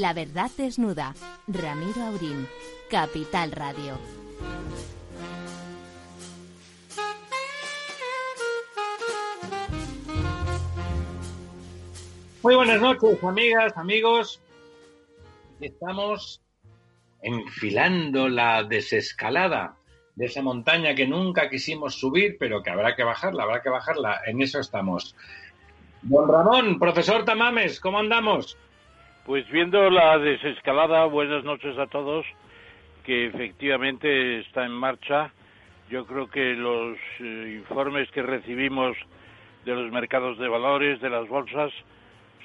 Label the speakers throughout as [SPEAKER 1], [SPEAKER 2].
[SPEAKER 1] La verdad desnuda. Ramiro Aurín. Capital Radio.
[SPEAKER 2] Muy buenas noches, amigas, amigos. Estamos enfilando la desescalada de esa montaña que nunca quisimos subir, pero que habrá que bajarla, habrá que bajarla. En eso estamos. Don Ramón, profesor Tamames, ¿cómo andamos?
[SPEAKER 3] Pues viendo la desescalada, buenas noches a todos, que efectivamente está en marcha. Yo creo que los eh, informes que recibimos de los mercados de valores, de las bolsas,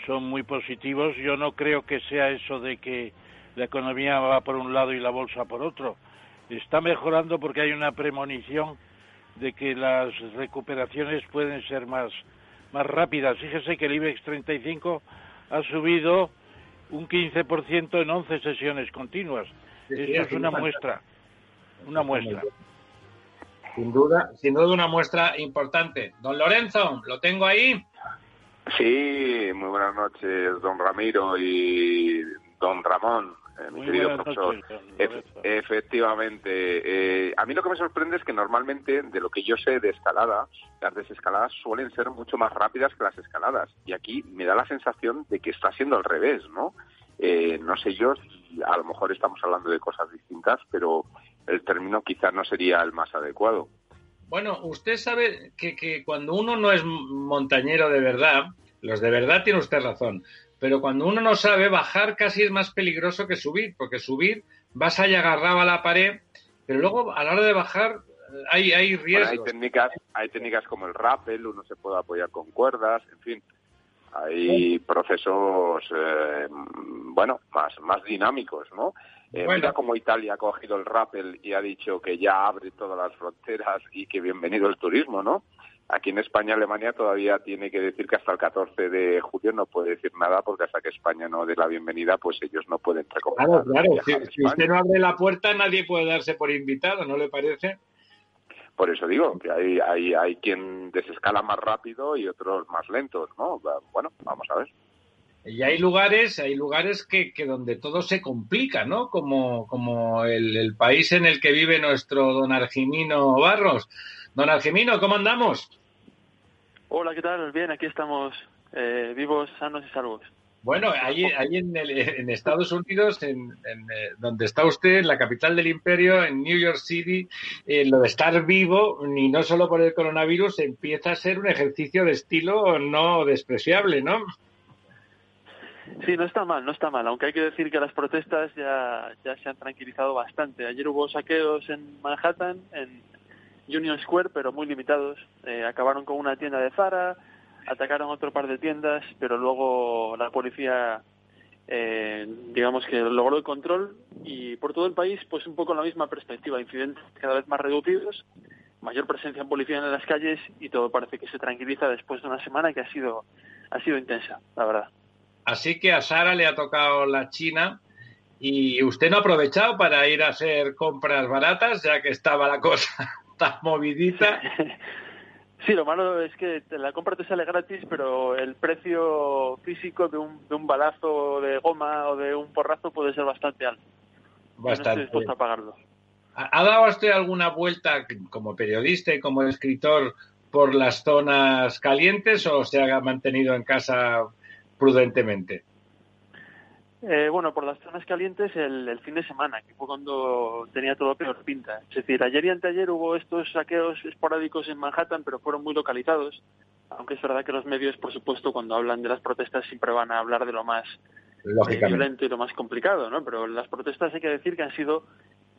[SPEAKER 3] son muy positivos. Yo no creo que sea eso de que la economía va por un lado y la bolsa por otro. Está mejorando porque hay una premonición de que las recuperaciones pueden ser más, más rápidas. Fíjese que el IBEX 35 ha subido un 15% en 11 sesiones continuas. Eso es una muestra, una muestra.
[SPEAKER 2] Sin duda, sin duda una muestra importante. Don Lorenzo, ¿lo tengo ahí?
[SPEAKER 4] Sí, muy buenas noches, don Ramiro y don Ramón, eh, mi querido profesor. efectivamente, eh, a mí lo que me sorprende es que normalmente, de lo que yo sé de escalada, las desescaladas suelen ser mucho más rápidas que las escaladas. Y aquí me da la sensación de que está siendo al revés, ¿no? Eh, no sé yo, a lo mejor estamos hablando de cosas distintas, pero el término quizás no sería el más adecuado.
[SPEAKER 2] Bueno, usted sabe que, que cuando uno no es montañero de verdad, los de verdad tiene usted razón, pero cuando uno no sabe, bajar casi es más peligroso que subir, porque subir vas ahí agarrado a la pared, pero luego a la hora de bajar hay, hay riesgos.
[SPEAKER 4] hay, técnicas, hay técnicas como el rappel, uno se puede apoyar con cuerdas, en fin. Hay procesos, eh, bueno, más, más dinámicos, ¿no? Eh, Mira cómo Italia ha cogido el rappel y ha dicho que ya abre todas las fronteras y que bienvenido el turismo, ¿no? Aquí en España, Alemania todavía tiene que decir que hasta el 14 de julio no puede decir nada porque hasta que España no dé la bienvenida, pues ellos no pueden
[SPEAKER 2] recomendar. Claro, claro. Si, usted no abre la puerta, nadie puede darse por invitado, ¿no le parece?
[SPEAKER 4] Por eso digo que hay, hay, hay quien desescala más rápido y otros más lentos, ¿no? Bueno, vamos a ver.
[SPEAKER 2] Y hay lugares, hay lugares que, que donde todo se complica, ¿no? Como, como el, el país en el que vive nuestro don Argimino Barros. Don Argimino, ¿cómo andamos?
[SPEAKER 5] Hola, ¿qué tal? Bien, aquí estamos eh, vivos, sanos y salvos.
[SPEAKER 2] Bueno, ahí, ahí en, en, Estados Unidos, en, eh, donde está usted, en la capital del imperio, en New York City, eh, lo de estar vivo, y no solo por el coronavirus, empieza a ser un ejercicio de estilo no despreciable, ¿no?
[SPEAKER 5] Sí, no está mal, no está mal, aunque hay que decir que las protestas ya, ya se han tranquilizado bastante. Ayer hubo saqueos en Manhattan, en, Union Square, pero muy limitados. Eh, acabaron con una tienda de Zara, atacaron otro par de tiendas, pero luego la policía, eh, digamos que logró el control y por todo el país, pues un poco la misma perspectiva, incidentes cada vez más reducidos, mayor presencia en policía en las calles y todo parece que se tranquiliza después de una semana que ha sido, ha sido intensa, la verdad.
[SPEAKER 2] Así que a Sara le ha tocado la China y usted no ha aprovechado para ir a hacer compras baratas, ya que estaba la cosa está movidita.
[SPEAKER 5] Sí, lo malo es que la compra te sale gratis, pero el precio físico de un, de un balazo de goma o de un porrazo puede ser bastante alto. Bastante. No estoy dispuesto a pagarlo.
[SPEAKER 2] ¿Ha dado usted alguna vuelta como periodista y como escritor por las zonas calientes o se ha mantenido en casa prudentemente?
[SPEAKER 5] Eh, bueno, por las zonas calientes el, fin de semana, que fue cuando tenía todo peor pinta. Es decir, ayer y anteayer hubo estos saqueos esporádicos en Manhattan, pero fueron muy localizados. Aunque es verdad que los medios, por supuesto, cuando hablan de las protestas siempre van a hablar de lo más eh, violento y lo más complicado, ¿no? Pero las protestas hay que decir que han sido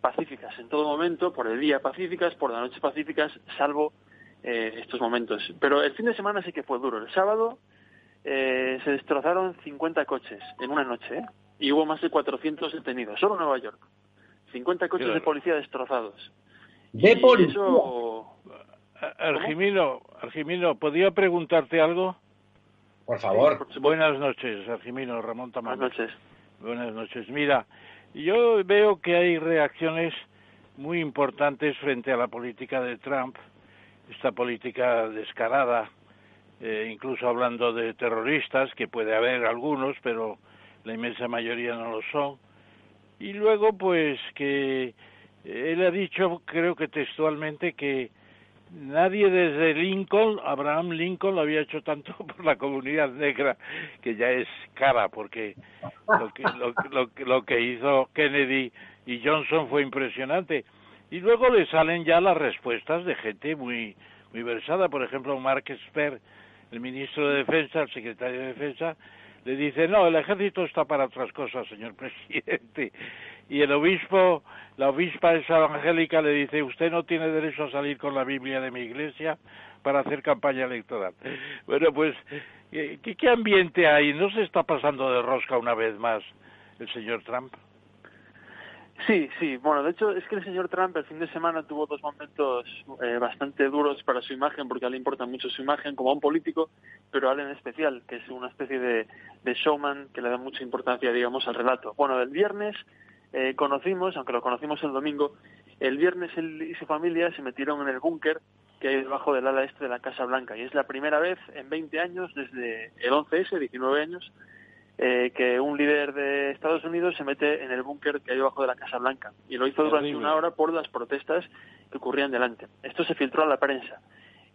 [SPEAKER 5] pacíficas en todo momento, por el día pacíficas, por la noche pacíficas, salvo eh, estos momentos. Pero el fin de semana sí que fue duro. El sábado eh, se destrozaron 50 coches en una noche ¿eh? y hubo más de 400 detenidos, solo en Nueva York. 50 coches de policía destrozados.
[SPEAKER 2] ¿De policía?
[SPEAKER 3] Argimino, Argimino, ¿podría preguntarte algo?
[SPEAKER 2] Por favor.
[SPEAKER 3] Buenas noches, Argimino, Ramón Tamayo.
[SPEAKER 5] Buenas noches.
[SPEAKER 3] Buenas noches. Mira, yo veo que hay reacciones muy importantes frente a la política de Trump, esta política descarada, eh, incluso hablando de terroristas, que puede haber algunos, pero la inmensa mayoría no lo son. Y luego, pues, que él ha dicho, creo que textualmente, que nadie desde Lincoln, Abraham Lincoln, lo había hecho tanto por la comunidad negra, que ya es cara, porque lo que, lo, lo que hizo Kennedy y Johnson fue impresionante. Y luego le salen ya las respuestas de gente muy, muy versada. Por ejemplo, Mark Esper, el ministro de Defensa, el secretario de Defensa, le dice, no, el ejército está para otras cosas, señor presidente. Y el obispo, la obispa esa evangélica le dice, usted no tiene derecho a salir con la Biblia de mi iglesia para hacer campaña electoral. Bueno, pues, ¿qué, qué ambiente hay? ¿No se está pasando de rosca una vez más el señor Trump?
[SPEAKER 5] Sí, sí. Bueno, de hecho es que el señor Trump el fin de semana tuvo dos momentos eh, bastante duros para su imagen, porque a él le importa mucho su imagen como a un político, pero a él en especial, que es una especie de, showman que le da mucha importancia, digamos, al relato. Bueno, el viernes eh, conocimos, aunque lo conocimos el domingo, el viernes él y su familia se metieron en el búnker que hay debajo del ala este de la Casa Blanca, y es la primera vez en 20 años, desde el 11S, 19 años, eh, que un líder de Estados Unidos se mete en el búnker que hay debajo de la Casa Blanca. Y lo hizo durante una hora por las protestas que ocurrían delante. Esto se filtró a la prensa.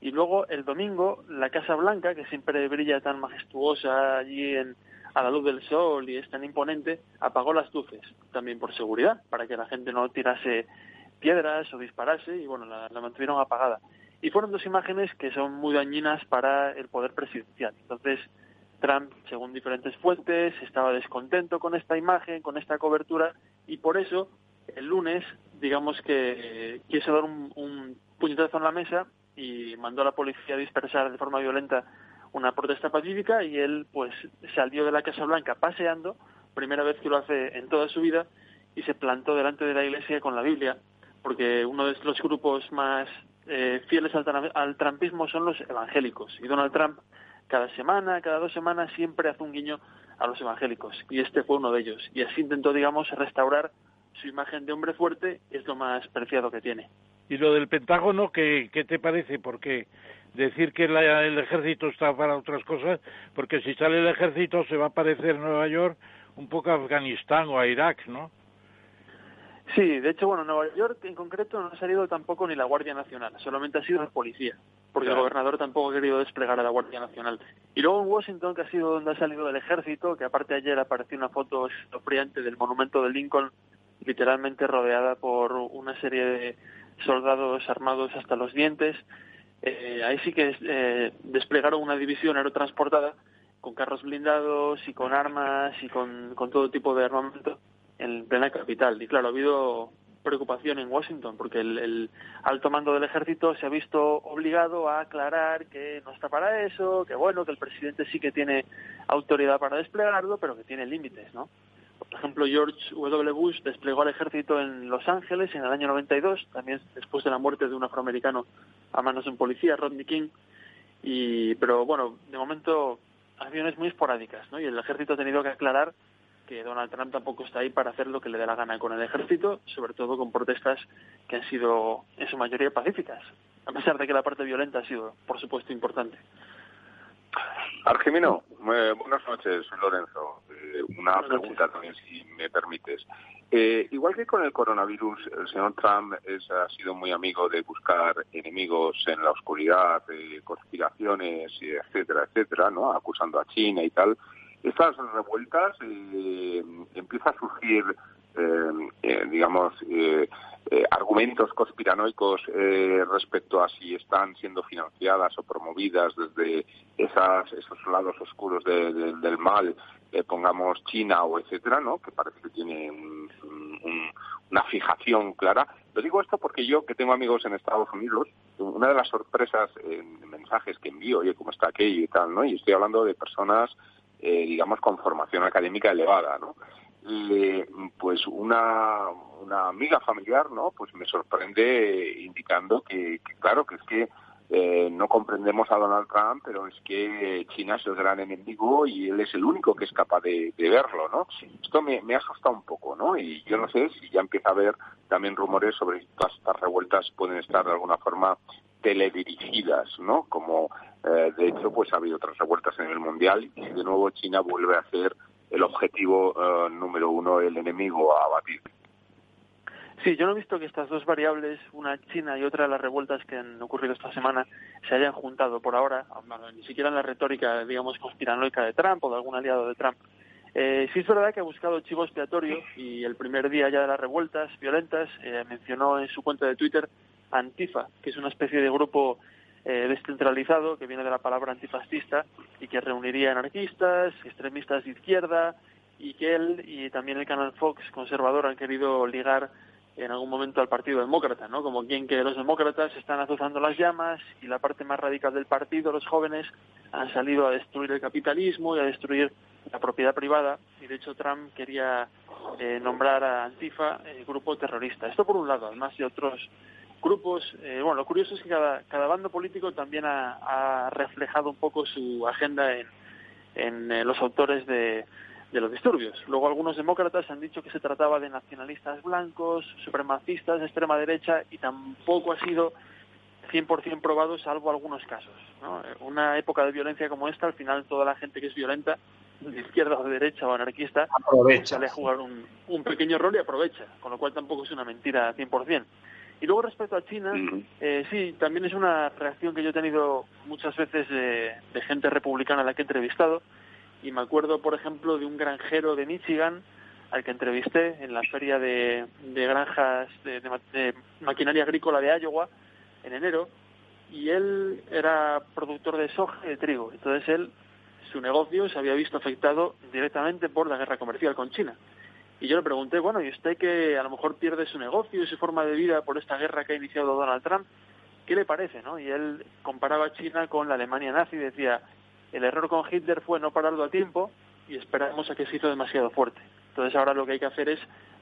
[SPEAKER 5] Y luego el domingo, la Casa Blanca, que siempre brilla tan majestuosa allí en, a la luz del sol y es tan imponente, apagó las luces, también por seguridad, para que la gente no tirase piedras o disparase, y bueno, la, la mantuvieron apagada. Y fueron dos imágenes que son muy dañinas para el poder presidencial. Entonces, Trump, según diferentes fuentes, estaba descontento con esta imagen, con esta cobertura, y por eso el lunes, digamos que quiso dar un, puñetazo en la mesa y mandó a la policía a dispersar de forma violenta una protesta pacífica y él pues salió de la Casa Blanca paseando, primera vez que lo hace en toda su vida, y se plantó delante de la iglesia con la Biblia, porque uno de los grupos más eh, fieles al, al trumpismo son los evangélicos, y Donald Trump cada semana, cada dos semanas, siempre hace un guiño a los evangélicos. Y este fue uno de ellos. Y así intentó, digamos, restaurar su imagen de hombre fuerte, es lo más preciado que tiene.
[SPEAKER 3] ¿Y lo del Pentágono, qué, qué te parece? Porque decir que el ejército está para otras cosas, porque si sale el ejército se va a parecer Nueva York un poco a Afganistán o a Irak, ¿no?
[SPEAKER 5] Sí, de hecho, bueno, Nueva York en concreto no ha salido tampoco ni la Guardia Nacional, solamente ha sido la policía, porque el gobernador tampoco ha querido desplegar a la Guardia Nacional. Y luego en Washington, que ha sido donde ha salido el ejército, que aparte ayer apareció una foto escalofriante del monumento de Lincoln, literalmente rodeada por una serie de soldados armados hasta los dientes. Eh, ahí sí que eh, desplegaron una división aerotransportada con carros blindados y con armas y con todo tipo de armamento en plena capital. Y claro, ha habido preocupación en Washington porque el, alto mando del ejército se ha visto obligado a aclarar que no está para eso, que bueno, que el presidente sí que tiene autoridad para desplegarlo, pero que tiene límites, ¿no? Por ejemplo, George W. Bush desplegó al ejército en Los Ángeles en el año 92, también después de la muerte de un afroamericano a manos de un policía, Rodney King. Y, pero bueno, de momento acciones muy esporádicas, ¿no? Y el ejército ha tenido que aclarar que Donald Trump tampoco está ahí para hacer lo que le dé la gana con el ejército, sobre todo con protestas que han sido en su mayoría pacíficas, a pesar de que la parte violenta ha sido, por supuesto, importante.
[SPEAKER 4] Argemino, buenas noches, Lorenzo. Eh, una pregunta también, si me permites. Eh, igual que con el coronavirus, el señor Trump ha sido muy amigo de buscar enemigos en la oscuridad, conspiraciones, etcétera, etcétera, ¿no? Acusando a China y tal estas revueltas eh, empieza a surgir, eh, eh, digamos, argumentos conspiranoicos respecto a si están siendo financiadas o promovidas desde esas, esos lados oscuros del mal, pongamos China o etcétera, ¿no? Que parece que tiene una fijación clara. Lo digo esto porque yo, que tengo amigos en Estados Unidos, una de las sorpresas en mensajes que envío, oye, cómo está aquello y tal, ¿no? Y estoy hablando de personas eh, digamos, con formación académica elevada, ¿no? Y pues una, una amiga familiar, ¿no? Pues me sorprende indicando que, claro, que es que eh, no comprendemos a Donald Trump, pero es que China es el gran enemigo y él es el único que es capaz de, verlo, ¿no? Esto me, me ha asustado un poco, ¿no? Y yo no sé si ya empieza a haber también rumores sobre si todas estas revueltas pueden estar de alguna forma teledirigidas, ¿no? Como eh, de hecho pues ha habido otras revueltas en el mundial y de nuevo China vuelve a ser el objetivo eh, número uno, el enemigo a abatir.
[SPEAKER 5] Sí, yo no he visto que estas dos variables, una China y otra las revueltas que han ocurrido esta semana, se hayan juntado por ahora, ni siquiera en la retórica, digamos, conspiranoica de Trump o de algún aliado de Trump. Eh, sí es verdad que ha buscado chivo expiatorio y el primer día ya de las revueltas violentas eh, mencionó en su cuenta de Twitter Antifa, que es una especie de grupo eh, descentralizado que viene de la palabra antifascista y que reuniría anarquistas, extremistas de izquierda y que él y también el canal Fox conservador han querido ligar en algún momento al Partido Demócrata, ¿no? Como quien que los demócratas están azuzando las llamas y la parte más radical del partido, los jóvenes, han salido a destruir el capitalismo y a destruir la propiedad privada y de hecho Trump quería eh, nombrar a Antifa el eh, grupo terrorista. Esto por un lado, además de otros grupos. Eh, bueno, lo curioso es que cada, cada bando político también ha, reflejado un poco su agenda en, en los autores de, de los disturbios. Luego algunos demócratas han dicho que se trataba de nacionalistas blancos, supremacistas de extrema derecha y tampoco ha sido 100% probado salvo algunos casos. ¿no? Una época de violencia como esta, al final toda la gente que es violenta, de izquierda o de derecha o anarquista,
[SPEAKER 2] aprovecha.
[SPEAKER 5] sale a jugar un, un pequeño rol y aprovecha, con lo cual tampoco es una mentira 100%. Y luego respecto a China, eh, sí, también es una reacción que yo he tenido muchas veces de, de gente republicana a la que he entrevistado, y me acuerdo, por ejemplo, de un granjero de Michigan al que entrevisté en la feria de, granjas de, maquinaria agrícola de Iowa en enero y él era productor de soja y de trigo. Entonces él, su negocio se había visto afectado directamente por la guerra comercial con China. Y yo le pregunté, bueno, ¿y usted que a lo mejor pierde su negocio y su forma de vida por esta guerra que ha iniciado Donald Trump? ¿Qué le parece? ¿no? Y él comparaba a China con la Alemania nazi y decía, el error con Hitler fue no pararlo a tiempo y esperamos a que se hizo demasiado fuerte. Entonces ahora lo que hay que hacer es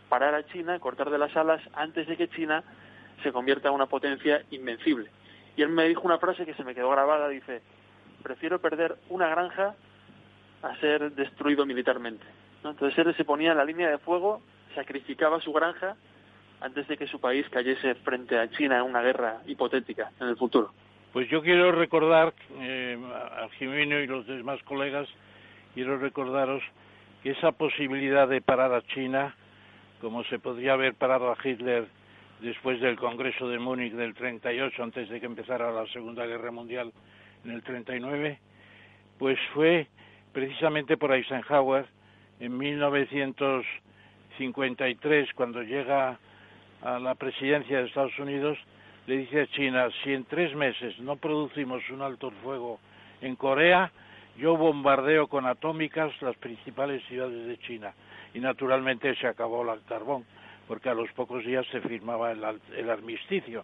[SPEAKER 5] parar a China, cortar de las alas antes de que China se convierta en una potencia invencible. Y él me dijo una frase que se me quedó grabada, dice, prefiero perder una granja a ser destruido militarmente. Entonces él se ponía en la línea de fuego, sacrificaba su granja antes de que su país cayese frente a China en una guerra hipotética en el futuro.
[SPEAKER 3] Pues yo quiero recordar eh, a Jimeno y los demás colegas, quiero recordaros que esa posibilidad de parar a China, como se podría haber parado a Hitler después del Congreso de Múnich del 38, antes de que empezara la Segunda Guerra Mundial en el 39, pues fue precisamente por Eisenhower en 1953, cuando llega a la presidencia de Estados Unidos, le dice a China, si en tres meses no producimos un alto fuego en Corea, yo bombardeo con atómicas las principales ciudades de China. Y naturalmente se acabó el carbón, porque a los pocos días se firmaba el, el armisticio.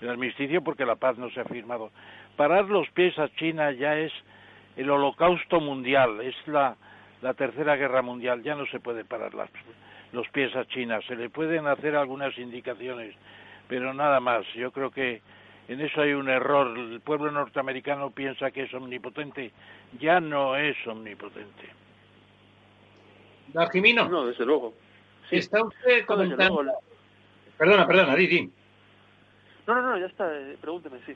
[SPEAKER 3] El armisticio porque la paz no se ha firmado. Parar los pies a China ya es el holocausto mundial, es la, la tercera guerra mundial, ya no se puede parar los pies a China. Se le pueden hacer algunas indicaciones pero nada más. Yo creo que en eso hay un error. El pueblo norteamericano piensa que es omnipotente. Ya no es omnipotente.
[SPEAKER 2] Jimino.
[SPEAKER 5] No, desde luego.
[SPEAKER 2] Está usted comentando... Perdona, perdona, di,
[SPEAKER 5] No, no, no, ya está. Eh, pregúnteme, sí.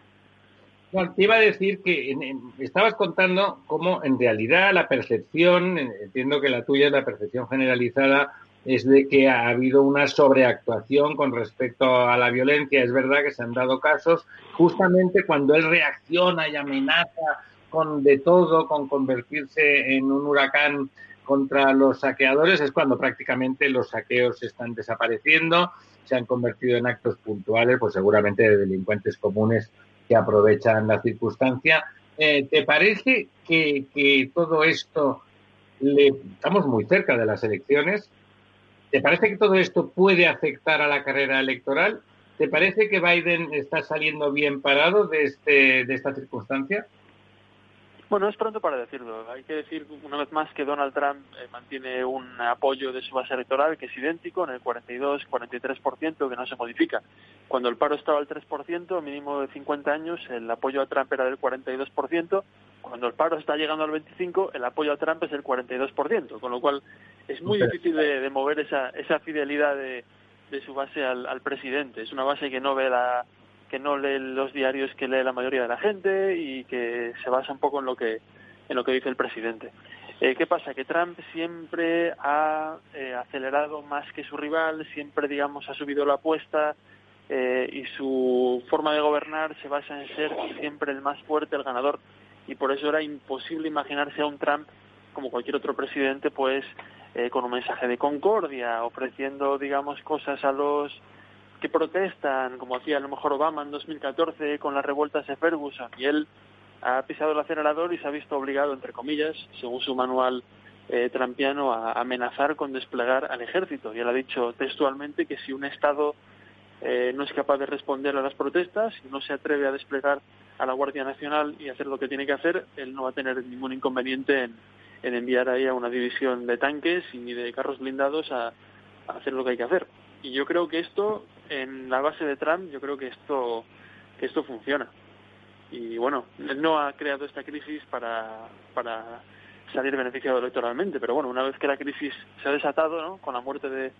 [SPEAKER 2] Te iba a decir que estabas contando cómo en realidad la percepción, entiendo que la tuya es la percepción generalizada es de que ha habido una sobreactuación con respecto a la violencia. Es verdad que se han dado casos justamente cuando él reacciona y amenaza con de todo, con convertirse en un huracán contra los saqueadores, es cuando prácticamente los saqueos están desapareciendo, se han convertido en actos puntuales, pues seguramente de delincuentes comunes que aprovechan la circunstancia. Eh, ¿Te parece que, que todo esto, le, estamos muy cerca de las elecciones, ¿Te parece que todo esto puede afectar a la carrera electoral? ¿Te parece que Biden está saliendo bien parado de, este, de esta circunstancia?
[SPEAKER 5] Bueno, es pronto para decirlo. Hay que decir una vez más que Donald Trump eh, mantiene un apoyo de su base electoral que es idéntico en el 42-43%, que no se modifica. Cuando el paro estaba al 3%, mínimo de 50 años, el apoyo a Trump era del 42%. Cuando el paro está llegando al 25, el apoyo a Trump es el 42%, con lo cual es muy difícil de, mover esa, esa fidelidad de, de su base al, al, presidente. Es una base que no ve la que no lee los diarios que lee la mayoría de la gente y que se basa un poco en lo que en lo que dice el presidente. Eh, ¿Qué pasa? Que Trump siempre ha eh, acelerado más que su rival, siempre, digamos, ha subido la apuesta eh, y su forma de gobernar se basa en ser siempre el más fuerte, el ganador. Y por eso era imposible imaginarse a un Trump, como cualquier otro presidente, pues con un mensaje de concordia, ofreciendo, digamos, cosas a los que protestan, como hacía a lo mejor Obama en 2014 con las revueltas de Ferguson. Y él ha pisado el acelerador y se ha visto obligado, entre comillas, según su manual eh, trampiano, a amenazar con desplegar al ejército. Y él ha dicho textualmente que si un Estado eh, no es capaz de responder a las protestas y no se atreve a desplegar a la Guardia Nacional y hacer lo que tiene que hacer, él no va a tener ningún inconveniente en, enviar ahí a una división de tanques y de carros blindados a hacer lo que hay que hacer. Y yo creo que esto, en la base de Trump, yo creo que esto, que esto funciona y bueno, no ha creado esta crisis para, para salir beneficiado electoralmente, pero bueno, una vez que la crisis se ha desatado, ¿no? con la muerte de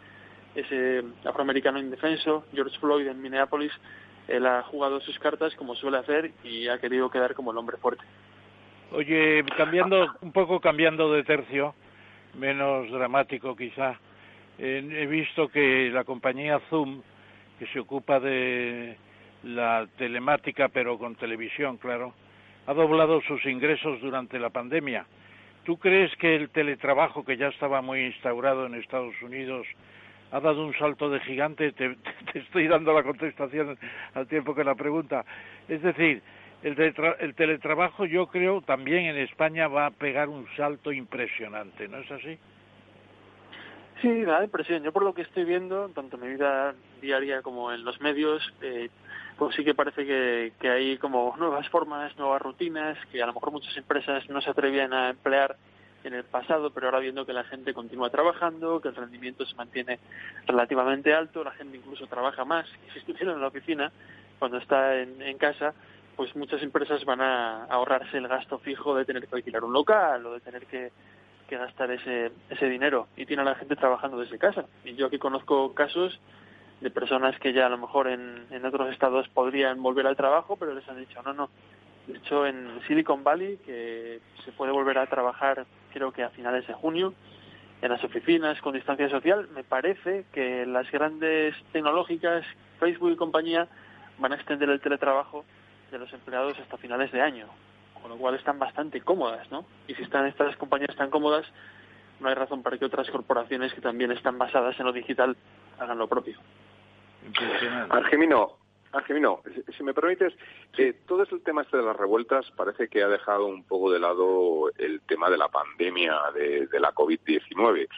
[SPEAKER 5] ese afroamericano indefenso, George Floyd en Minneapolis, él ha jugado sus cartas como suele hacer y ha querido quedar como el hombre fuerte.
[SPEAKER 3] Oye, cambiando un poco cambiando de tercio, menos dramático quizá, he visto que la compañía Zoom, que se ocupa de la telemática, pero con televisión, claro, ha doblado sus ingresos durante la pandemia. ¿Tú crees que el teletrabajo, que ya estaba muy instaurado en Estados Unidos, ha dado un salto de gigante? Te, estoy dando la contestación al tiempo que la pregunta. Es decir, el, el teletrabajo yo creo también en España va a pegar un salto impresionante, ¿no es así?
[SPEAKER 5] Sí, la impresión. Yo por lo que estoy viendo, tanto en mi vida diaria como en los medios, eh, pues sí que parece que, que hay como nuevas formas, nuevas rutinas, que a lo mejor muchas empresas no se atrevían a emplear en el pasado, pero ahora viendo que la gente continúa trabajando, que el rendimiento se mantiene relativamente alto, la gente incluso trabaja más que si estuviera en la oficina, cuando está en, en casa, pues muchas empresas van a ahorrarse el gasto fijo de tener que alquilar un local o de tener que, que gastar ese, ese dinero y tiene a la gente trabajando desde casa. Y yo aquí conozco casos de personas que ya a lo mejor en, en otros estados podrían volver al trabajo, pero les han dicho no, no. De hecho, en Silicon Valley, que se puede volver a trabajar creo que a finales de junio, en las oficinas con distancia social, me parece que las grandes tecnológicas, Facebook y compañía, van a extender el teletrabajo de los empleados hasta finales de año, con lo cual están bastante cómodas, ¿no? Y si están estas compañías tan cómodas, no hay razón para que otras corporaciones que también están basadas en lo digital hagan lo propio.
[SPEAKER 4] Argemino, Argemino, si me permites, eh, todo este tema este de las revueltas parece que ha dejado un poco de lado el tema de la pandemia de, la COVID-19.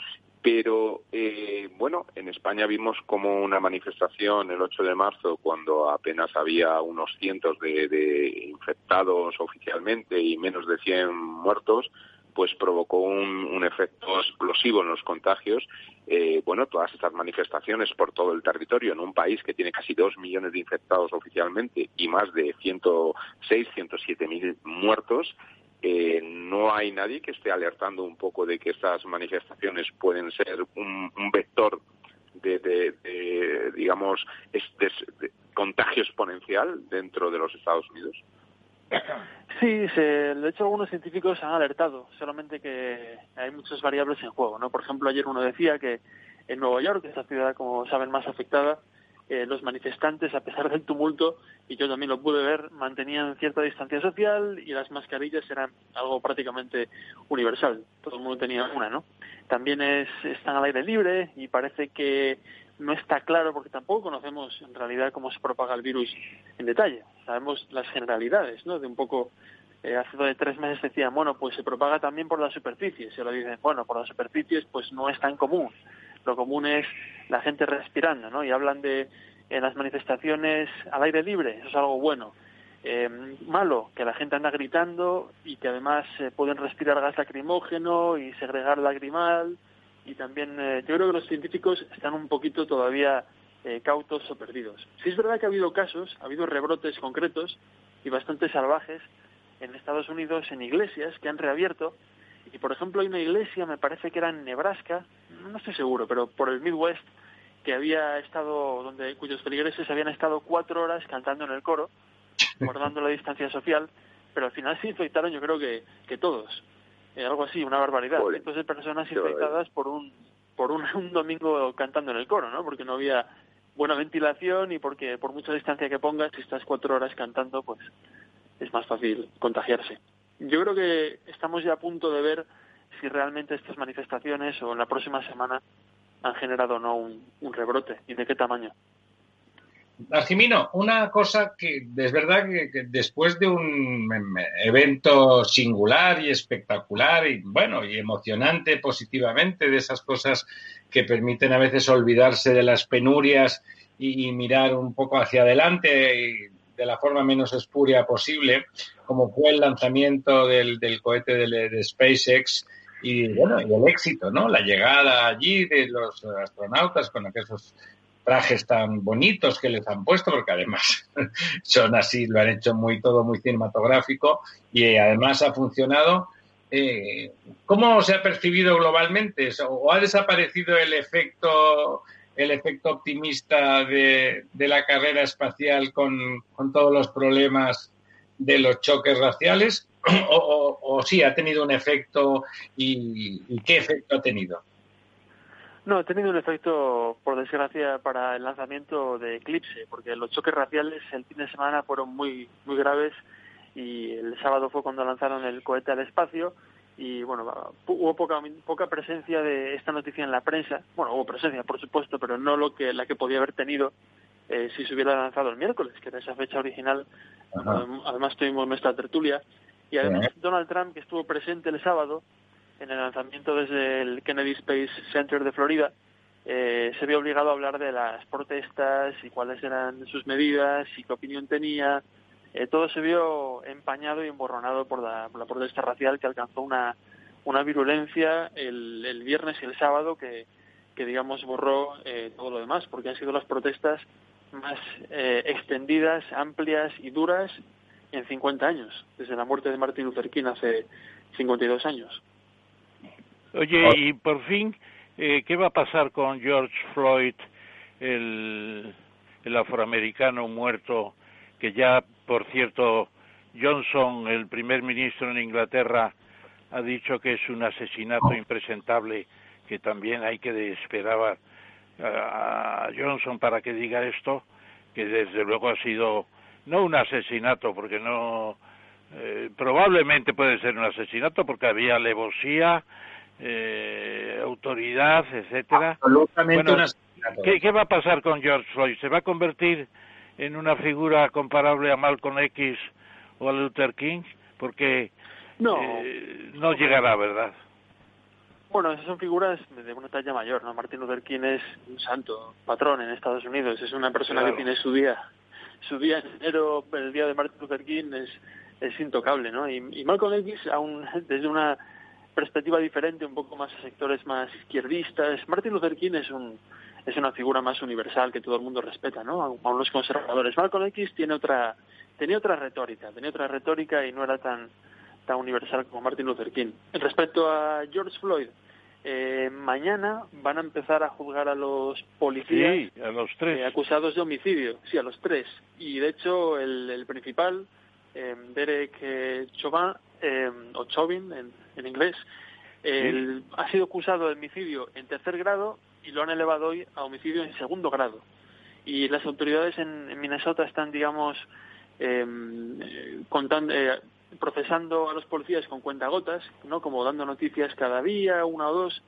[SPEAKER 4] Pero, eh, bueno, en España vimos como una manifestación el 8 de marzo, cuando apenas había unos cientos de, de infectados oficialmente y menos de 100 muertos, pues provocó un, efecto explosivo en los contagios. Eh, bueno, todas estas manifestaciones por todo el territorio en un país que tiene casi dos millones de infectados oficialmente y más de 106, 107 mil muertos, eh, no hay nadie que esté alertando un poco de que estas manifestaciones pueden ser un, vector de, digamos, este, contagio exponencial dentro de los Estados Unidos.
[SPEAKER 5] Sí, se, de hecho algunos científicos han alertado, solamente que hay muchas variables en juego, ¿no? Por ejemplo, ayer uno decía que en Nueva York, esta ciudad, como saben, más afectada, eh, los manifestantes, a pesar del tumulto, y yo también lo pude ver, mantenían cierta distancia social y las mascarillas eran algo prácticamente universal. Todo el mundo tenía una, ¿no? También es, están al aire libre y parece que no está claro porque tampoco conocemos en realidad cómo se propaga el virus en detalle. Sabemos las generalidades, ¿no? De un poco, eh, hace de tres meses decían, bueno, pues se propaga también por las superficies. Y ahora dicen, bueno, por las superficies pues no es tan común. Lo común es la gente respirando, ¿no? Y hablan de en las manifestaciones al aire libre, eso es algo bueno. Eh, malo, que la gente anda gritando y que además eh, pueden respirar gas lacrimógeno y segregar lagrimal y también eh, yo creo que los científicos están un poquito todavía eh, cautos o perdidos. Sí es verdad que ha habido casos, ha habido rebrotes concretos y bastante salvajes en Estados Unidos en iglesias que han reabierto y por ejemplo hay una iglesia, me parece que era en Nebraska, no estoy seguro, pero por el Midwest que había estado, donde cuyos feligreses habían estado cuatro horas cantando en el coro, guardando la distancia social, pero al final se infectaron yo creo que, que todos eh, algo así, una barbaridad. Entonces personas infectadas por un por un, un, domingo cantando en el coro, ¿no? Porque no había buena ventilación y porque por mucha distancia que pongas, si estás cuatro horas cantando, pues es más fácil contagiarse. Yo creo que estamos ya a punto de ver si realmente estas manifestaciones o en la próxima semana han generado o no un, rebrote y de qué tamaño.
[SPEAKER 2] Argimino, una cosa que es verdad que, después de un evento singular y espectacular y bueno y emocionante positivamente de esas cosas que permiten a veces olvidarse de las penurias y, mirar un poco hacia adelante de la forma menos espuria posible, como fue el lanzamiento del, cohete de, SpaceX y bueno y el éxito, ¿no? La llegada allí de los astronautas con aquellos trajes tan bonitos que les han puesto, porque además son así, lo han hecho muy todo muy cinematográfico y además ha funcionado. Eh, ¿Cómo se ha percibido globalmente? ¿O ha desaparecido el efecto el efecto optimista de, la carrera espacial con, todos los problemas de los choques raciales? ¿O, o, sí ha tenido un efecto y qué efecto ha tenido?
[SPEAKER 5] No, ha tenido un efecto, por desgracia, para el lanzamiento de Eclipse, porque los choques raciales el fin de semana fueron muy, muy graves y el sábado fue cuando lanzaron el cohete al espacio y bueno, hubo poca, poca presencia de esta noticia en la prensa. Bueno, hubo presencia, por supuesto, pero no lo que la que podía haber tenido eh, si se hubiera lanzado el miércoles, que era esa fecha original. Además tuvimos nuestra tertulia y además Donald Trump, que estuvo presente el sábado, en el lanzamiento desde el Kennedy Space Center de Florida, eh, se vio obligado a hablar de las protestas y cuáles eran sus medidas y qué opinión tenía. Eh, todo se vio empañado y emborronado por la, protesta racial que alcanzó una, una virulencia el, el viernes y el sábado que, que digamos, borró eh, todo lo demás, porque han sido las protestas más extendidas, amplias y duras en 50 años, desde la muerte de Martin Luther King hace 52 años.
[SPEAKER 3] Oye, y por fin, eh, ¿qué va a pasar con George Floyd, el, el afroamericano muerto, que ya, por cierto, Johnson, el primer ministro en Inglaterra, ha dicho que es un asesinato impresentable, que también hay que esperar a Johnson para que diga esto, que desde luego ha sido no un asesinato, porque no, eh, probablemente puede ser un asesinato porque había alevosía, eh, autoridad, etcétera. ¿qué, va a pasar con George Floyd? ¿Se va a convertir en una figura comparable a Malcolm X o a Luther King? Porque no, eh, no llegará, ¿verdad?
[SPEAKER 5] Bueno, esas son figuras de una talla mayor, ¿no? Martin Luther King es un santo, patrón en Estados Unidos, es una persona que tiene su día, su día en enero, el día de Martin Luther King es, es intocable, ¿no? Y, y Malcolm X, aún desde una perspectiva diferente, un poco más a sectores más izquierdistas. Martin Luther King es un es una figura más universal que todo el mundo respeta, ¿no? Aún los conservadores. Malcolm X tiene otra tenía otra retórica, tenía otra retórica y no era tan tan universal como Martin Luther King. Respecto a George Floyd, eh, mañana van a empezar a juzgar a los policías
[SPEAKER 3] a los tres.
[SPEAKER 5] Eh, acusados de homicidio, sí, a los tres. Y de hecho el, el principal, eh, Derek Chauvin, o Chauvin en, en inglés, ha sido acusado de homicidio en tercer grado y lo han elevado hoy a homicidio en segundo grado. Y las autoridades en, Minnesota están, digamos, em, contando, eh, procesando a los policías con cuentagotas, ¿no? Como dando noticias cada día, una o dos,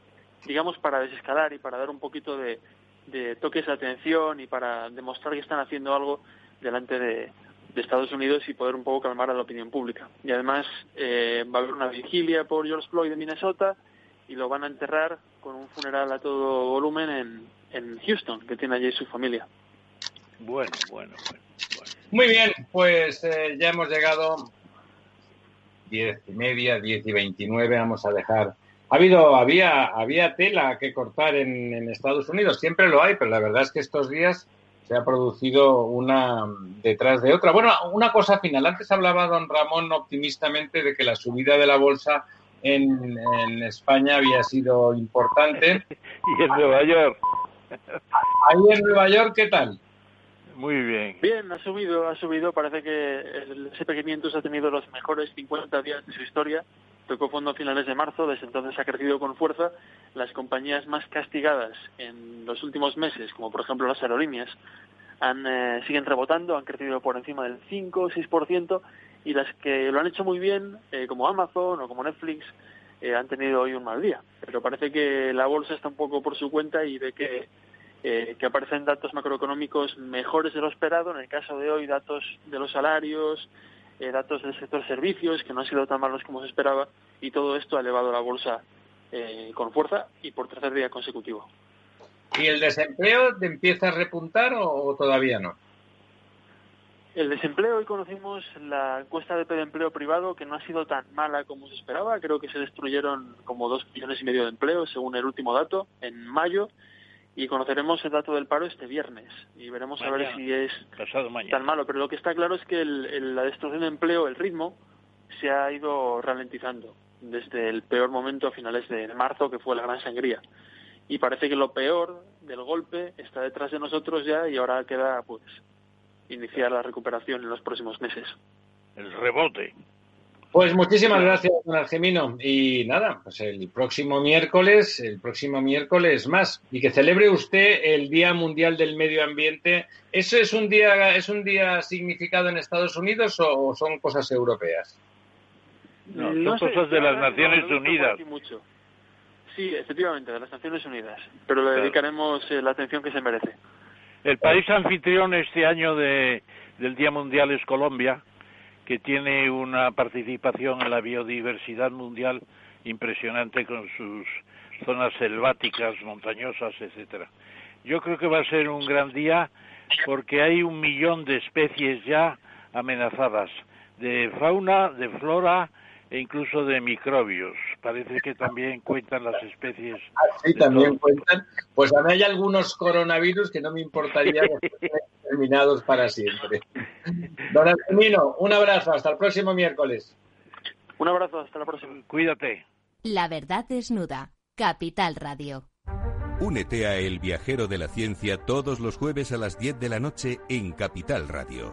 [SPEAKER 5] digamos, para desescalar y para dar un poquito de, de toques de atención y para demostrar que están haciendo algo delante de, de Estados Unidos y poder un poco calmar a la opinión pública. Y además eh, va a haber una vigilia por George Floyd de Minnesota y lo van a enterrar con un funeral a todo volumen en, en Houston, que tiene allí su familia.
[SPEAKER 3] Bueno, bueno, bueno.
[SPEAKER 2] Muy bien, pues eh, ya hemos llegado diez y media, diez y veintinueve, vamos a dejar. Ha habido, había, había tela que cortar en, en Estados Unidos, siempre lo hay, pero la verdad es que estos días se ha producido una detrás de otra. Bueno, una cosa final. Antes hablaba don Ramón optimistamente de que la subida de la bolsa en, España había sido importante.
[SPEAKER 3] y en Nueva York.
[SPEAKER 2] Ahí en Nueva York, ¿qué tal?
[SPEAKER 3] Muy bien.
[SPEAKER 5] Bien, ha subido, ha subido. Parece que el SP500 ha tenido los mejores 50 días de su historia. tocó fondo a finales de marzo, desde entonces ha crecido con fuerza. Las compañías más castigadas en los últimos meses, como por ejemplo las aerolíneas, han, eh, siguen rebotando, han crecido por encima del 5 o 6%, y las que lo han hecho muy bien, eh, como Amazon o como Netflix, eh, han tenido hoy un mal día. Pero parece que la bolsa está un poco por su cuenta y ve que, que aparecen datos macroeconómicos mejores de lo esperado. En el caso de hoy, datos de los salarios, datos del sector servicios, que no han sido tan malos como se esperaba, y todo esto ha elevado la bolsa con fuerza y por tercer día consecutivo.
[SPEAKER 2] ¿Y el desempleo empieza a repuntar o, todavía no?
[SPEAKER 5] El desempleo, hoy conocimos la encuesta de empleo privado que no ha sido tan mala como se esperaba. Creo que se destruyeron como dos millones y medio de empleos, según el último dato, en mayo. Y conoceremos el dato del paro este viernes. Y veremos a ver si es tan malo. Pero lo que está claro es que la destrucción de empleo, el ritmo, se ha ido ralentizando desde el peor momento a finales de marzo, que fue la gran sangría y parece que lo peor del golpe está detrás de nosotros ya y ahora queda pues iniciar la recuperación en los próximos meses.
[SPEAKER 3] El rebote.
[SPEAKER 2] Pues muchísimas gracias, don Argemino. Y nada, pues el próximo miércoles, el próximo miércoles más. Y que celebre usted el Día Mundial del Medio Ambiente. ¿Eso es un día, es un día significado en Estados Unidos o son cosas europeas?
[SPEAKER 3] No, son cosas de las Naciones Unidas.
[SPEAKER 5] Sí, efectivamente, de las Naciones Unidas, pero le dedicaremos eh, la atención que se merece.
[SPEAKER 3] El país anfitrión este año de, del Día Mundial es Colombia, que tiene una participación en la biodiversidad mundial impresionante con sus zonas selváticas, montañosas, etcétera. Yo creo que va a ser un gran día porque hay un millón de especies ya amenazadas, de fauna, de flora, e incluso de microbios. Parece que también cuentan las especies.
[SPEAKER 2] Ah, sí, también cuentan. Pues a mí hay algunos coronavirus que no me importaría terminados para siempre. Don Antonino, un abrazo. Hasta el próximo miércoles.
[SPEAKER 5] Un abrazo. Hasta la próxima.
[SPEAKER 3] Cuídate.
[SPEAKER 1] La verdad desnuda. Capital Radio.
[SPEAKER 6] Únete a El Viajero de la Ciencia todos los jueves a las 10 de la noche en Capital Radio.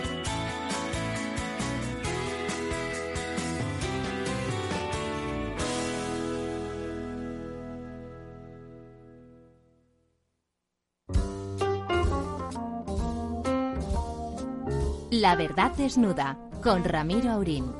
[SPEAKER 1] La verdad desnuda con Ramiro Aurín.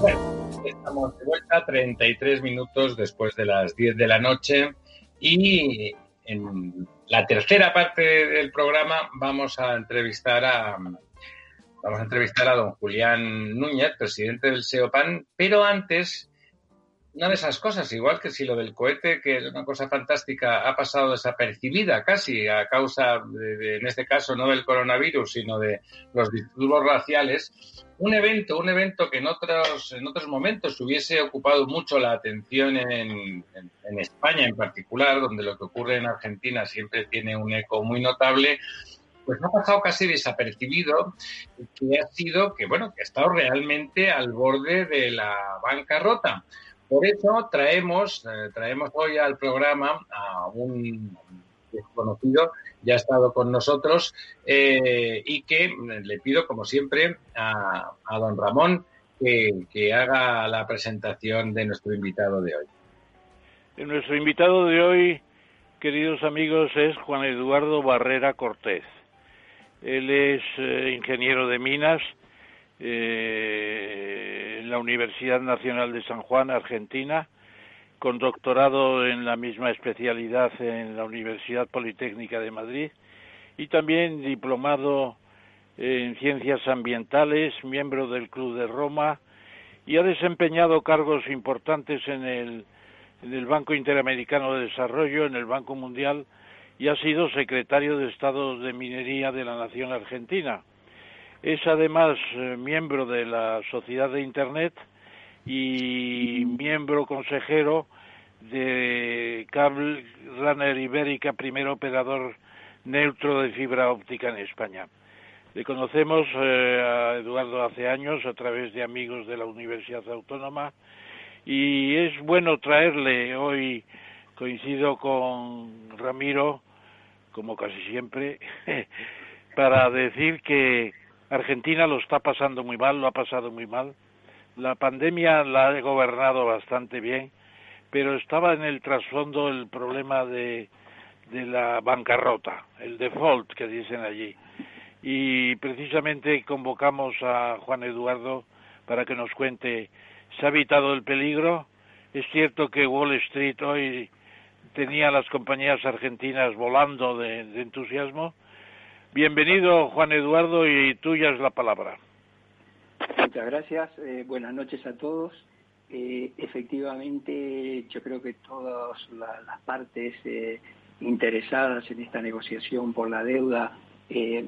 [SPEAKER 2] Bueno, estamos de vuelta 33 minutos después de las 10 de la noche y en la tercera parte del programa vamos a entrevistar a vamos a entrevistar a don Julián Núñez, presidente del SEOPAN, pero antes una de esas cosas, igual que si lo del cohete, que es una cosa fantástica, ha pasado desapercibida casi a causa, de, en este caso, no del coronavirus, sino de los disturbios raciales, un evento, un evento que en otros, en otros momentos hubiese ocupado mucho la atención en, en España en particular, donde lo que ocurre en Argentina siempre tiene un eco muy notable, pues ha pasado casi desapercibido, que ha sido que, bueno, que ha estado realmente al borde de la bancarrota. Por eso traemos, eh, traemos hoy al programa a un desconocido, ya ha estado con nosotros, eh, y que le pido, como siempre, a, don Ramón que, haga la presentación de nuestro invitado de hoy.
[SPEAKER 3] Nuestro invitado de hoy, queridos amigos, es Juan Eduardo Barrera Cortés. Él es eh, ingeniero de minas, eh, en la Universidad Nacional de San Juan, Argentina, con doctorado en la misma especialidad en la Universidad Politécnica de Madrid y también diplomado en ciencias ambientales, miembro del Club de Roma y ha desempeñado cargos importantes en el Banco Interamericano de Desarrollo, en el Banco Mundial y ha sido secretario de Estado de Minería de la Nación Argentina. Es además eh, miembro de la Sociedad de Internet y miembro consejero de Cable Runner Ibérica, primer operador neutro de fibra óptica en España. Le conocemos eh, a Eduardo hace años a través de amigos de la Universidad Autónoma y es bueno traerle hoy, coincido con Ramiro, como casi siempre, para decir que Argentina lo está pasando muy mal, lo ha pasado muy mal. La pandemia la ha gobernado bastante bien, pero estaba en el trasfondo el problema de, de la bancarrota, el default que dicen allí y precisamente convocamos a Juan Eduardo para que nos cuente, ¿se ha evitado el peligro? Es cierto que Wall Street hoy tenía las compañías argentinas volando de, entusiasmo. Bienvenido, Juan Eduardo, y tuya es la palabra.
[SPEAKER 7] Muchas gracias. Eh, buenas noches a todos. Eh, efectivamente, yo creo que todas las partes eh, interesadas en esta negociación por la deuda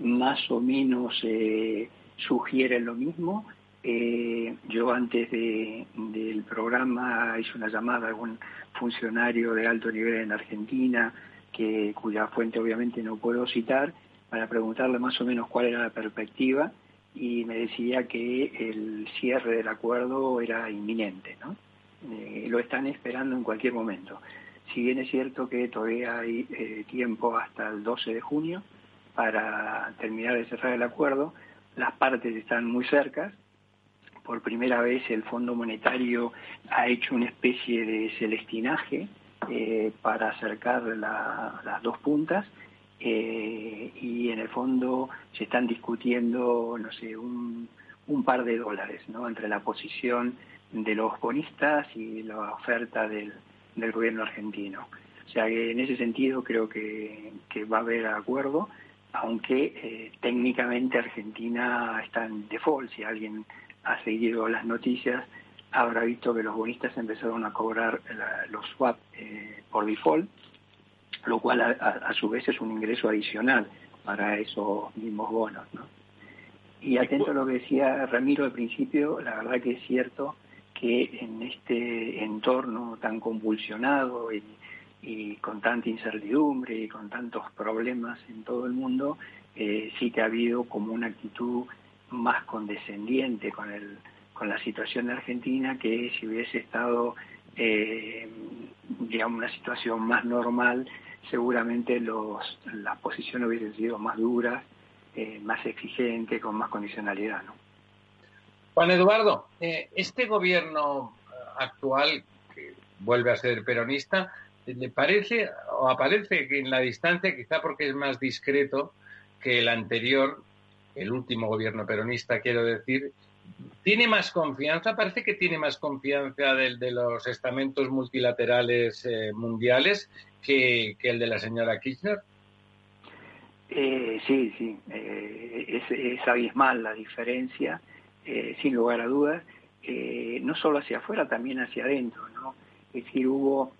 [SPEAKER 7] más o menos sugieren lo mismo. Yo antes del programa hice una llamada a algún funcionario de alto nivel en Argentina, que, cuya fuente obviamente no puedo citar, para preguntarle más o menos cuál era la perspectiva y me decía que el cierre del acuerdo era inminente, ¿no? lo están esperando en cualquier momento. Si bien es cierto que todavía hay tiempo hasta el 12 de junio, para terminar de cerrar el acuerdo. Las partes están muy cercas. Por primera vez el Fondo Monetario ha hecho una especie de celestinaje eh, para acercar las dos puntas eh, y en el fondo se están discutiendo, no sé, un, par de dólares ¿no? entre la posición de los bonistas y la oferta del, gobierno argentino. O sea que en ese sentido creo que va a haber acuerdo aunque eh, técnicamente Argentina está en default. Si alguien ha seguido las noticias, habrá visto que los bonistas empezaron a cobrar los swap eh, por default, lo cual a, su vez es un ingreso adicional para esos mismos bonos. Y atento a lo que decía Ramiro al principio, la verdad que es cierto que en este entorno tan convulsionado y y con tanta incertidumbre y con tantos problemas en todo el mundo, eh, sí que ha habido como una actitud más condescendiente con, el, con la situación de Argentina que si hubiese estado, eh, digamos, una situación más normal, seguramente los, las posiciones hubiesen sido más duras, eh, más exigentes, con más condicionalidad. ¿no?
[SPEAKER 2] Juan Eduardo, este gobierno actual, que vuelve a ser peronista, ¿Le parece o aparece en la distancia, quizá porque es más discreto que el anterior, el último gobierno peronista, quiero decir, tiene más confianza, parece que tiene más confianza del de los estamentos multilaterales eh, mundiales que, el de la señora Kirchner?
[SPEAKER 7] Eh, sí, sí, eh, es, es, abismal la diferencia, sin lugar a dudas, no solo hacia afuera, también hacia adentro, ¿no? Es decir, hubo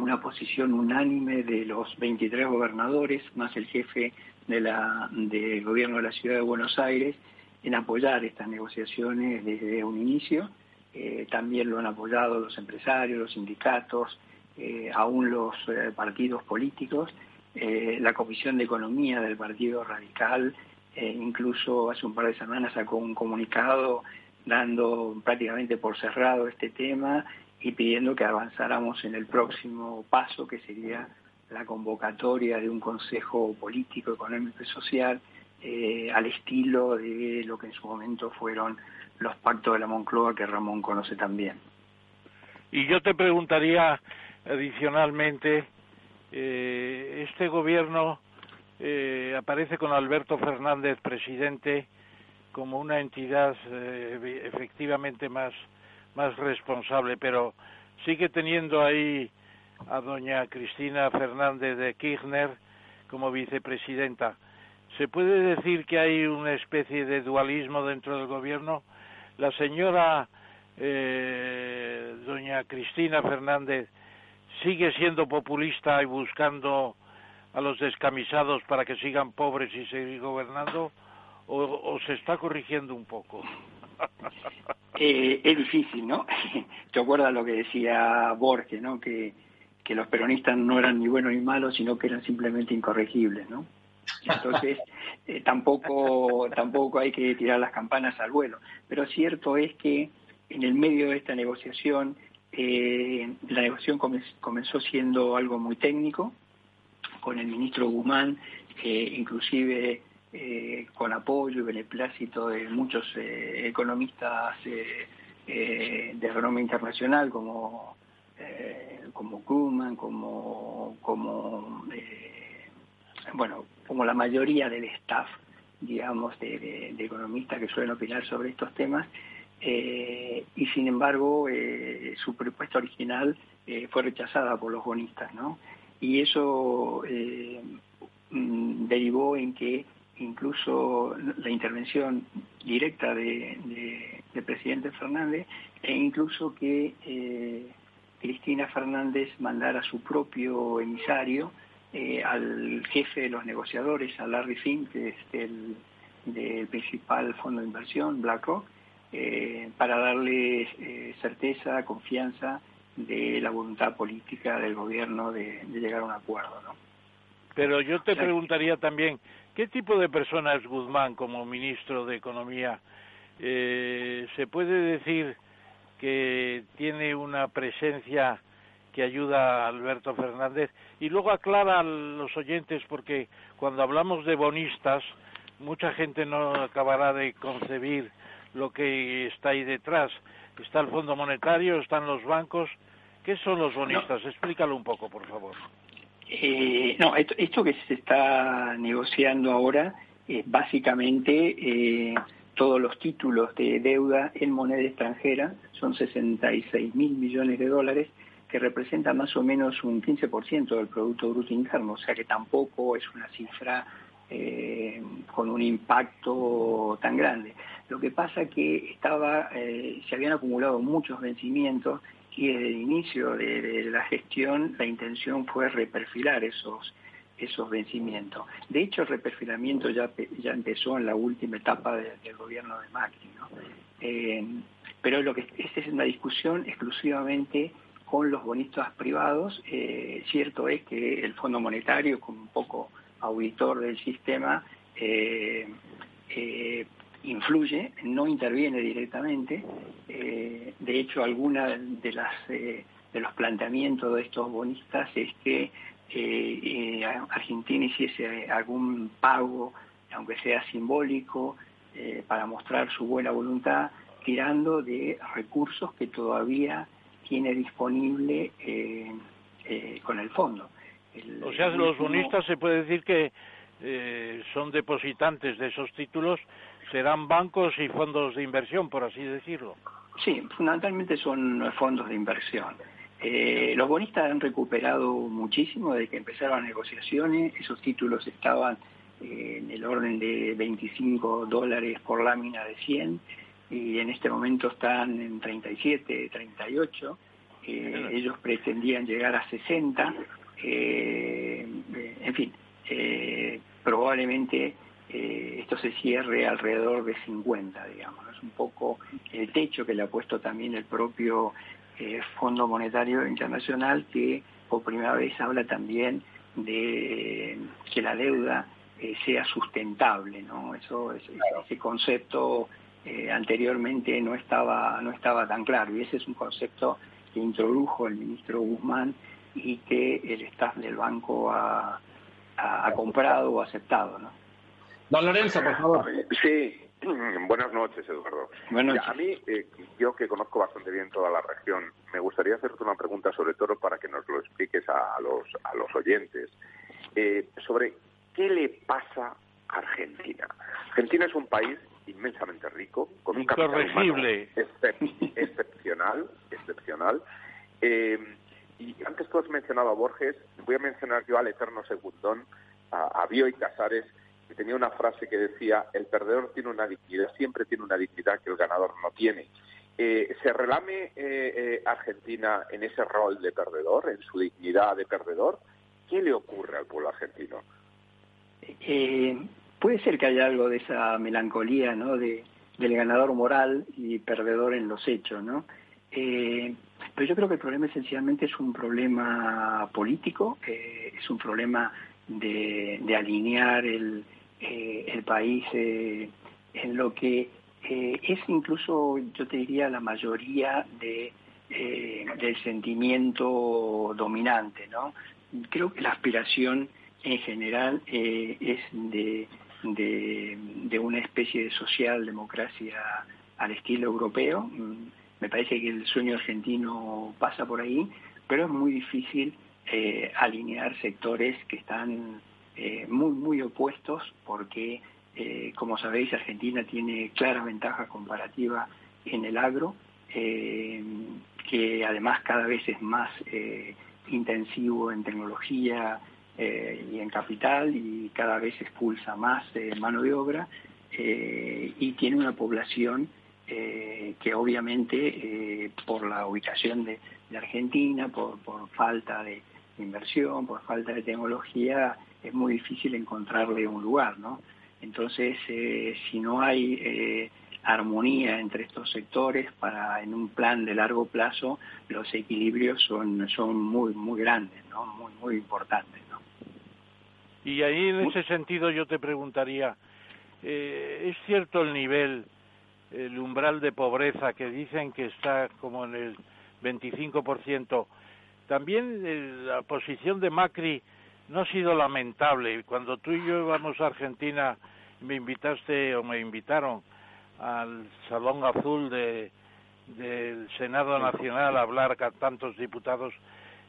[SPEAKER 7] una posición unánime de los 23 gobernadores, más el jefe de la, del gobierno de la ciudad de Buenos Aires, en apoyar estas negociaciones desde un inicio. Eh, también lo han apoyado los empresarios, los sindicatos, eh, aún los eh, partidos políticos. la Comisión de Economía del Partido Radical incluso hace un par de semanas sacó un comunicado dando prácticamente por cerrado este tema y pidiendo que avanzáramos en el próximo paso, que sería la convocatoria de un Consejo Político, Económico y Social, eh, al estilo de lo que en su momento fueron los pactos de la Moncloa, que Ramón conoce también.
[SPEAKER 3] Y yo te preguntaría adicionalmente, eh, este gobierno eh, aparece con Alberto Fernández presidente como una entidad efectivamente más más responsable, pero sigue teniendo ahí a doña Cristina Fernández de Kirchner como vicepresidenta. ¿Se puede decir que hay una especie de dualismo dentro del gobierno? La señora eh, doña Cristina Fernández sigue siendo populista y buscando a los descamisados para que sigan pobres y seguir gobernando o, se está corrigiendo un poco?
[SPEAKER 7] Eh, es difícil, ¿no? ¿Te acuerdas lo que decía Borges, ¿no? Que, que los peronistas no eran ni buenos ni malos, sino que eran simplemente incorregibles, ¿no? Entonces, eh, tampoco, tampoco hay que tirar las campanas al vuelo. Pero cierto es que en el medio de esta negociación, eh, la negociación comenzó siendo algo muy técnico, con el ministro Guzmán, inclusive eh, con apoyo y beneplácito de muchos economistas de renombre internacional como como Krugman, como como bueno como la mayoría del staff digamos de economistas que suelen opinar sobre estos temas eh, y sin embargo eh, su propuesta original eh, fue rechazada por los bonistas, ¿no? Y eso mm, derivó en que incluso la intervención directa de, del presidente Fernández e incluso que Cristina Fernández mandara su propio emisario al jefe de los negociadores, a Larry Fink, que es el del principal fondo de inversión, BlackRock, eh, para darle eh, certeza, confianza de la voluntad política del gobierno de, llegar a un acuerdo. ¿no?
[SPEAKER 3] Pero yo te preguntaría también, ¿qué tipo de persona es Guzmán como ministro de Economía? Eh, ¿Se puede decir que tiene una presencia que ayuda a Alberto Fernández? Y luego aclara a los oyentes, porque cuando hablamos de bonistas, mucha gente no acabará de concebir lo que está ahí detrás. Está el Fondo Monetario, están los bancos. ¿Qué son los bonistas? Explícalo un poco, por favor.
[SPEAKER 7] Eh, no, esto, que se está negociando ahora es básicamente eh, todos los títulos de deuda en moneda extranjera, son 66 mil millones de dólares, que representan más o menos un 15% del Producto Bruto Interno, o sea que tampoco es una cifra eh, con un impacto tan grande. Lo que pasa que estaba, eh, se habían acumulado muchos vencimientos y desde el inicio de, la gestión la intención fue reperfilar esos esos vencimientos. De hecho, el reperfilamiento ya, ya empezó en la última etapa del gobierno de Macri. ¿no? Eh, pero lo que esta es una discusión exclusivamente con los bonistas privados. Eh, cierto es que el Fondo Monetario, como un poco auditor del sistema, eh, influye, no interviene directamente. Eh, de hecho, alguna de las eh, de los planteamientos de estos bonistas es que eh, Argentina hiciese algún pago, aunque sea simbólico, para mostrar su buena voluntad, tirando de recursos que todavía tiene disponible con el fondo.
[SPEAKER 3] o sea, los bonistas se puede decir que son depositantes de esos títulos serán bancos y fondos de inversión, por así decirlo.
[SPEAKER 7] Sí, fundamentalmente son fondos de inversión. Eh, los bonistas han recuperado muchísimo desde que empezaron las negociaciones. Esos títulos estaban eh, en el orden de 25 dólares por lámina de 100 y en este momento están en 37, 38. Eh, ellos pretendían llegar a 60. en fin, probablemente eh, esto se cierre alrededor de 50, digamos. Es un poco el techo que le ha puesto también el propio eh, Fondo Monetario Internacional, que por primera vez habla también de que la deuda eh, sea sustentable, ¿no? Eso, ese concepto anteriormente no estaba no estaba tan claro y ese es un concepto que introdujo el ministro Guzmán y que el staff del banco ha, ha comprado o aceptado, ¿no?
[SPEAKER 2] Don Lorenzo, por favor.
[SPEAKER 4] Sí, buenas noches, Eduardo. a mí, eh, yo que conozco bastante bien toda la región, me gustaría hacerte una pregunta sobre todo para que nos lo expliques a los, a los oyentes. Eh, sobre qué le pasa a Argentina. Argentina es un país inmensamente rico, con un capital excepcional, excepcional. Eh, y antes tú has mencionado a Borges, voy a mencionar yo al eterno segundón a, a Bioy Casares, que tenía una frase que decía, el perdedor tiene una dignidad, siempre tiene una dignidad que el ganador no tiene. Eh, ¿Se relame eh, eh, Argentina en ese rol de perdedor, en su dignidad de perdedor? ¿Qué le ocurre al pueblo argentino?
[SPEAKER 7] Puede ser que haya algo de esa melancolía, ¿no? De, del ganador moral y perdedor en los hechos, ¿no? pero yo creo que el problema esencialmente es un problema político, es un problema de, alinear el, el país en lo que eh, es incluso, yo te diría, la mayoría de, eh, del sentimiento dominante, ¿no? Creo que la aspiración en general eh, es de, de, una especie de socialdemocracia al estilo europeo. Mm, me parece que el sueño argentino pasa por ahí, pero es muy difícil alinear sectores que están muy, muy opuestos porque eh, como sabéis, Argentina tiene clara ventaja comparativa en el agro, eh, que además cada vez es más eh, intensivo en tecnología y en capital y cada vez expulsa más mano de obra y tiene una población que obviamente por la ubicación de, Argentina, por, por falta de inversión, por falta de tecnología, es muy difícil encontrarle un lugar, ¿no? Entonces, eh, si no hay eh, armonía entre estos sectores para en un plan de largo plazo, los equilibrios son, son muy, muy grandes, ¿no? muy, muy importantes.
[SPEAKER 3] Y ahí en ese sentido yo te preguntaría, eh, ¿es cierto el nivel, el umbral de pobreza que dicen que está como en el 25%? También la posición de Macri no ha sido lamentable. Cuando tú y yo íbamos a Argentina, me invitaste o me invitaron al Salón Azul de, del Senado Nacional a hablar con tantos diputados,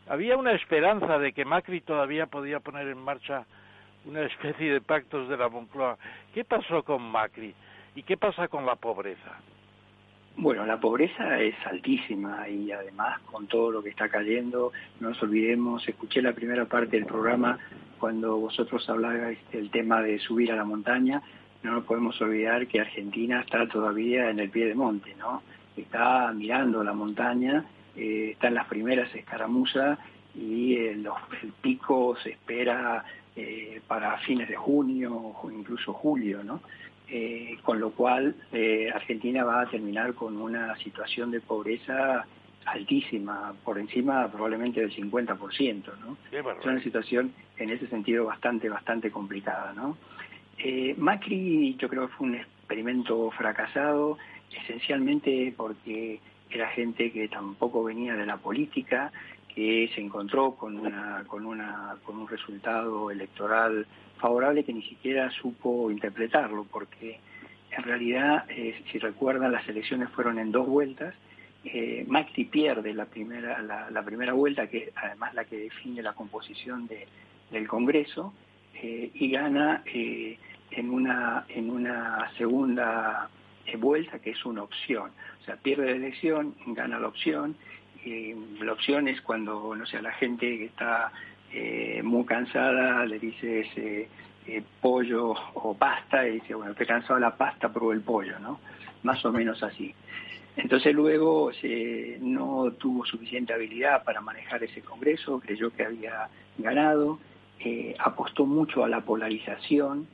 [SPEAKER 3] había una esperanza de que Macri todavía podía poner en marcha una especie de pactos de la Moncloa. ¿Qué pasó con Macri? ¿Y qué pasa con la pobreza?
[SPEAKER 7] Bueno, la pobreza es altísima y además con todo lo que está cayendo, no nos olvidemos, escuché la primera parte del programa cuando vosotros hablabais del tema de subir a la montaña, no nos podemos olvidar que Argentina está todavía en el pie de monte, ¿no? Está mirando la montaña, eh, está en las primeras escaramuzas y el, el pico se espera eh, para fines de junio o incluso julio, ¿no? Eh, con lo cual eh, Argentina va a terminar con una situación de pobreza altísima, por encima probablemente del 50%, ¿no? Es una situación en ese sentido bastante, bastante complicada, ¿no? Eh, Macri yo creo que fue un experimento fracasado, esencialmente porque era gente que tampoco venía de la política, que se encontró con una, con una, con un resultado electoral favorable que ni siquiera supo interpretarlo, porque en realidad, eh, si recuerdan, las elecciones fueron en dos vueltas. Eh, pierde la primera, la, primera vuelta, que es además la que define la composición de, del Congreso, eh, y gana eh, en, una, en una segunda vuelta, que es una opción. O sea, pierde la elección, gana la opción, y la opción es cuando, no sé, la gente que está eh, muy cansada, le dices eh, eh, pollo o pasta y dice, bueno, estoy cansado la pasta, pruebo el pollo, ¿no? Más o menos así. Entonces luego no tuvo suficiente habilidad para manejar ese Congreso, creyó que había ganado, apostó mucho a la polarización,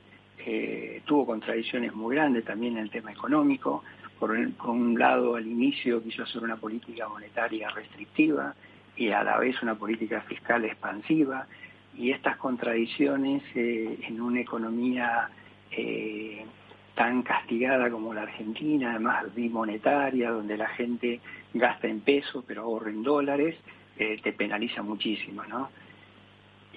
[SPEAKER 7] tuvo contradicciones muy grandes también en el tema económico. Por, un lado, al inicio quiso hacer una política monetaria restrictiva, y a la vez una política fiscal expansiva y estas contradicciones eh, en una economía eh, tan castigada como la Argentina, además bimonetaria, donde la gente gasta en pesos pero ahorra en dólares, eh, te penaliza muchísimo, ¿no?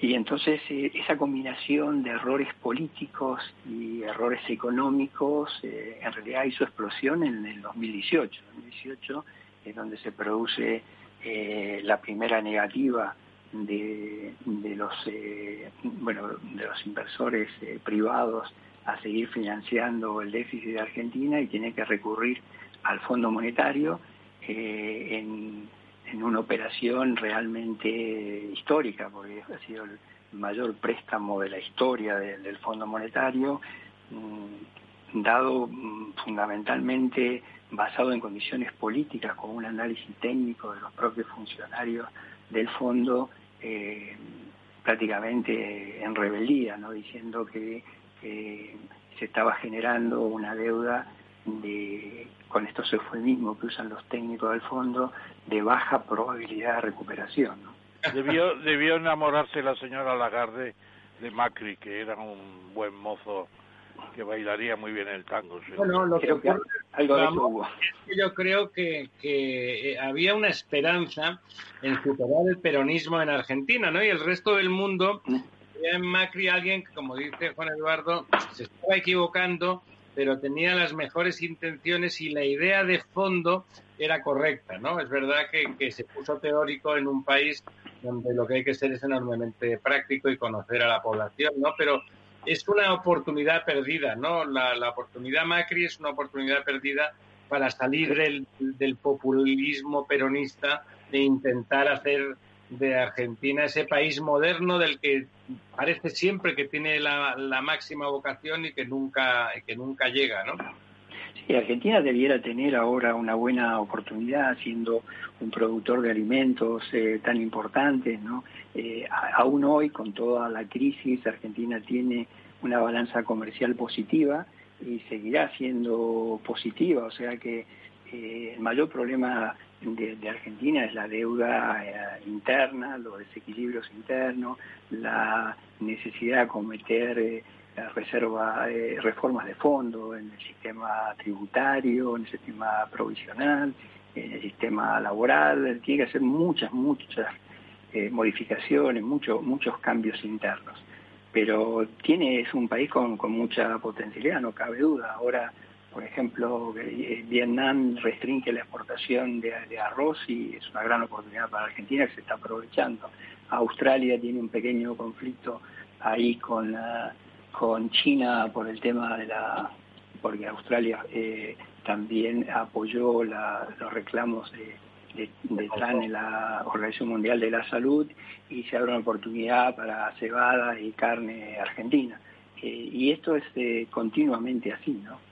[SPEAKER 7] Y entonces esa combinación de errores políticos y errores económicos en realidad hizo explosión en el 2018. 2018 es donde se produce eh, la primera negativa de, los eh, bueno de los inversores eh, privados a seguir financiando el déficit de Argentina y tiene que recurrir al Fondo Monetario en, una operación realmente histórica porque ha sido mayor préstamo de la historia del Fondo Monetario, mm, dado mm, fundamentalmente basado en condiciones políticas, con un análisis técnico de los propios funcionarios del fondo, eh, prácticamente en rebeldía, ¿no? diciendo que se estaba generando una deuda de, con estos eufemismos que usan los técnicos del fondo, de baja probabilidad de recuperación.
[SPEAKER 3] Debió, debió enamorarse la señora Lagarde de Macri, que era un buen mozo que bailaría muy bien el tango.
[SPEAKER 2] Bueno, lo que, algo yo creo que, que, eh, había una esperanza en superar el peronismo en Argentina, ¿no? Y el resto del mundo mm. en Macri alguien que, como dice Juan Eduardo, se estaba equivocando, pero tenía las mejores intenciones y la idea de fondo era correcta, ¿no? Es verdad que, que se puso teórico en un país donde lo que hay que ser es enormemente práctico y conocer a la población, ¿no? Pero es una oportunidad perdida, ¿no? La, la oportunidad Macri es una oportunidad perdida para salir del, del populismo peronista de intentar hacer de Argentina ese país moderno del que parece siempre que tiene la, la máxima vocación y que nunca que nunca llega, ¿no?
[SPEAKER 7] Sí, Argentina debiera tener ahora una buena oportunidad siendo un productor de alimentos eh, tan importante, ¿no? Eh, aún hoy, con toda la crisis, Argentina tiene una balanza comercial positiva y seguirá siendo positiva, o sea que eh, el mayor problema de, Argentina es la deuda interna, los desequilibrios internos, la necesidad de cometer reserva, eh, reformas de fondo en el sistema tributario, en el sistema provisional, en el sistema laboral, tiene que hacer muchas, muchas eh, modificaciones, muchos, muchos cambios internos. Pero tiene, es un país con, con mucha potencialidad, no cabe duda. Ahora, por ejemplo, eh, Vietnam restringe la exportación de, arroz y es una gran oportunidad para Argentina que se está aprovechando. Australia tiene un pequeño conflicto ahí con China por el tema de la, porque Australia eh, también apoyó los reclamos de, de, en la Organización Mundial de la Salud y se abre una oportunidad para cebada y carne argentina. Eh, y esto es continuamente así, ¿no?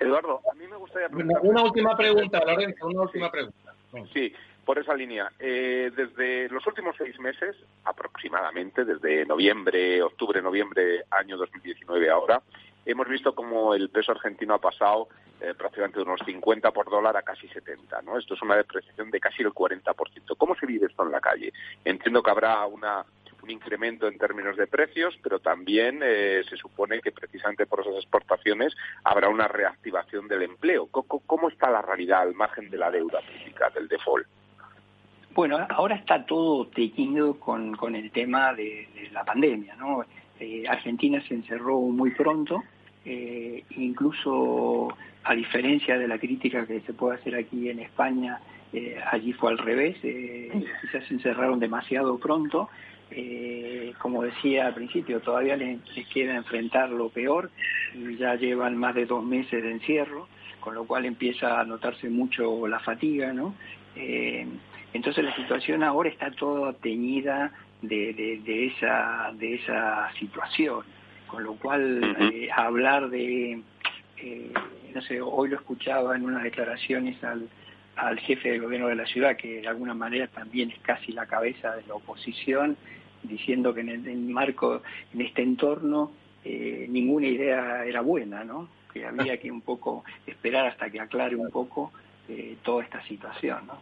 [SPEAKER 4] Eduardo, a mí me gustaría
[SPEAKER 2] preguntar... Una, última pregunta, Lorenzo, una última pregunta.
[SPEAKER 4] Sí, por esa línea. Eh, desde los últimos seis meses, aproximadamente, desde noviembre, octubre, noviembre, año 2019 ahora, hemos visto como el peso argentino ha pasado eh, prácticamente de unos 50 por dólar a casi 70, ¿no? Esto es una depreciación de casi el 40%. ¿Cómo se vive esto en la calle? Entiendo que habrá una, un incremento en términos de precios, pero también eh, se supone que precisamente por esas exportaciones habrá una reactivación del empleo. ¿Cómo, cómo está la realidad al margen de la deuda pública, del default?
[SPEAKER 7] Bueno, ahora está todo teñido con, el tema de, la pandemia, ¿no? Eh, Argentina se encerró muy pronto, eh, incluso a diferencia de la crítica que se puede hacer aquí en España, eh, allí fue al revés, quizás se encerraron demasiado pronto. Como decía al principio, todavía les, queda enfrentar lo peor y ya llevan más de dos meses de encierro, con lo cual empieza a notarse mucho la fatiga, ¿no? Entonces la situación ahora está toda teñida de, de, esa, de esa situación, con lo cual eh, hablar de, eh, no sé, hoy lo escuchaba en unas declaraciones al, al jefe del gobierno de la ciudad, que de alguna manera también es casi la cabeza de la oposición, diciendo que en el, marco, en este entorno, eh, ninguna idea era buena, ¿no? Que había que un poco esperar hasta que aclare un poco toda esta situación, ¿no?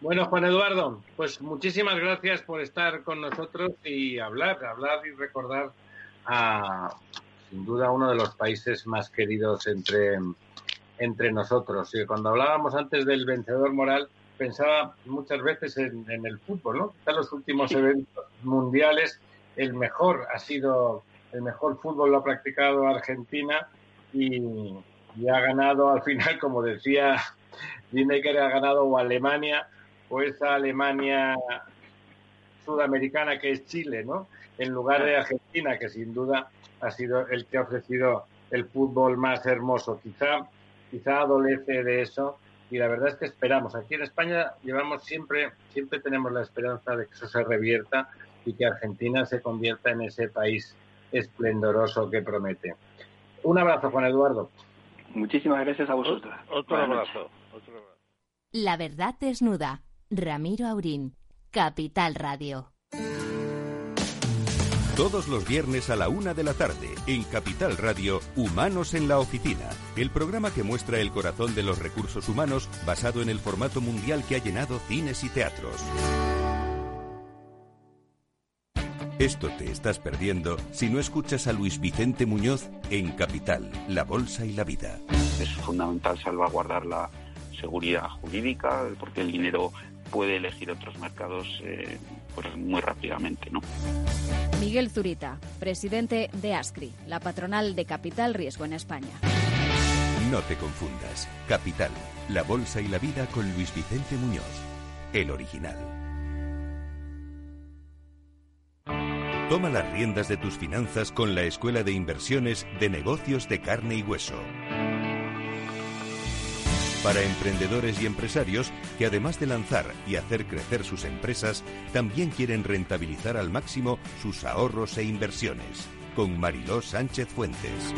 [SPEAKER 2] Bueno, Juan Eduardo, pues muchísimas gracias por estar con nosotros y hablar, hablar y recordar a, sin duda, uno de los países más queridos entre, entre nosotros. Y cuando hablábamos antes del vencedor moral, pensaba muchas veces en, el fútbol, ¿no? En los últimos eventos mundiales, el mejor ha sido, el mejor fútbol lo ha practicado Argentina y, y ha ganado al final, como decía Lineker, ha ganado Alemania o esa Alemania sudamericana que es Chile, ¿no? En lugar de Argentina, que sin duda ha sido el que ha ofrecido el fútbol más hermoso. Quizá, quizá adolece de eso y la verdad es que esperamos. Aquí en España llevamos siempre, siempre tenemos la esperanza de que eso se revierta y que Argentina se convierta en ese país esplendoroso que promete. Un abrazo, Juan Eduardo.
[SPEAKER 7] Muchísimas gracias a vosotros.
[SPEAKER 3] Otro abrazo.
[SPEAKER 1] La verdad desnuda. Ramiro Aurín, Capital Radio.
[SPEAKER 6] Todos los viernes a la una de la tarde, en Capital Radio, Humanos en la Oficina, el programa que muestra el corazón de los recursos humanos basado en el formato mundial que ha llenado cines y teatros. Esto te estás perdiendo si no escuchas a Luis Vicente Muñoz en Capital, La Bolsa y la Vida.
[SPEAKER 8] Es fundamental salvaguardar la seguridad jurídica porque el dinero puede elegir otros mercados eh, pues muy rápidamente. ¿no?
[SPEAKER 9] Miguel Zurita, presidente de ASCRI, la patronal de Capital Riesgo en España.
[SPEAKER 6] No te confundas. Capital, la bolsa y la vida con Luis Vicente Muñoz, el original. Toma las riendas de tus finanzas con la Escuela de Inversiones de Negocios de Carne y Hueso para emprendedores y empresarios que además de lanzar y hacer crecer sus empresas, también quieren rentabilizar al máximo sus ahorros e inversiones. Con Mariló Sánchez Fuentes.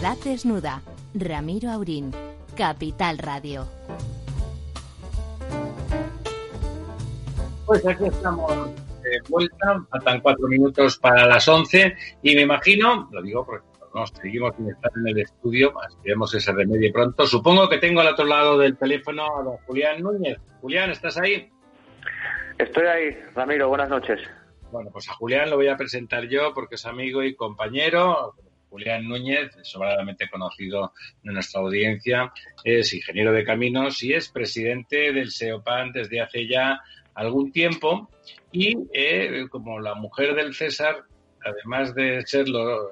[SPEAKER 1] Verdad desnuda. Ramiro Aurín, Capital Radio.
[SPEAKER 2] Pues aquí estamos de vuelta, faltan cuatro minutos para las once y me imagino, lo digo porque nos seguimos sin estar en el estudio, esperemos ese remedio pronto. Supongo que tengo al otro lado del teléfono a don Julián Núñez. Julián, ¿estás ahí?
[SPEAKER 10] Estoy ahí, Ramiro, buenas noches.
[SPEAKER 2] Bueno, pues a Julián lo voy a presentar yo porque es amigo y compañero, Julián Núñez, sobradamente conocido en nuestra audiencia, es ingeniero de caminos y es presidente del SEOPAN desde hace ya algún tiempo y eh, como la mujer del César, además de serlo,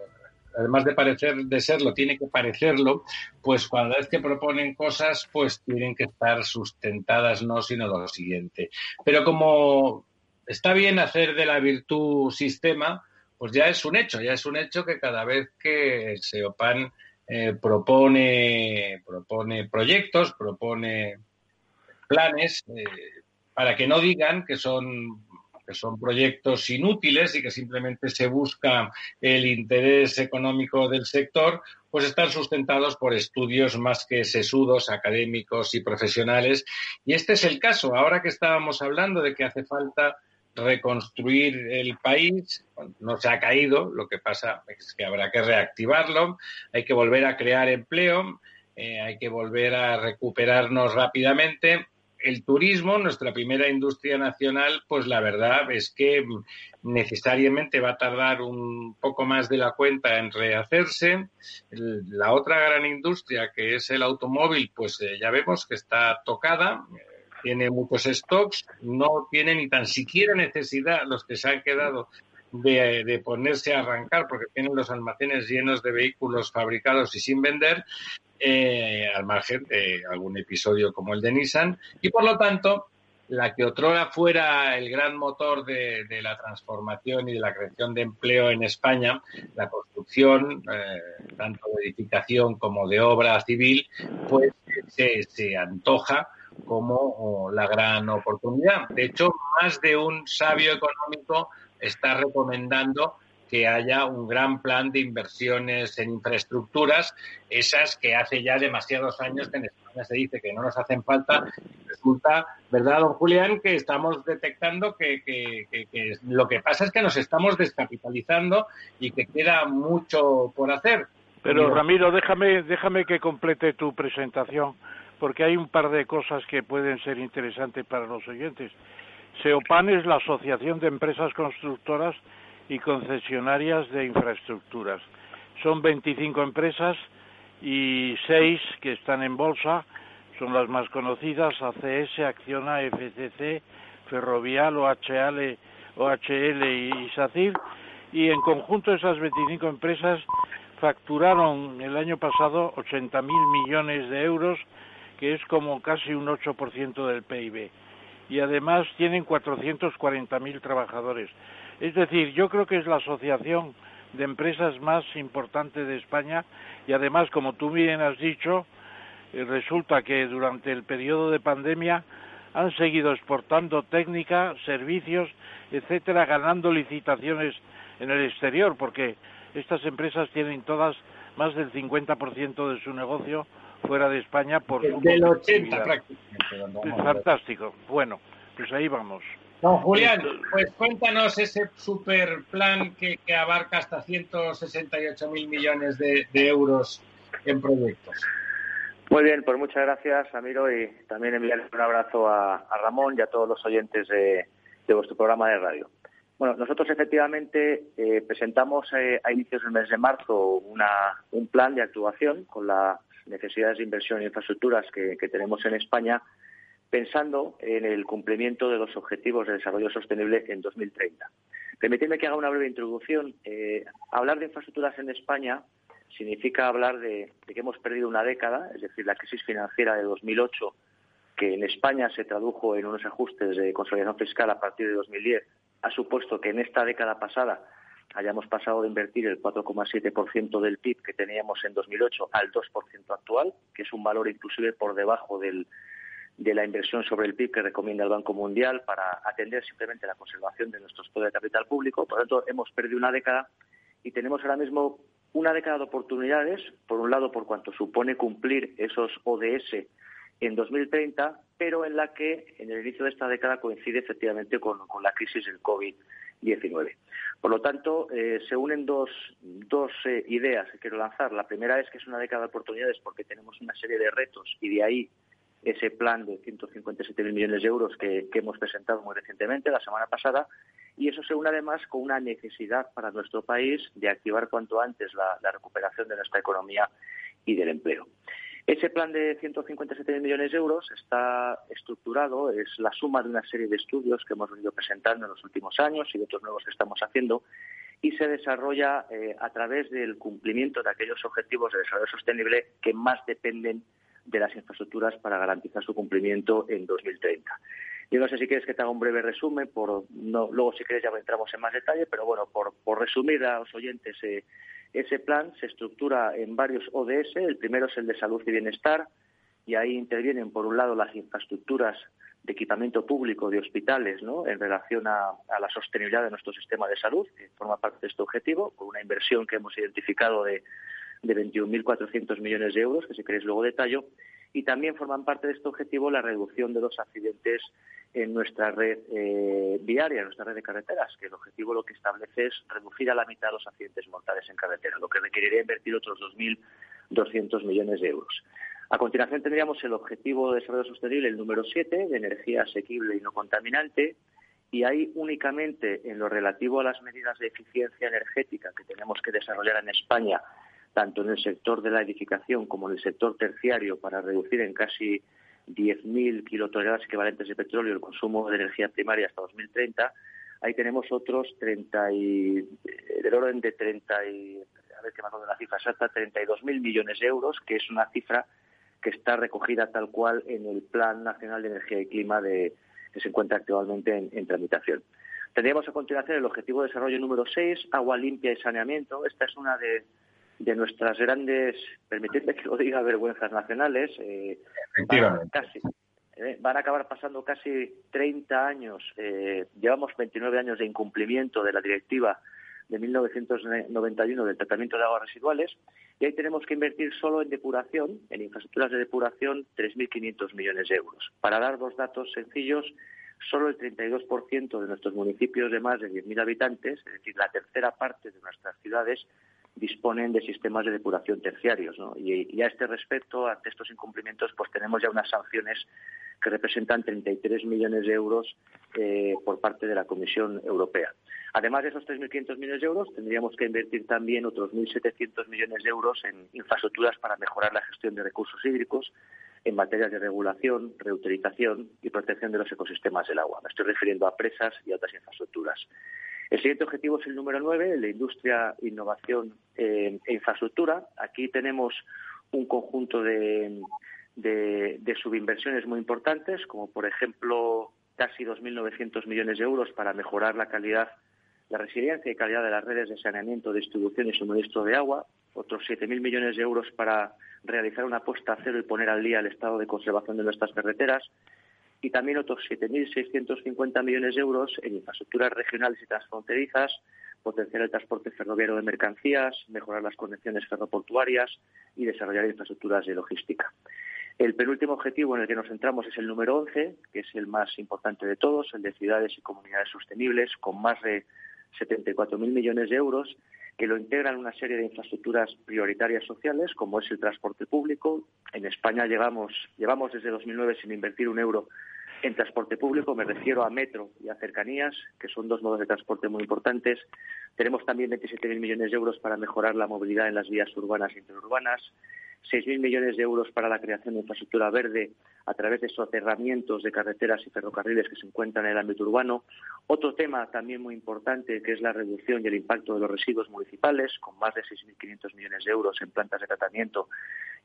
[SPEAKER 2] además de parecer de serlo, tiene que parecerlo, pues cuando es que proponen cosas, pues tienen que estar sustentadas, no sino lo siguiente. Pero como está bien hacer de la virtud sistema, pues ya es un hecho, ya es un hecho que cada vez que SEOPAN eh, propone, propone proyectos, propone planes, eh, para que no digan que son que son proyectos inútiles y que simplemente se busca el interés económico del sector, pues están sustentados por estudios más que sesudos, académicos y profesionales. Y este es el caso. Ahora que estábamos hablando de que hace falta reconstruir el país. No se ha caído, lo que pasa es que habrá que reactivarlo, hay que volver a crear empleo, eh, hay que volver a recuperarnos rápidamente. El turismo, nuestra primera industria nacional, pues la verdad es que necesariamente va a tardar un poco más de la cuenta en rehacerse. La otra gran industria, que es el automóvil, pues eh, ya vemos que está tocada tiene muchos stocks, no tiene ni tan siquiera necesidad los que se han quedado de, ponerse a arrancar porque tienen los almacenes llenos de vehículos fabricados y sin vender, eh, al margen de algún episodio como el de Nissan, y por lo tanto, la que otrora fuera el gran motor de, la transformación y de la creación de empleo en España, la construcción, eh, tanto de edificación como de obra civil, pues se, se antoja como la gran oportunidad. De hecho, más de un sabio económico está recomendando que haya un gran plan de inversiones en infraestructuras, esas que hace ya demasiados años que en España se dice que no nos hacen falta. Resulta, ¿verdad, don Julián, que estamos detectando que, que lo que pasa es que nos estamos descapitalizando y que queda mucho por hacer?
[SPEAKER 3] Pero Ramiro, déjame, déjame que complete tu presentación porque hay un par de cosas que pueden ser interesantes para los oyentes. SEOPAN es la Asociación de Empresas Constructoras y Concesionarias de Infraestructuras. Son 25 empresas y seis que están en bolsa, son las más conocidas, ACS, Acciona, FCC, Ferrovial, OHL, OHL y SACIR, y en conjunto esas 25 empresas facturaron el año pasado 80.000 millones de euros que es como casi un 8% del PIB. y además tienen 440.000 trabajadores. Es decir, yo creo que es la asociación de empresas más importante de España y además, como tú bien has dicho, eh, resulta que durante el periodo de pandemia han seguido exportando técnica, servicios, etcétera, ganando licitaciones en el exterior, porque estas empresas tienen todas más del 50% de su negocio fuera de España por
[SPEAKER 2] su del 80 prácticamente.
[SPEAKER 3] fantástico. Bueno, pues ahí vamos.
[SPEAKER 2] Don Julián, pues cuéntanos ese super plan que, abarca hasta 168 mil millones de, euros en proyectos.
[SPEAKER 10] Muy bien, pues muchas gracias, Amiro, y también enviarle un abrazo a, Ramón y a todos los oyentes de, vuestro programa de radio. Bueno, nosotros efectivamente eh, presentamos eh, a inicios del mes de marzo un plan de actuación con las necesidades de inversión en infraestructuras que tenemos en España pensando en el cumplimiento de los objetivos de desarrollo sostenible en 2030. Permitidme que haga una breve introducción. Eh, hablar de infraestructuras en España significa hablar de, que hemos perdido una década, es decir, la crisis financiera de 2008, que en España se tradujo en unos ajustes de consolidación fiscal a partir de 2010, ha supuesto que en esta década pasada hayamos pasado de invertir el 4,7% del PIB que teníamos en 2008 al 2% actual, que es un valor inclusive por debajo del, de la inversión sobre el PIB que recomienda el Banco Mundial para atender simplemente la conservación de nuestros poderes de capital público. Por lo tanto, hemos perdido una década y tenemos ahora mismo una década de oportunidades, por un lado, por cuanto supone cumplir esos ODS en 2030, pero en la que en el inicio de esta década coincide efectivamente con, la crisis del COVID-19. Por lo tanto, eh, se unen dos, dos eh, ideas que quiero lanzar. La primera es que es una década de oportunidades porque tenemos una serie de retos y de ahí ese plan de 157.000 millones de euros que, hemos presentado muy recientemente, la semana pasada, y eso se une además con una necesidad para nuestro país de activar cuanto antes la, recuperación de nuestra economía y del empleo. Ese plan de 157.000 millones de euros está estructurado, es la suma de una serie de estudios que hemos venido presentando en los últimos años y de otros nuevos que estamos haciendo, y se desarrolla eh, a través del cumplimiento de aquellos objetivos de desarrollo sostenible que más dependen de las infraestructuras para garantizar su cumplimiento en 2030. Yo no sé si quieres que te haga un breve resumen, por no, luego si quieres ya entramos en más detalle, pero bueno, por, resumir a los oyentes, eh, ese plan se estructura en varios ODS. El primero es el de salud y bienestar, y ahí intervienen, por un lado, las infraestructuras de equipamiento público de hospitales ¿no? en relación a, a, la sostenibilidad de nuestro sistema de salud, que forma parte de este objetivo, con una inversión que hemos identificado de de 21.400 millones de euros, que si queréis luego detallo, y también forman parte de este objetivo la reducción de los accidentes en nuestra red eh, viaria, en nuestra red de carreteras, que el objetivo lo que establece es reducir a la mitad los accidentes mortales en carretera, lo que requeriría invertir otros 2.200 millones de euros. A continuación tendríamos el objetivo de desarrollo sostenible, el número 7, de energía asequible y no contaminante, y ahí únicamente en lo relativo a las medidas de eficiencia energética que tenemos que desarrollar en España tanto en el sector de la edificación como en el sector terciario para reducir en casi 10.000 kilotoneladas equivalentes de petróleo el consumo de energía primaria hasta 2030. Ahí tenemos otros 30 y, del orden de 30 y, a ver qué me de la cifra exacta, 32.000 millones de euros, que es una cifra que está recogida tal cual en el Plan Nacional de Energía y Clima de, que se encuentra actualmente en, en tramitación. Tendríamos a continuación el objetivo de desarrollo número 6, agua limpia y saneamiento. Esta es una de de nuestras grandes, permitidme que lo diga, vergüenzas nacionales, eh, van, casi, eh, van a acabar pasando casi 30 años, eh, llevamos 29 años de incumplimiento de la directiva de 1991 del tratamiento de aguas residuales y ahí tenemos que invertir solo en depuración, en infraestructuras de depuración, 3.500 millones de euros. Para dar dos datos sencillos, solo el 32% de nuestros municipios de más de 10.000 habitantes, es decir, la tercera parte de nuestras ciudades, disponen de sistemas de depuración terciarios. Y, a este respecto, ante estos incumplimientos, pues tenemos ya unas sanciones que representan 33 millones de euros eh, por parte de la Comisión Europea. Además de esos 3.500 millones de euros, tendríamos que invertir también otros 1.700 millones de euros en infraestructuras para mejorar la gestión de recursos hídricos en materias de regulación, reutilización y protección de los ecosistemas del agua. Me estoy refiriendo a presas y a otras infraestructuras. El siguiente objetivo es el número nueve, el de industria, innovación eh, e infraestructura. Aquí tenemos un conjunto de, subinversiones muy importantes, como por ejemplo casi 2.900 millones de euros para mejorar la calidad, la resiliencia y calidad de las redes de saneamiento, distribución y suministro de agua, otros 7.000 millones de euros para realizar una puesta a cero y poner al día el estado de conservación de nuestras carreteras, y también otros 7.650 millones de euros en infraestructuras regionales y transfronterizas, potenciar el transporte ferroviario de mercancías, mejorar las conexiones ferroportuarias y desarrollar infraestructuras de logística. El penúltimo objetivo en el que nos centramos es el número 11, que es el más importante de todos, el de ciudades y comunidades sostenibles, con más de 74.000 millones de euros, que lo integran una serie de infraestructuras prioritarias sociales, como es el transporte público. En España llevamos, desde 2009 sin invertir un euro en transporte público, me refiero a metro y a cercanías, que son dos modos de transporte muy importantes. Tenemos también 27.000 millones de euros para mejorar la movilidad en las vías urbanas e interurbanas. 6.000 millones de euros para la creación de infraestructura verde a través de soterramientos de carreteras y ferrocarriles que se encuentran en el ámbito urbano. Otro tema también muy importante que es la reducción y el impacto de los residuos municipales, con más de 6.500 millones de euros en plantas de tratamiento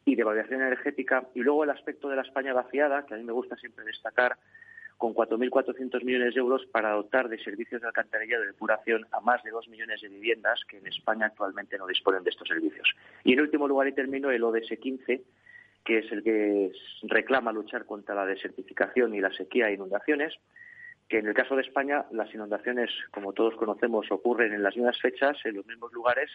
[SPEAKER 10] y de variación energética. Y luego el aspecto de la España vaciada, que a mí me gusta siempre destacar, con 4.400 millones de euros para dotar de servicios de alcantarillado de depuración a más de 2 millones de viviendas que en España actualmente no disponen de estos servicios. Y en último lugar, y termino, el ODS 15, que es el que reclama luchar contra la desertificación y la sequía e inundaciones, que en el caso de España las inundaciones, como todos conocemos, ocurren en las mismas fechas, en los mismos lugares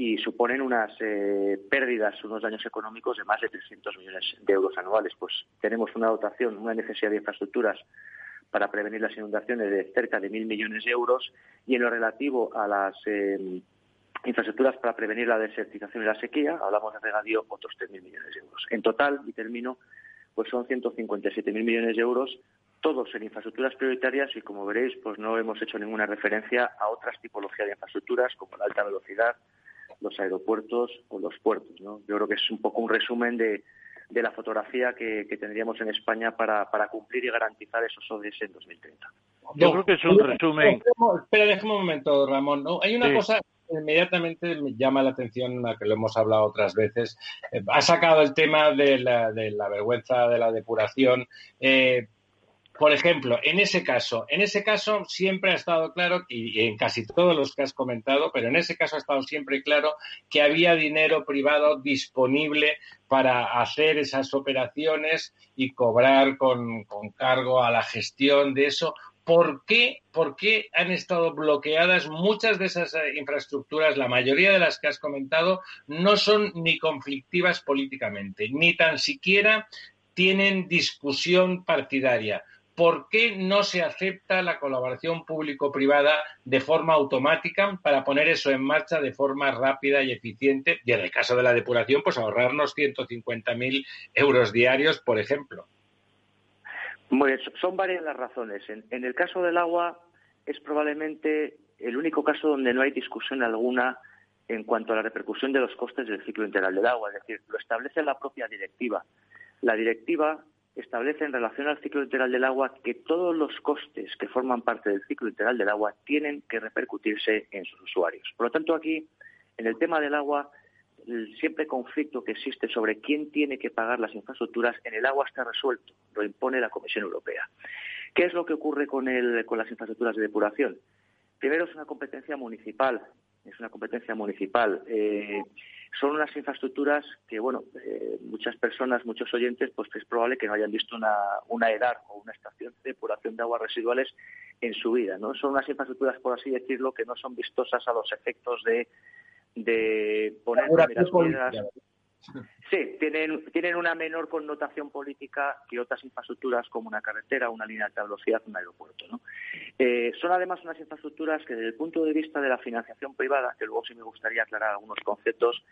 [SPEAKER 10] y suponen unas eh, pérdidas, unos daños económicos de más de 300 millones de euros anuales. Pues tenemos una dotación, una necesidad de infraestructuras para prevenir las inundaciones de cerca de mil millones de euros y en lo relativo a las eh, infraestructuras para prevenir la desertización y la sequía, hablamos de regadío, otros 3.000 millones de euros. En total, y termino, pues son 157.000 millones de euros, todos en infraestructuras prioritarias y, como veréis, pues no hemos hecho ninguna referencia a otras tipologías de infraestructuras como la alta velocidad, los aeropuertos o los puertos. ¿no? Yo creo que es un poco un resumen de, de la fotografía que, tendríamos en España para, para cumplir y garantizar esos ODS en 2030.
[SPEAKER 3] Yo creo que es un resumen.
[SPEAKER 2] Espera, déjame un momento, Ramón. ¿no? Hay una cosa que inmediatamente me llama la atención, a que lo hemos hablado otras veces. Eh, ha sacado el tema de la, de la vergüenza de la depuración. Eh, por ejemplo, en ese caso, en ese caso siempre ha estado claro, y en casi todos los que has comentado, pero en ese caso ha estado siempre claro que había dinero privado disponible para hacer esas operaciones y cobrar con, cargo a la gestión de eso. ¿Por qué, ¿Por qué han estado bloqueadas muchas de esas eh, infraestructuras? La mayoría de las que has comentado no son ni conflictivas políticamente, ni tan siquiera tienen discusión partidaria. ¿Por qué no se acepta la colaboración público-privada de forma automática para poner eso en marcha de forma rápida y eficiente? Y en el caso de la depuración, pues ahorrarnos 150.000 euros diarios, por ejemplo.
[SPEAKER 10] Bueno, son varias las razones. En, en el caso del agua es probablemente el único caso donde no hay discusión alguna en cuanto a la repercusión de los costes del ciclo integral del agua, es decir, lo establece la propia directiva. La directiva establece en relación al ciclo integral del agua que todos los costes que forman parte del ciclo integral del agua tienen que repercutirse en sus usuarios. Por lo tanto, aquí, en el tema del agua, el siempre conflicto que existe sobre quién tiene que pagar las infraestructuras en el agua está resuelto, lo impone la Comisión Europea. ¿Qué es lo que ocurre con, el, con las infraestructuras de depuración? Primero es una competencia municipal, es una competencia municipal. Eh, son unas infraestructuras que, bueno, eh, muchas personas, muchos oyentes, pues es probable que no hayan visto una, una EDAR o una estación de depuración de aguas residuales en su vida, ¿no? Son unas infraestructuras, por así decirlo, que no son vistosas a los efectos de, de poner piedras, Sí, tienen, tienen una menor connotación política que otras infraestructuras como una carretera, una línea de alta velocidad, un aeropuerto. ¿no? Eh, son además unas infraestructuras que desde el punto de vista de la financiación privada, que luego sí me gustaría aclarar algunos conceptos,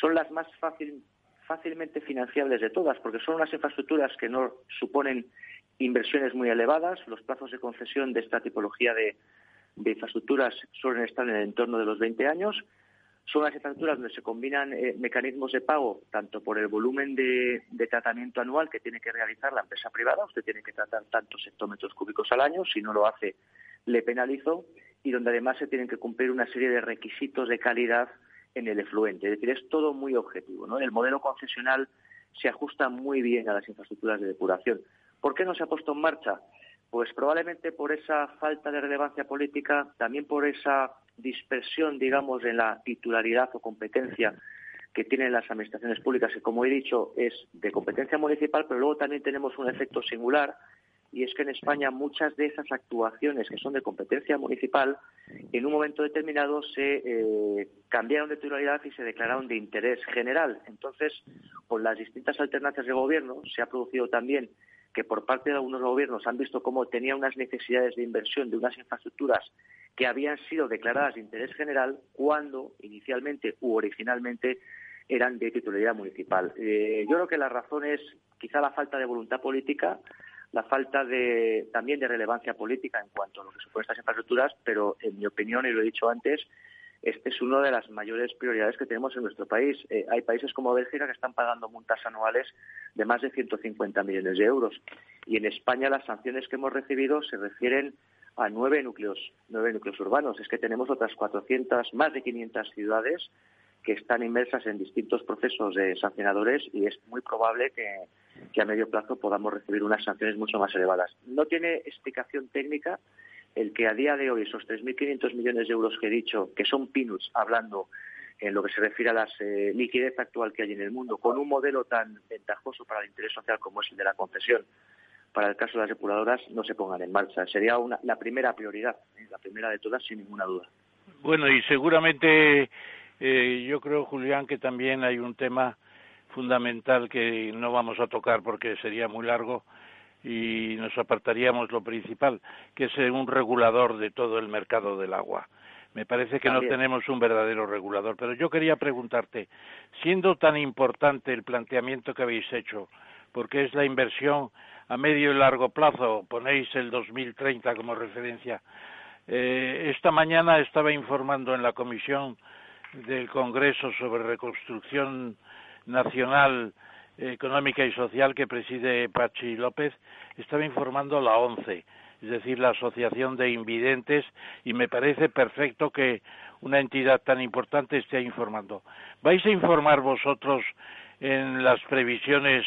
[SPEAKER 10] son las más fácil, fácilmente financiables de todas, porque son unas infraestructuras que no suponen inversiones muy elevadas, los plazos de concesión de esta tipología de, de infraestructuras suelen estar en el entorno de los 20 años, son las infraestructuras donde se combinan eh, mecanismos de pago tanto por el volumen de, tratamiento anual que tiene que realizar la empresa privada, usted tiene que tratar tantos hectómetros cúbicos al año, si no lo hace le penalizo, y donde además se tienen que cumplir una serie de requisitos de calidad en el efluente. Es decir, es todo muy objetivo. ¿no? El modelo concesional se ajusta muy bien a las infraestructuras de depuración. ¿Por qué no se ha puesto en marcha? Pues probablemente por esa falta de relevancia política, también por esa dispersión, digamos, en la titularidad o competencia que tienen las administraciones públicas, que como he dicho es de competencia municipal, pero luego también tenemos un efecto singular y es que en España muchas de esas actuaciones que son de competencia municipal en un momento determinado se eh, cambiaron de titularidad y se declararon de interés general. Entonces, con las distintas alternancias de gobierno se ha producido también que por parte de algunos gobiernos han visto cómo tenían unas necesidades de inversión de unas infraestructuras que habían sido declaradas de interés general cuando inicialmente u originalmente eran de titularidad municipal. Eh, yo creo que la razón es quizá la falta de voluntad política, la falta de, también de relevancia política en cuanto a lo que suponen estas infraestructuras, pero en mi opinión, y lo he dicho antes, este es una de las mayores prioridades que tenemos en nuestro país. Eh, hay países como Bélgica que están pagando multas anuales de más de 150 millones de euros. Y en España las sanciones que hemos recibido se refieren a nueve núcleos, nueve núcleos urbanos. Es que tenemos otras 400, más de 500 ciudades que están inmersas en distintos procesos de sancionadores y es muy probable que, a medio plazo podamos recibir unas sanciones mucho más elevadas. No tiene explicación técnica el que a día de hoy esos 3.500 millones de euros que he dicho, que son peanuts, hablando en lo que se refiere a la eh, liquidez actual que hay en el mundo, con un modelo tan ventajoso para el interés social como es el de la concesión, para el caso de las depuradoras, no se pongan en marcha. Sería la primera prioridad, ¿eh? la primera de todas, sin ninguna duda.
[SPEAKER 3] Bueno, y seguramente eh, yo creo, Julián, que también hay un tema fundamental que no vamos a tocar porque sería muy largo y nos apartaríamos lo principal, que es un regulador de todo el mercado del agua. Me parece que no tenemos un verdadero regulador, pero yo quería preguntarte, siendo tan importante el planteamiento que habéis hecho, porque es la inversión a medio y largo plazo, ponéis el 2030 como referencia, eh, esta mañana estaba informando en la comisión del Congreso sobre Reconstrucción Nacional Económica y Social que preside Pachi López, estaba informando la ONCE, es decir, la Asociación de Invidentes, y me parece perfecto que una entidad tan importante esté informando. ¿Vais a informar vosotros en las previsiones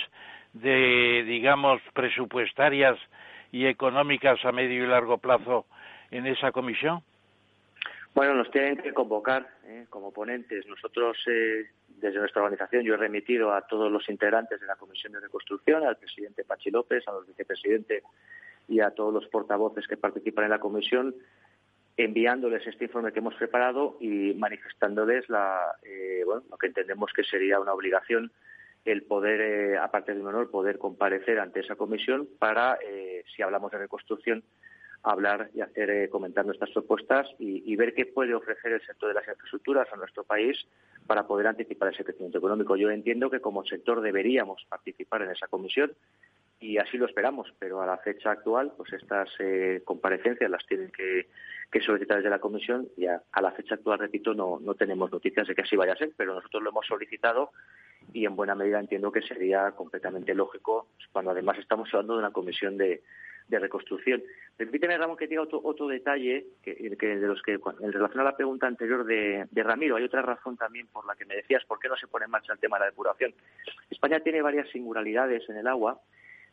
[SPEAKER 3] de, digamos, presupuestarias y económicas a medio y largo plazo en esa comisión?
[SPEAKER 10] Bueno, nos tienen que convocar ¿eh? como ponentes. Nosotros, eh, desde nuestra organización, yo he remitido a todos los integrantes de la Comisión de Reconstrucción, al presidente Pachi López, a los vicepresidentes y a todos los portavoces que participan en la comisión, enviándoles este informe que hemos preparado y manifestándoles la, eh, bueno, lo que entendemos que sería una obligación el poder, aparte de un honor, poder comparecer ante esa comisión para, si hablamos de reconstrucción, hablar y hacer eh, comentar nuestras propuestas y, ver qué puede ofrecer el sector de las infraestructuras a nuestro país para poder anticipar ese crecimiento económico. Yo entiendo que como sector deberíamos participar en esa comisión y así lo esperamos, pero a la fecha actual, pues estas eh, comparecencias las tienen que, solicitar desde la comisión y a, la fecha actual, repito, no, no tenemos noticias de que así vaya a ser, pero nosotros lo hemos solicitado y en buena medida entiendo que sería completamente lógico cuando además estamos hablando de una comisión de, de reconstrucción. Permíteme, Ramón, que diga otro, otro detalle que, de los que, en relación a la pregunta anterior de, Ramiro, hay otra razón también por la que me decías por qué no se pone en marcha el tema de la depuración. España tiene varias singularidades en el agua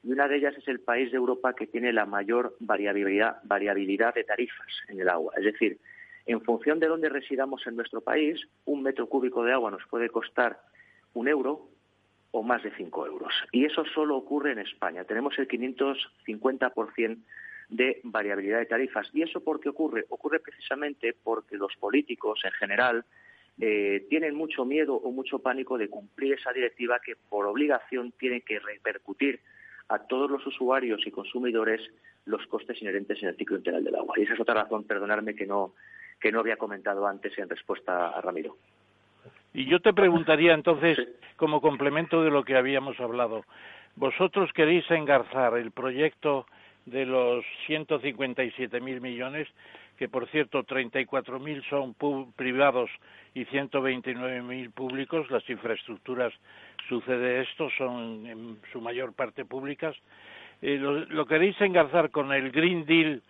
[SPEAKER 10] y una de ellas es el país de Europa que tiene la mayor variabilidad, variabilidad de tarifas en el agua. Es decir, en función de dónde residamos en nuestro país, un metro cúbico de agua nos puede costar un euro o más de 5 euros. Y eso solo ocurre en España. Tenemos el 550% de variabilidad de tarifas. ¿Y eso por qué ocurre? Ocurre precisamente porque los políticos en general eh, tienen mucho miedo o mucho pánico de cumplir esa directiva que por obligación tiene que repercutir a todos los usuarios y consumidores los costes inherentes en el ciclo integral del agua. Y esa es otra razón, perdonarme, que no, que no había comentado antes en respuesta a Ramiro.
[SPEAKER 3] Y yo te preguntaría entonces, como complemento de lo que habíamos hablado, ¿vosotros queréis engarzar el proyecto de los 157.000 millones, que por cierto 34.000 son privados y 129.000 públicos, las infraestructuras sucede esto, son en su mayor parte públicas, eh, lo, queréis engarzar con el Green Deal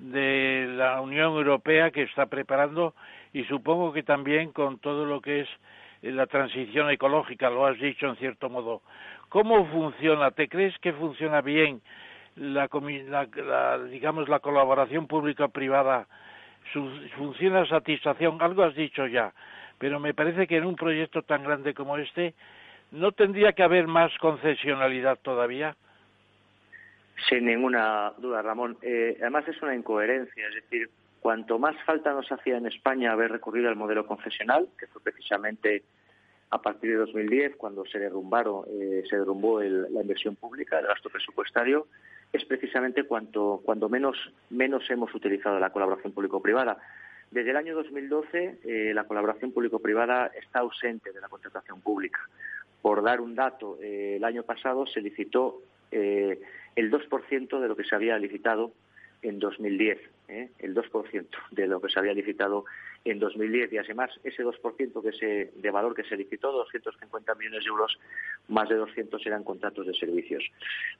[SPEAKER 3] de la Unión Europea que está preparando y supongo que también con todo lo que es eh, la transición ecológica, lo has dicho en cierto modo. ¿Cómo funciona? ¿Te crees que funciona bien la, digamos la colaboración pública privada funciona satisfacción algo has dicho ya pero me parece que en un proyecto tan grande como este no tendría que haber más concesionalidad todavía
[SPEAKER 10] sin ninguna duda Ramón eh, además es una incoherencia es decir cuanto más falta nos hacía en España haber recurrido al modelo concesional que fue precisamente a partir de 2010, cuando se derrumbaron, eh, se derrumbó la inversión pública, el gasto presupuestario, es precisamente cuanto, cuando menos, menos hemos utilizado la colaboración público-privada. Desde el año 2012, eh, la colaboración público-privada está ausente de la contratación pública. Por dar un dato, eh, el año pasado se licitó el 2% de lo que se había licitado en 2010, ¿eh? el 2% de lo que se había licitado en 2010 y además ese 2% que se, de valor que se licitó, 250 millones de euros, más de 200 eran contratos de servicios.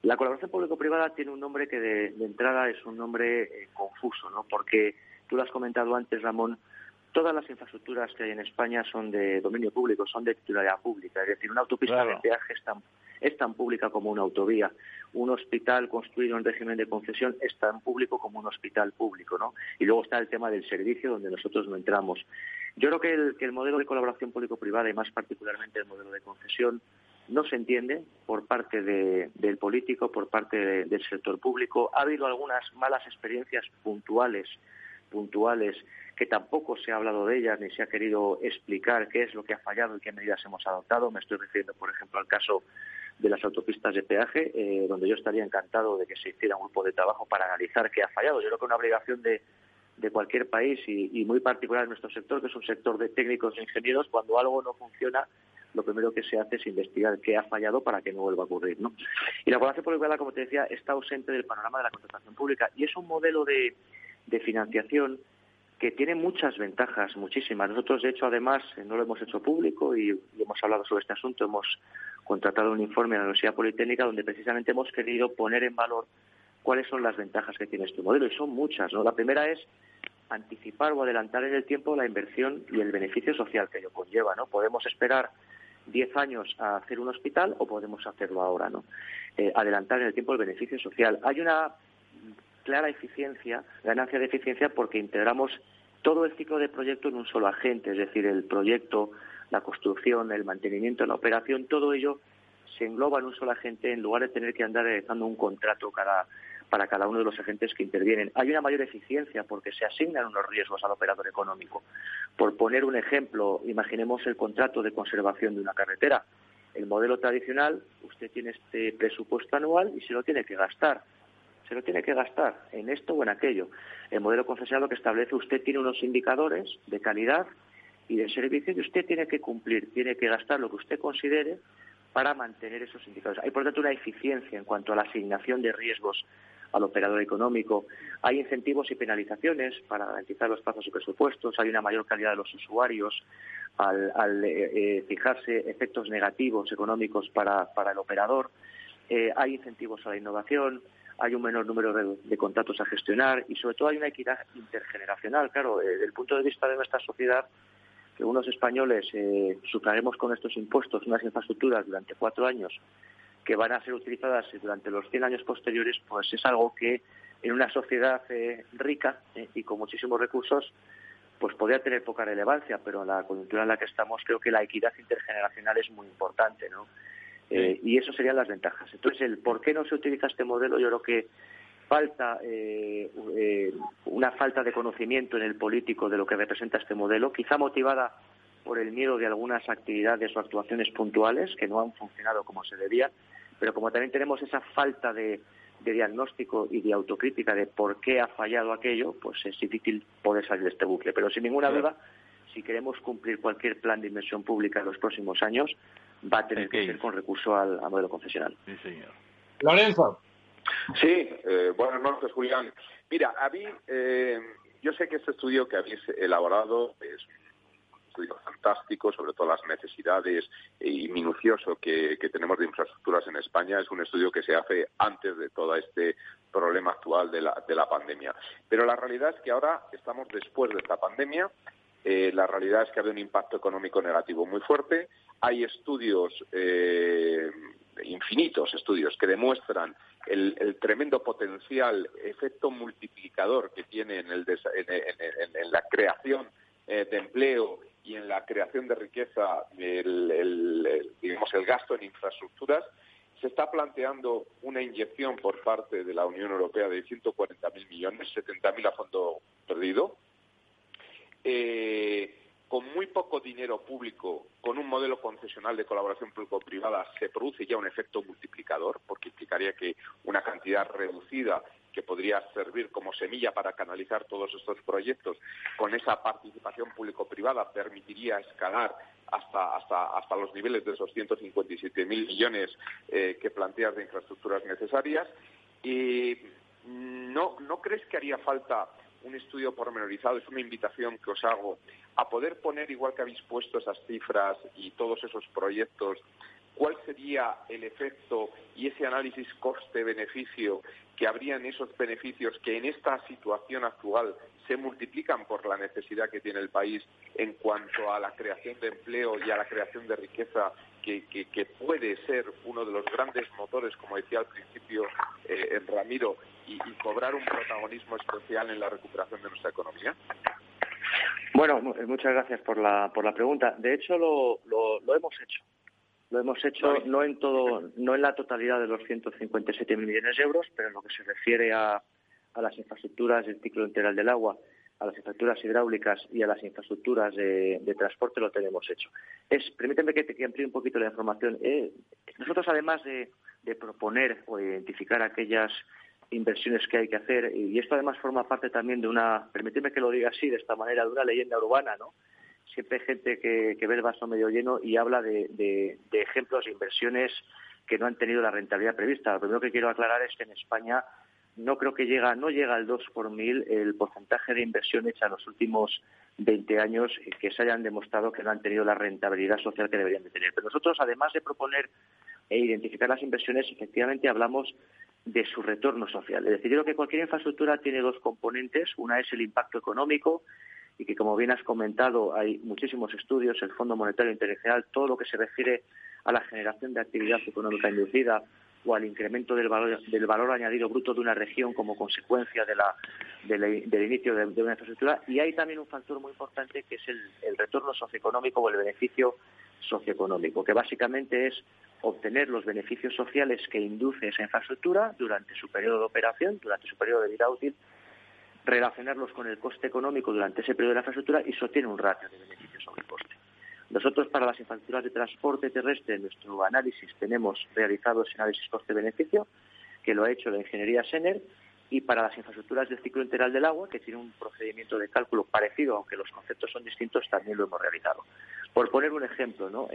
[SPEAKER 10] La colaboración público-privada tiene un nombre que de, entrada es un nombre eh, confuso, ¿no? porque tú lo has comentado antes, Ramón, todas las infraestructuras que hay en España son de dominio público, son de titularidad pública. Es decir, una autopista de peaje es tan, es tan pública como una autovía. Un hospital construido en régimen de concesión es tan público como un hospital público, ¿no? Y luego está el tema del servicio, donde nosotros no entramos. Yo creo que el, que el modelo de colaboración público-privada, y más particularmente el modelo de concesión, no se entiende por parte del político, por parte del sector público. Ha habido algunas malas experiencias puntuales puntuales que tampoco se ha hablado de ellas ni se ha querido explicar qué es lo que ha fallado y qué medidas hemos adoptado. Me estoy refiriendo, por ejemplo, al caso de las autopistas de peaje, eh, donde yo estaría encantado de que se hiciera un grupo de trabajo para analizar qué ha fallado. Yo creo que una obligación de, de cualquier país y, muy particular en nuestro sector, que es un sector de técnicos e ingenieros, cuando algo no funciona, lo primero que se hace es investigar qué ha fallado para que no vuelva a ocurrir. ¿no? Y la población pública, como te decía, está ausente del panorama de la contratación pública y es un modelo de, de financiación que tiene muchas ventajas, muchísimas. Nosotros, de hecho, además, eh, no lo hemos hecho público y, hemos hablado sobre este asunto. Hemos contratado un informe a la Universidad Politécnica donde precisamente hemos querido poner en valor cuáles son las ventajas que tiene este modelo. Y son muchas. ¿no? La primera es anticipar o adelantar en el tiempo la inversión y el beneficio social que ello conlleva. ¿no? Podemos esperar 10 años a hacer un hospital o podemos hacerlo ahora. ¿no? Eh, adelantar en el tiempo el beneficio social. Hay una clara eficiencia, ganancia de eficiencia, porque integramos todo el ciclo de proyecto en un solo agente, es decir, el proyecto, la construcción, el mantenimiento, la operación, todo ello se engloba en un solo agente en lugar de tener que andar realizando un contrato para cada uno de los agentes que intervienen. Hay una mayor eficiencia porque se asignan unos riesgos al operador económico. Por poner un ejemplo, imaginemos el contrato de conservación de una carretera. El modelo tradicional, usted tiene este presupuesto anual y se lo tiene que gastar se lo tiene que gastar en esto o en aquello. El modelo concesional lo que establece, usted tiene unos indicadores de calidad y de servicio y usted tiene que cumplir, tiene que gastar lo que usted considere para mantener esos indicadores. Hay, por tanto, una eficiencia en cuanto a la asignación de riesgos al operador económico. Hay incentivos y penalizaciones para garantizar los plazos y presupuestos. Hay una mayor calidad de los usuarios al, eh, eh, fijarse efectos negativos económicos para, el operador. Eh, hay incentivos a la innovación hay un menor número de, contratos a gestionar y sobre todo hay una equidad intergeneracional. Claro, desde el punto de vista de nuestra sociedad, que unos españoles eh, sufraremos con estos impuestos unas infraestructuras durante cuatro años que van a ser utilizadas durante los 100 años posteriores, pues es algo que en una sociedad eh, rica eh, y con muchísimos recursos, pues podría tener poca relevancia, pero en la coyuntura en la que estamos creo que la equidad intergeneracional es muy importante, ¿no? Eh, y eso serían las ventajas. Entonces, el por qué no se utiliza este modelo, yo creo que falta eh, eh, una falta de conocimiento en el político de lo que representa este modelo, quizá motivada por el miedo de algunas actividades o actuaciones puntuales que no han funcionado como se debía, pero como también tenemos esa falta de, diagnóstico y de autocrítica de por qué ha fallado aquello, pues es difícil poder salir de este bucle. Pero sin ninguna duda, si queremos cumplir cualquier plan de inversión pública en los próximos años, va a tener que ser con recurso al, modelo confesional.
[SPEAKER 3] Sí, señor.
[SPEAKER 2] Lorenzo.
[SPEAKER 4] Sí, eh, buenas noches, Julián. Mira, a mí, eh, yo sé que este estudio que habéis elaborado es un estudio fantástico sobre todas las necesidades y minucioso que, tenemos de infraestructuras en España. Es un estudio que se hace antes de todo este problema actual de la, de la pandemia. Pero la realidad es que ahora estamos después de esta pandemia eh, la realidad es que ha habido un impacto económico negativo muy fuerte. Hay estudios eh, infinitos estudios que demuestran el, tremendo potencial, efecto multiplicador que tiene en, el, en, la creación eh, de empleo y en la creación de riqueza el, digamos, el gasto en infraestructuras, se está planteando una inyección por parte de la Unión Europea de 140.000 millones, 70.000 a fondo perdido. Eh, con muy poco dinero público, con un modelo concesional de colaboración público-privada, se produce ya un efecto multiplicador, porque implicaría que una cantidad reducida que podría servir como semilla para canalizar todos estos proyectos, con esa participación público-privada permitiría escalar hasta, hasta, hasta los niveles de esos 157.000 millones eh, que planteas de infraestructuras necesarias. Y no, ¿No crees que haría falta un estudio pormenorizado, es una invitación que os hago a poder poner, igual que habéis puesto esas cifras y todos esos proyectos, cuál sería el efecto y ese análisis coste-beneficio que habrían esos beneficios que en esta situación actual se multiplican por la necesidad que tiene el país en cuanto a la creación de empleo y a la creación de riqueza que, puede ser uno de los grandes motores, como decía al principio eh, Ramiro, y, cobrar un protagonismo especial en la recuperación de nuestra economía?
[SPEAKER 10] Bueno, muchas gracias por la, por la pregunta. De hecho, lo, lo, hemos hecho. Lo hemos hecho no en todo, no en la totalidad de los 157 millones de euros, pero en lo que se refiere a, a las infraestructuras del ciclo integral del agua, a las infraestructuras hidráulicas y a las infraestructuras de, transporte lo tenemos hecho. Es, permíteme que, te, amplíe un poquito la información. Eh, nosotros, además de, de proponer o identificar aquellas inversiones que hay que hacer y esto además forma parte también de una, permíteme que lo diga así, de esta manera, de una leyenda urbana, ¿no? Siempre hay gente que, ve el vaso medio lleno y habla de, de, ejemplos de inversiones que no han tenido la rentabilidad prevista. Lo primero que quiero aclarar es que en España no creo que llega, no llega al 2 por mil el porcentaje de inversión hecha en los últimos 20 años que se hayan demostrado que no han tenido la rentabilidad social que deberían de tener. Pero nosotros, además de proponer e identificar las inversiones, efectivamente hablamos de su retorno social. Es decir, yo creo que cualquier infraestructura tiene dos componentes. Una es el impacto económico y que, como bien has comentado, hay muchísimos estudios, el Fondo Monetario Internacional, todo lo que se refiere a la generación de actividad económica inducida o al incremento del valor, añadido bruto de una región como consecuencia del inicio de, una infraestructura. Y hay también un factor muy importante que es el, el retorno socioeconómico o el beneficio socioeconómico, que básicamente es obtener los beneficios sociales que induce esa infraestructura durante su periodo de operación, durante su periodo de vida útil, relacionarlos con el coste económico durante ese periodo de la infraestructura y eso tiene un ratio de beneficios sobre coste. Nosotros para las infraestructuras de transporte terrestre en nuestro análisis tenemos realizado ese análisis coste-beneficio que lo ha hecho la ingeniería Sener y para las infraestructuras del ciclo integral del agua, que tiene un procedimiento de cálculo parecido, aunque los conceptos son distintos, también lo hemos realizado. Por poner un ejemplo, ¿no?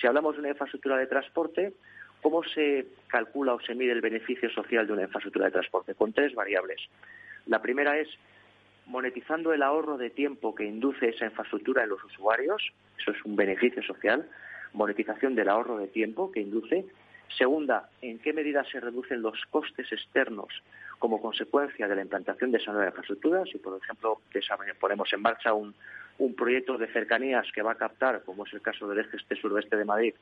[SPEAKER 10] si hablamos de una infraestructura de transporte, ¿cómo se calcula o se mide el beneficio social de una infraestructura de transporte? Con tres variables. La primera es monetizando el ahorro de tiempo que induce esa infraestructura en los usuarios, eso es un beneficio social, monetización del ahorro de tiempo que induce. Segunda, en qué medida se reducen los costes externos como consecuencia de la implantación de esa nueva infraestructura. Si, por ejemplo, ponemos en marcha un, un proyecto de cercanías que va a captar, como es el caso del este suroeste de Madrid,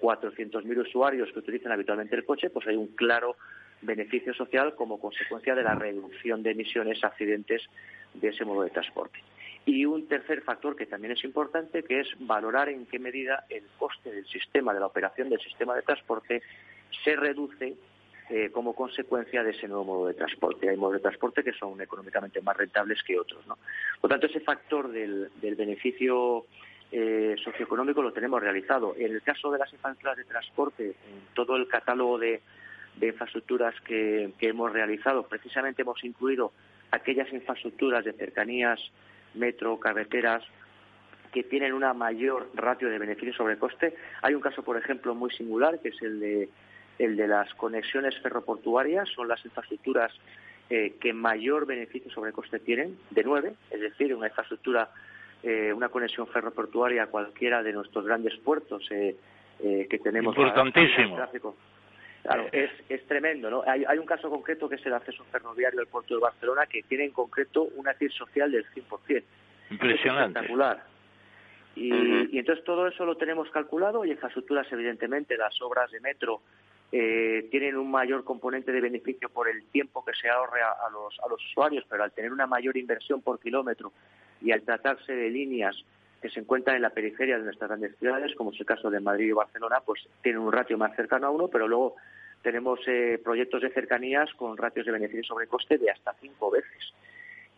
[SPEAKER 10] 400.000 usuarios que utilizan habitualmente el coche, pues hay un claro beneficio social como consecuencia de la reducción de emisiones accidentes de ese modo de transporte. Y un tercer factor que también es importante, que es valorar en qué medida el coste del sistema, de la operación del sistema de transporte, se reduce eh, como consecuencia de ese nuevo modo de transporte. Hay modos de transporte que son económicamente más rentables que otros. ¿no? Por tanto, ese factor del, beneficio eh, socioeconómico lo tenemos realizado. En el caso de las infraestructuras de transporte, en todo el catálogo de, infraestructuras que, hemos realizado, precisamente hemos incluido aquellas infraestructuras de cercanías, metro, carreteras, que tienen una mayor ratio de beneficio sobre coste. Hay un caso, por ejemplo, muy singular, que es el de el de las conexiones ferroportuarias son las infraestructuras eh, que mayor beneficio sobre coste tienen, de nueve, es decir, una infraestructura, eh, una conexión ferroportuaria a cualquiera de nuestros grandes puertos eh, que tenemos.
[SPEAKER 3] Importantísimo.
[SPEAKER 10] Claro, es, es tremendo, ¿no? Hay, hay, un caso concreto que es el acceso ferroviario al puerto de Barcelona que tiene en concreto una TIR social del 100%.
[SPEAKER 3] Impresionante.
[SPEAKER 10] espectacular. Y, y, entonces todo eso lo tenemos calculado y infraestructuras, evidentemente, las obras de metro eh, tienen un mayor componente de beneficio por el tiempo que se ahorre a, los, a los usuarios, pero al tener una mayor inversión por kilómetro y al tratarse de líneas que se encuentran en la periferia de nuestras grandes ciudades, como es el caso de Madrid y Barcelona, pues tienen un ratio más cercano a uno, pero luego tenemos eh, proyectos de cercanías con ratios de beneficio sobre coste de hasta cinco veces.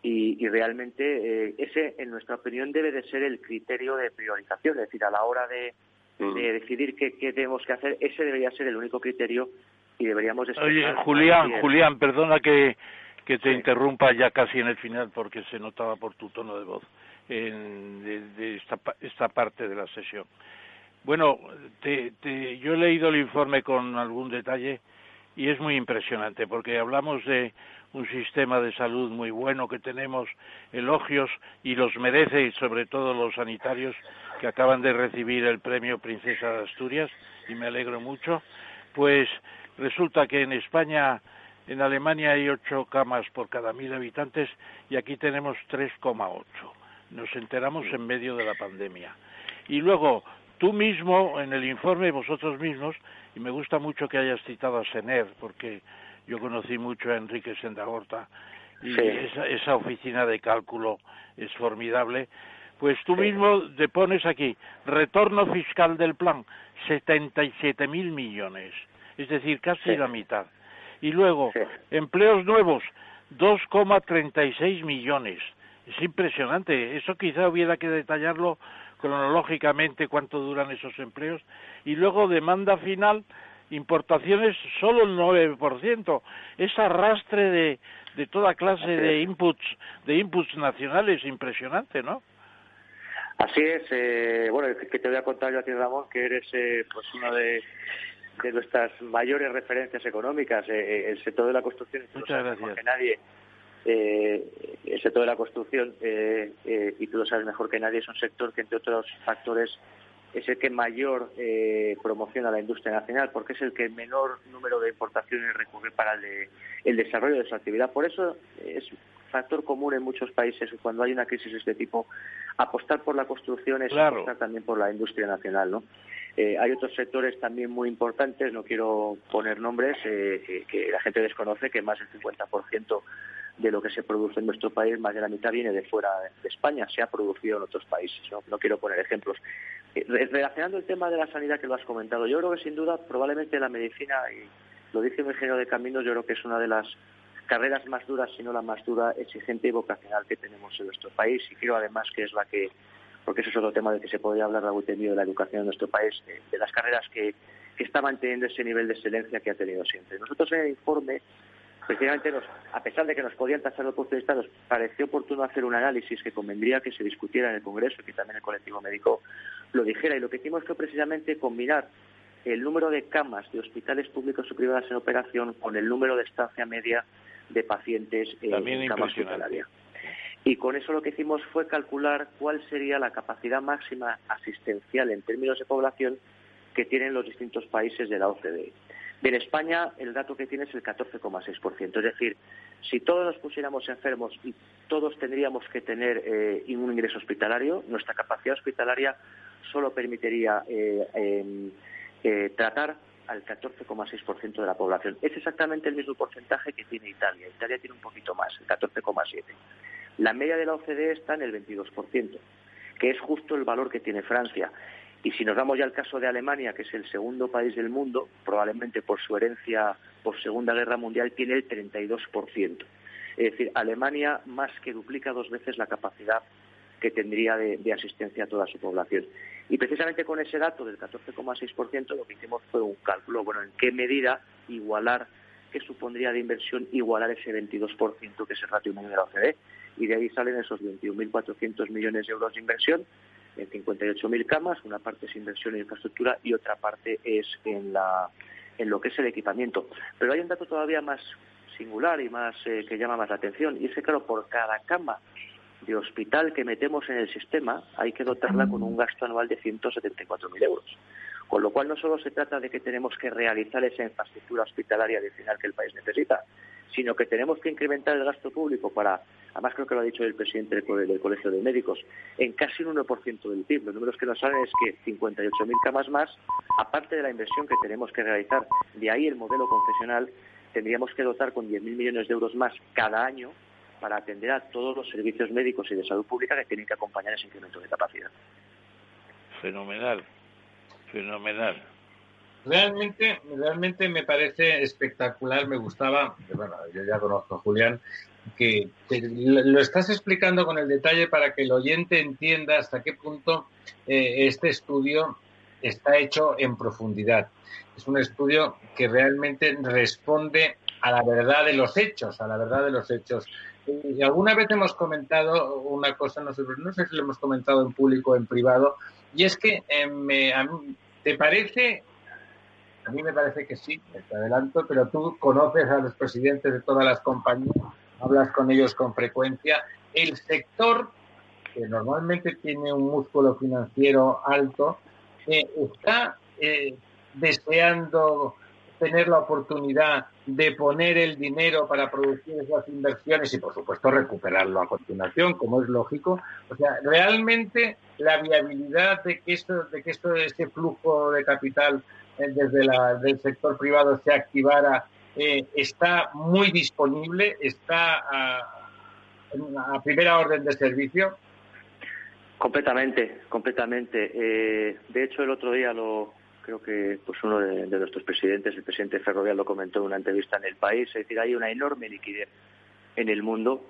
[SPEAKER 10] Y, realmente eh, ese, en nuestra opinión, debe de ser el criterio de priorización, es decir, a la hora de, mm. decidir qué, tenemos que hacer, ese debería ser el único criterio y deberíamos...
[SPEAKER 3] Oye, Julián, Julián, perdona que, que te interrumpa ya casi en el final porque se notaba por tu tono de voz en, de, esta, esta parte de la sesión. Bueno, te, te, yo he leído el informe con algún detalle y es muy impresionante porque hablamos de un sistema de salud muy bueno que tenemos, elogios y los merece y sobre todo los sanitarios que acaban de recibir el premio Princesa de Asturias y me alegro mucho, pues resulta que en España, en Alemania hay ocho camas por cada mil habitantes y aquí tenemos 3,8. Nos enteramos en medio de la pandemia. Y luego, tú mismo, en el informe, vosotros mismos, y me gusta mucho que hayas citado a Sener, porque yo conocí mucho a Enrique Sendagorta, y esa, oficina de cálculo es formidable, pues tú mismo te pones aquí, retorno fiscal del plan, 77 mil millones, es decir, casi la mitad. Y luego, empleos nuevos, 2,36 millones. Es impresionante. Eso quizá hubiera que detallarlo cronológicamente cuánto duran esos empleos. Y luego demanda final, importaciones solo el 9%. Es arrastre de, de toda clase de inputs, de inputs nacionales impresionante, ¿no?
[SPEAKER 10] Así es. Eh, bueno, que te voy a contar yo a ti, Ramón, que eres eh, pues una de, de nuestras mayores referencias económicas. Eh, el sector de la construcción,
[SPEAKER 3] Muchas gracias.
[SPEAKER 10] que nadie, eh, el sector de la construcción, eh, eh, y tú lo sabes mejor que nadie, es un sector que, entre otros factores, es el que mayor eh, promociona la industria nacional, porque es el que menor número de importaciones recurre para el, el desarrollo de su actividad. Por eso es factor común en muchos países cuando hay una crisis de este tipo, apostar por la construcción es apostar también por la industria nacional, ¿no? Eh, hay otros sectores también muy importantes, no quiero poner nombres, eh, que la gente desconoce, que más del 50% de lo que se produce en nuestro país, más de la mitad viene de fuera de España, se ha producido en otros países, no, quiero poner ejemplos. Eh, relacionando el tema de la sanidad que lo has comentado, yo creo que sin duda probablemente la medicina, y lo dice un ingeniero de caminos, yo creo que es una de las carreras más duras, si no la más dura, exigente y vocacional que tenemos en nuestro país y creo además que es la que, porque eso es otro tema de que se podría hablar, Raúl Temío, de la educación en nuestro país, de, las carreras que, que está manteniendo ese nivel de excelencia que ha tenido siempre. Nosotros en el informe Efectivamente, a pesar de que nos podían tachar de oportunistas, nos pareció oportuno hacer un análisis que convendría que se discutiera en el Congreso y que también el colectivo médico lo dijera. Y lo que hicimos fue precisamente combinar el número de camas de hospitales públicos o privadas en operación con el número de estancia media de pacientes en camas hospitalarias. Y con eso lo que hicimos fue calcular cuál sería la capacidad máxima asistencial en términos de población que tienen los distintos países de la OCDE. En España el dato que tiene es el 14,6%. Es decir, si todos nos pusiéramos enfermos y todos tendríamos que tener eh, un ingreso hospitalario, nuestra capacidad hospitalaria solo permitiría eh, eh, tratar al 14,6% de la población. Es exactamente el mismo porcentaje que tiene Italia. Italia tiene un poquito más, el 14,7%. La media de la OCDE está en el 22%, que es justo el valor que tiene Francia. Y si nos vamos ya al caso de Alemania, que es el segundo país del mundo, probablemente por su herencia por Segunda Guerra Mundial, tiene el 32%. Es decir, Alemania más que duplica dos veces la capacidad que tendría de, asistencia a toda su población. Y precisamente con ese dato del 14,6% lo que hicimos fue un cálculo, bueno, en qué medida igualar, qué supondría de inversión igualar ese 22% que es el ratio medio de la OCDE. Y de ahí salen esos 21.400 millones de euros de inversión en 58.000 camas, una parte es inversión en infraestructura y otra parte es en, la, en lo que es el equipamiento. Pero hay un dato todavía más singular y más eh, que llama más la atención, y es que, claro, por cada cama de hospital que metemos en el sistema hay que dotarla con un gasto anual de 174.000 euros. Con lo cual no solo se trata de que tenemos que realizar esa infraestructura hospitalaria adicional que el país necesita, sino que tenemos que incrementar el gasto público para, además creo que lo ha dicho el presidente del, Colegio de Médicos, en casi un 1% del PIB. Los números que nos salen es que 58.000 camas más, aparte de la inversión que tenemos que realizar, de ahí el modelo confesional, tendríamos que dotar con 10.000 millones de euros más cada año para atender a todos los servicios médicos y de salud pública que tienen que acompañar ese incremento de capacidad.
[SPEAKER 3] Fenomenal, fenomenal.
[SPEAKER 2] Realmente, realmente me parece espectacular, me gustaba, bueno, yo ya conozco a Julián, que lo estás explicando con el detalle para que el oyente entienda hasta qué punto eh, este estudio está hecho en profundidad. Es un estudio que realmente responde a la verdad de los hechos, a la verdad de los hechos. Y alguna vez hemos comentado una cosa, no sé, no sé si lo hemos comentado en público o en privado, y es que eh, me, ¿te parece? A mí me parece que sí, te adelanto, pero tú conoces a los presidentes de todas las compañías, hablas con ellos con frecuencia. El sector, que normalmente tiene un músculo financiero alto, eh, está eh, deseando tener la oportunidad de poner el dinero para producir esas inversiones y, por supuesto, recuperarlo a continuación, como es lógico. O sea, realmente la viabilidad de que esto, de que esto, este flujo de capital desde la, del sector privado se activara eh, está muy disponible, está a, a, primera orden de servicio.
[SPEAKER 10] Completamente, completamente. Eh, de hecho, el otro día lo, creo que pues uno de, nuestros presidentes, el presidente Ferrovial, lo comentó en una entrevista en El País, es decir, hay una enorme liquidez en el mundo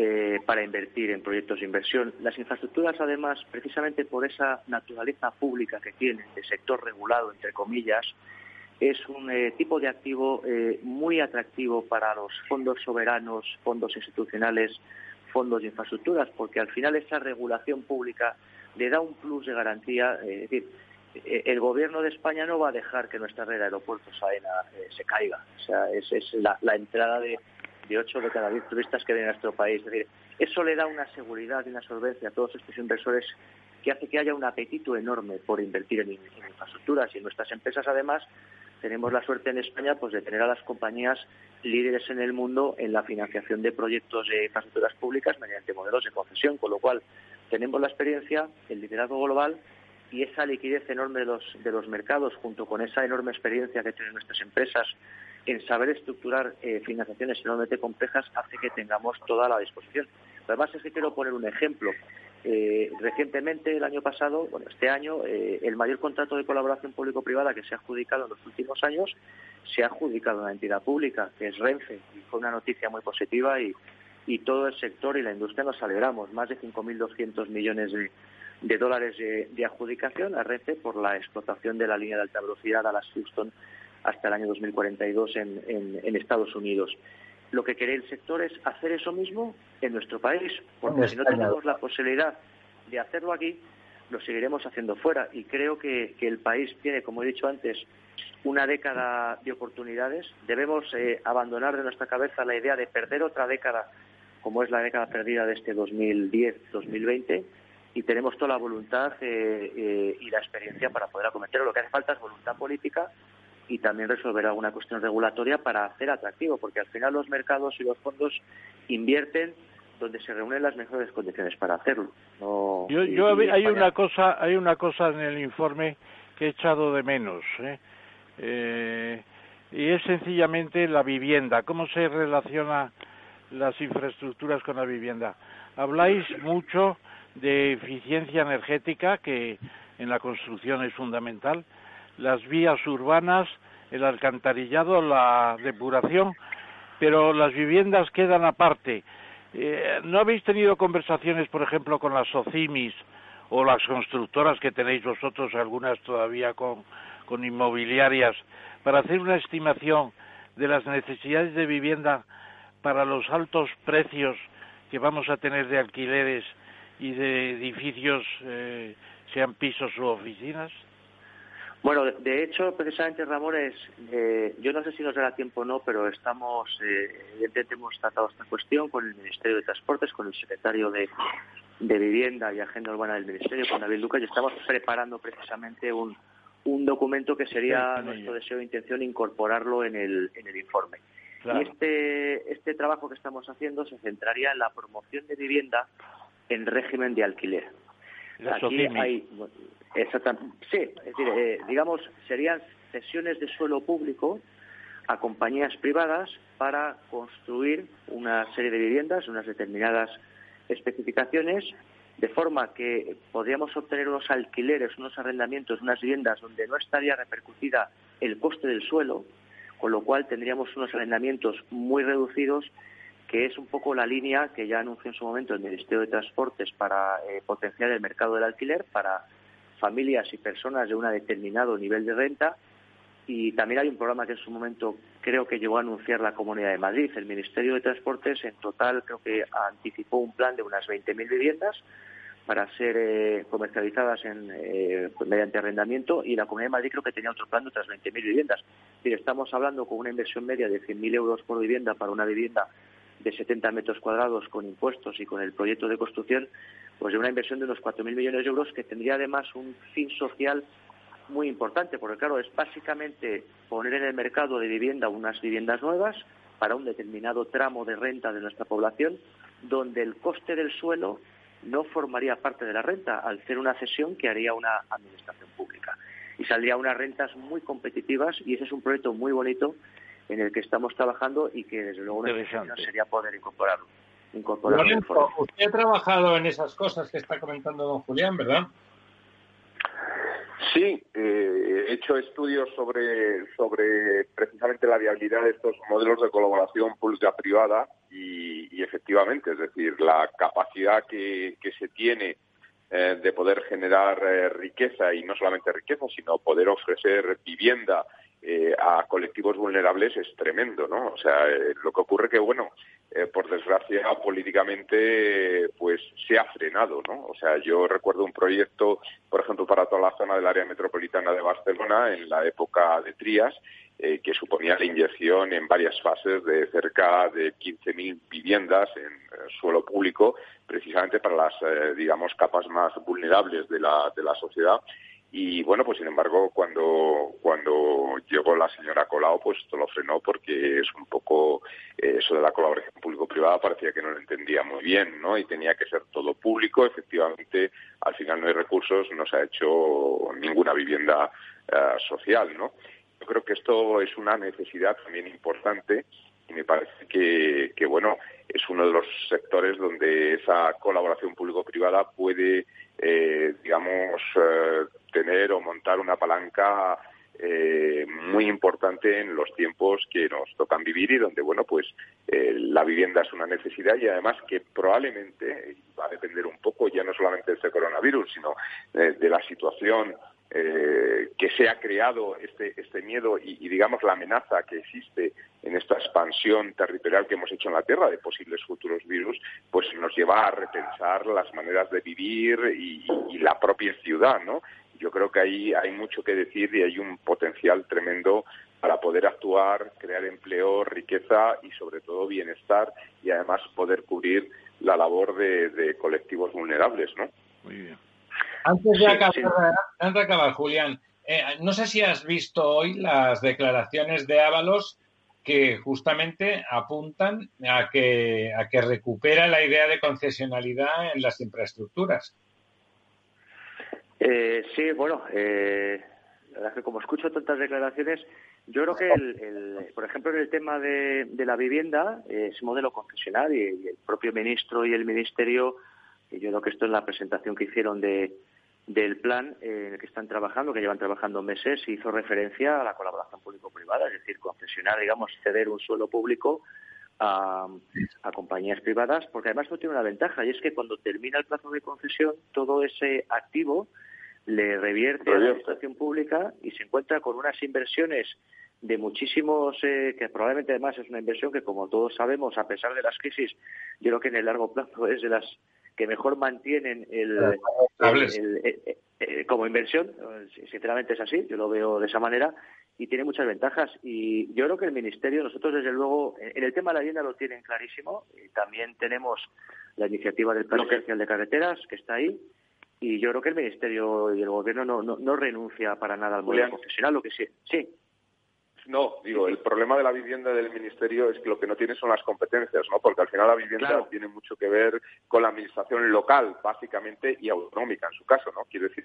[SPEAKER 10] eh, para invertir en proyectos de inversión. Las infraestructuras, además, precisamente por esa naturaleza pública que tienen, de sector regulado, entre comillas, es un eh, tipo de activo eh, muy atractivo para los fondos soberanos, fondos institucionales, fondos de infraestructuras, porque al final esa regulación pública le da un plus de garantía, es decir, eh, el gobierno de España no va a dejar que nuestra red de aeropuertos AENA eh, se caiga. O sea, es, es la, entrada de, de 8 de cada 10 turistas que vienen a nuestro país. Es decir, eso le da una seguridad y una solvencia a todos estos inversores que hace que haya un apetito enorme por invertir en, infraestructuras. Y en nuestras empresas, además, tenemos la suerte en España pues, de tener a las compañías líderes en el mundo en la financiación de proyectos de infraestructuras públicas mediante modelos de concesión, con lo cual tenemos la experiencia, el liderazgo global y esa liquidez enorme de los, de los mercados, junto con esa enorme experiencia que tienen nuestras empresas en saber estructurar eh, financiaciones enormemente complejas, hace que tengamos toda la disposición. Además, es que quiero poner un ejemplo. Eh, recientemente, el año pasado, bueno, este año, eh, el mayor contrato de colaboración público-privada que se ha adjudicado en los últimos años se ha adjudicado a una entidad pública, que es Renfe, y fue una noticia muy positiva y, todo el sector y la industria nos alegramos. Más de 5.200 millones de, de dólares de, adjudicación a Renfe por la explotación de la línea de alta velocidad a las Houston hasta el año 2042 en, en, en Estados Unidos. Lo que quiere el sector es hacer eso mismo en nuestro país, porque si no tenemos la posibilidad de hacerlo aquí, lo seguiremos haciendo fuera. Y creo que, que el país tiene, como he dicho antes, una década de oportunidades. Debemos eh, abandonar de nuestra cabeza la idea de perder otra década, como es la década perdida de este 2010-2020 y tenemos toda la voluntad eh, eh, y la experiencia para poder acometerlo. Lo que hace falta es voluntad política y también resolver alguna cuestión regulatoria para hacer atractivo, porque al final los mercados y los fondos invierten donde se reúnen las mejores condiciones para hacerlo.
[SPEAKER 3] yo, hay una cosa, hay una cosa en el informe que he echado de menos, ¿eh? y es sencillamente la vivienda. ¿Cómo se relaciona las infraestructuras con la vivienda? Habláis mucho de eficiencia energética que en la construcción es fundamental, las vías urbanas, el alcantarillado, la depuración, pero las viviendas quedan aparte. Eh, ¿No habéis tenido conversaciones, por ejemplo, con las OCIMIS o las constructoras que tenéis vosotros, algunas todavía con, con inmobiliarias, para hacer una estimación de las necesidades de vivienda para los altos precios que vamos a tener de alquileres y de edificios, eh, sean pisos u oficinas?
[SPEAKER 10] Bueno, de hecho, precisamente, Ramón, eh, yo no sé si nos dará tiempo o no, pero estamos, eh, evidentemente hemos tratado esta cuestión con el Ministerio de Transportes, con el secretario de, de Vivienda y Agenda Urbana del Ministerio, con David Lucas, y estamos preparando precisamente un, un documento que sería nuestro deseo e intención incorporarlo en el, en el informe. Y este, este trabajo que estamos haciendo se centraría en la promoción de vivienda en régimen de alquiler. Aquí hay, sí, es decir, eh, digamos, serían cesiones de suelo público a compañías privadas para construir una serie de viviendas, unas determinadas especificaciones, de forma que podríamos obtener unos alquileres, unos arrendamientos, unas viviendas donde no estaría repercutida el coste del suelo, con lo cual tendríamos unos arrendamientos muy reducidos, que es un poco la línea que ya anunció en su momento el Ministerio de Transportes para eh, potenciar el mercado del alquiler para familias y personas de un determinado nivel de renta. Y también hay un programa que en su momento creo que llegó a anunciar la Comunidad de Madrid. El Ministerio de Transportes en total creo que anticipó un plan de unas 20.000 viviendas para ser eh, comercializadas en, eh, mediante arrendamiento y la Comunidad de Madrid creo que tenía otro plan de otras 20.000 viviendas. Es estamos hablando con una inversión media de 100.000 euros por vivienda para una vivienda de 70 metros cuadrados con impuestos y con el proyecto de construcción, pues de una inversión de unos 4.000 millones de euros que tendría además un fin social muy importante, porque claro, es básicamente poner en el mercado de vivienda unas viviendas nuevas para un determinado tramo de renta de nuestra población, donde el coste del suelo no formaría parte de la renta al ser una cesión que haría una administración pública. Y saldría unas rentas muy competitivas y ese es un proyecto muy bonito en el que estamos trabajando y que desde luego sería poder incorporarlo. incorporarlo
[SPEAKER 2] usted ha trabajado en esas cosas que está comentando don Julián, ¿verdad?
[SPEAKER 4] Sí, eh, he hecho estudios sobre, sobre precisamente la viabilidad de estos modelos de colaboración pública-privada y, efectivamente, es decir, la capacidad que, se tiene eh, de poder generar eh, riqueza y no solamente riqueza, sino poder ofrecer vivienda eh, a colectivos vulnerables es tremendo, ¿no? O sea, eh, lo que ocurre que, bueno, eh, por desgracia, políticamente, pues se ha frenado, ¿no? O sea, yo recuerdo un proyecto, por ejemplo, para toda la zona del área metropolitana de Barcelona en la época de Trías, que suponía la inyección en varias fases de cerca de 15.000 viviendas en, suelo público, precisamente para las, digamos, capas más vulnerables de la, de la sociedad y bueno, pues sin embargo, cuando, cuando llegó la señora Colau, pues esto lo frenó porque es un poco eh, eso de la colaboración público-privada parecía que no lo entendía muy bien, ¿no? Y tenía que ser todo público. Efectivamente, al final no hay recursos, no se ha hecho ninguna vivienda eh, social, ¿no? Yo creo que esto es una necesidad también importante y me parece que, que bueno, es uno de los sectores donde esa colaboración público-privada puede, eh, digamos, eh, tener o montar una palanca eh, muy importante en los tiempos que nos tocan vivir y donde, bueno, pues la vivienda es una necesidad y además que probablemente va a depender un poco ya no solamente de este coronavirus, sino de la situación eh, que se ha creado este, este miedo y, digamos, la amenaza que existe en esta expansión territorial que hemos hecho en la Tierra de posibles futuros virus, pues nos lleva a repensar las maneras de vivir y, la propia ciudad, ¿no? Yo creo que ahí hay mucho que decir y hay un potencial tremendo para poder actuar, crear empleo, riqueza y sobre todo bienestar y además poder cubrir la labor de, de colectivos vulnerables, ¿no?
[SPEAKER 2] Muy bien. Antes de, acabar, Julián, eh, no sé si has visto hoy las declaraciones de Ábalos que justamente apuntan a que, a que recupera la idea de concesionalidad en las infraestructuras.
[SPEAKER 10] Eh, sí, bueno, eh, la verdad es que como escucho tantas declaraciones, yo creo que, el, por ejemplo, en el tema de, la vivienda, es modelo concesional y, el propio ministro y el ministerio, yo creo que esto es la presentación que hicieron de, del plan en el que están trabajando, que llevan trabajando meses, hizo referencia a la colaboración público-privada, es decir, concesionar, digamos, ceder un suelo público a, compañías privadas, porque además no tiene una ventaja, y es que cuando termina el plazo de concesión, todo ese activo le revierte a la administración pública y se encuentra con unas inversiones de muchísimos, eh, que probablemente además es una inversión que, como todos sabemos, a pesar de las crisis, yo creo que en el largo plazo es de las que mejor mantienen el, como inversión, sinceramente es así, yo lo veo de esa manera y tiene muchas ventajas. Y yo creo que el Ministerio, nosotros desde luego, en el tema de la vivienda lo tienen clarísimo. Y también tenemos la iniciativa del Plan Especial de Carreteras, que está ahí. Y yo creo que el Ministerio y el Gobierno no, no, renuncia para nada al modelo profesional, lo que sí. Sí.
[SPEAKER 4] No, digo, el problema de la vivienda del ministerio es que lo que no tiene son las competencias, ¿no? Porque al final la vivienda tiene mucho que ver con la administración local, básicamente, y autonómica en su caso, ¿no? Quiero decir,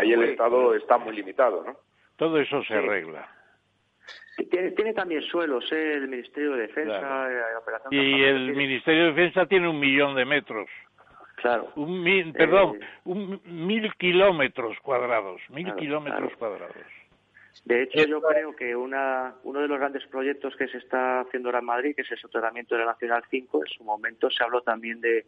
[SPEAKER 4] ahí el Estado está muy limitado, ¿no?
[SPEAKER 3] Todo eso se arregla.
[SPEAKER 10] Tiene, también suelos, ¿eh? el Ministerio de Defensa.
[SPEAKER 3] Eh, y el Ministerio de Defensa tiene un millón de metros.
[SPEAKER 10] Claro.
[SPEAKER 3] Un mil, perdón, eh, un mil kilómetros cuadrados, mil kilómetros cuadrados.
[SPEAKER 10] De hecho, yo creo que una, uno de los grandes proyectos que se está haciendo ahora en Madrid, que es el soterramiento de la Nacional 5, en su momento se habló también de,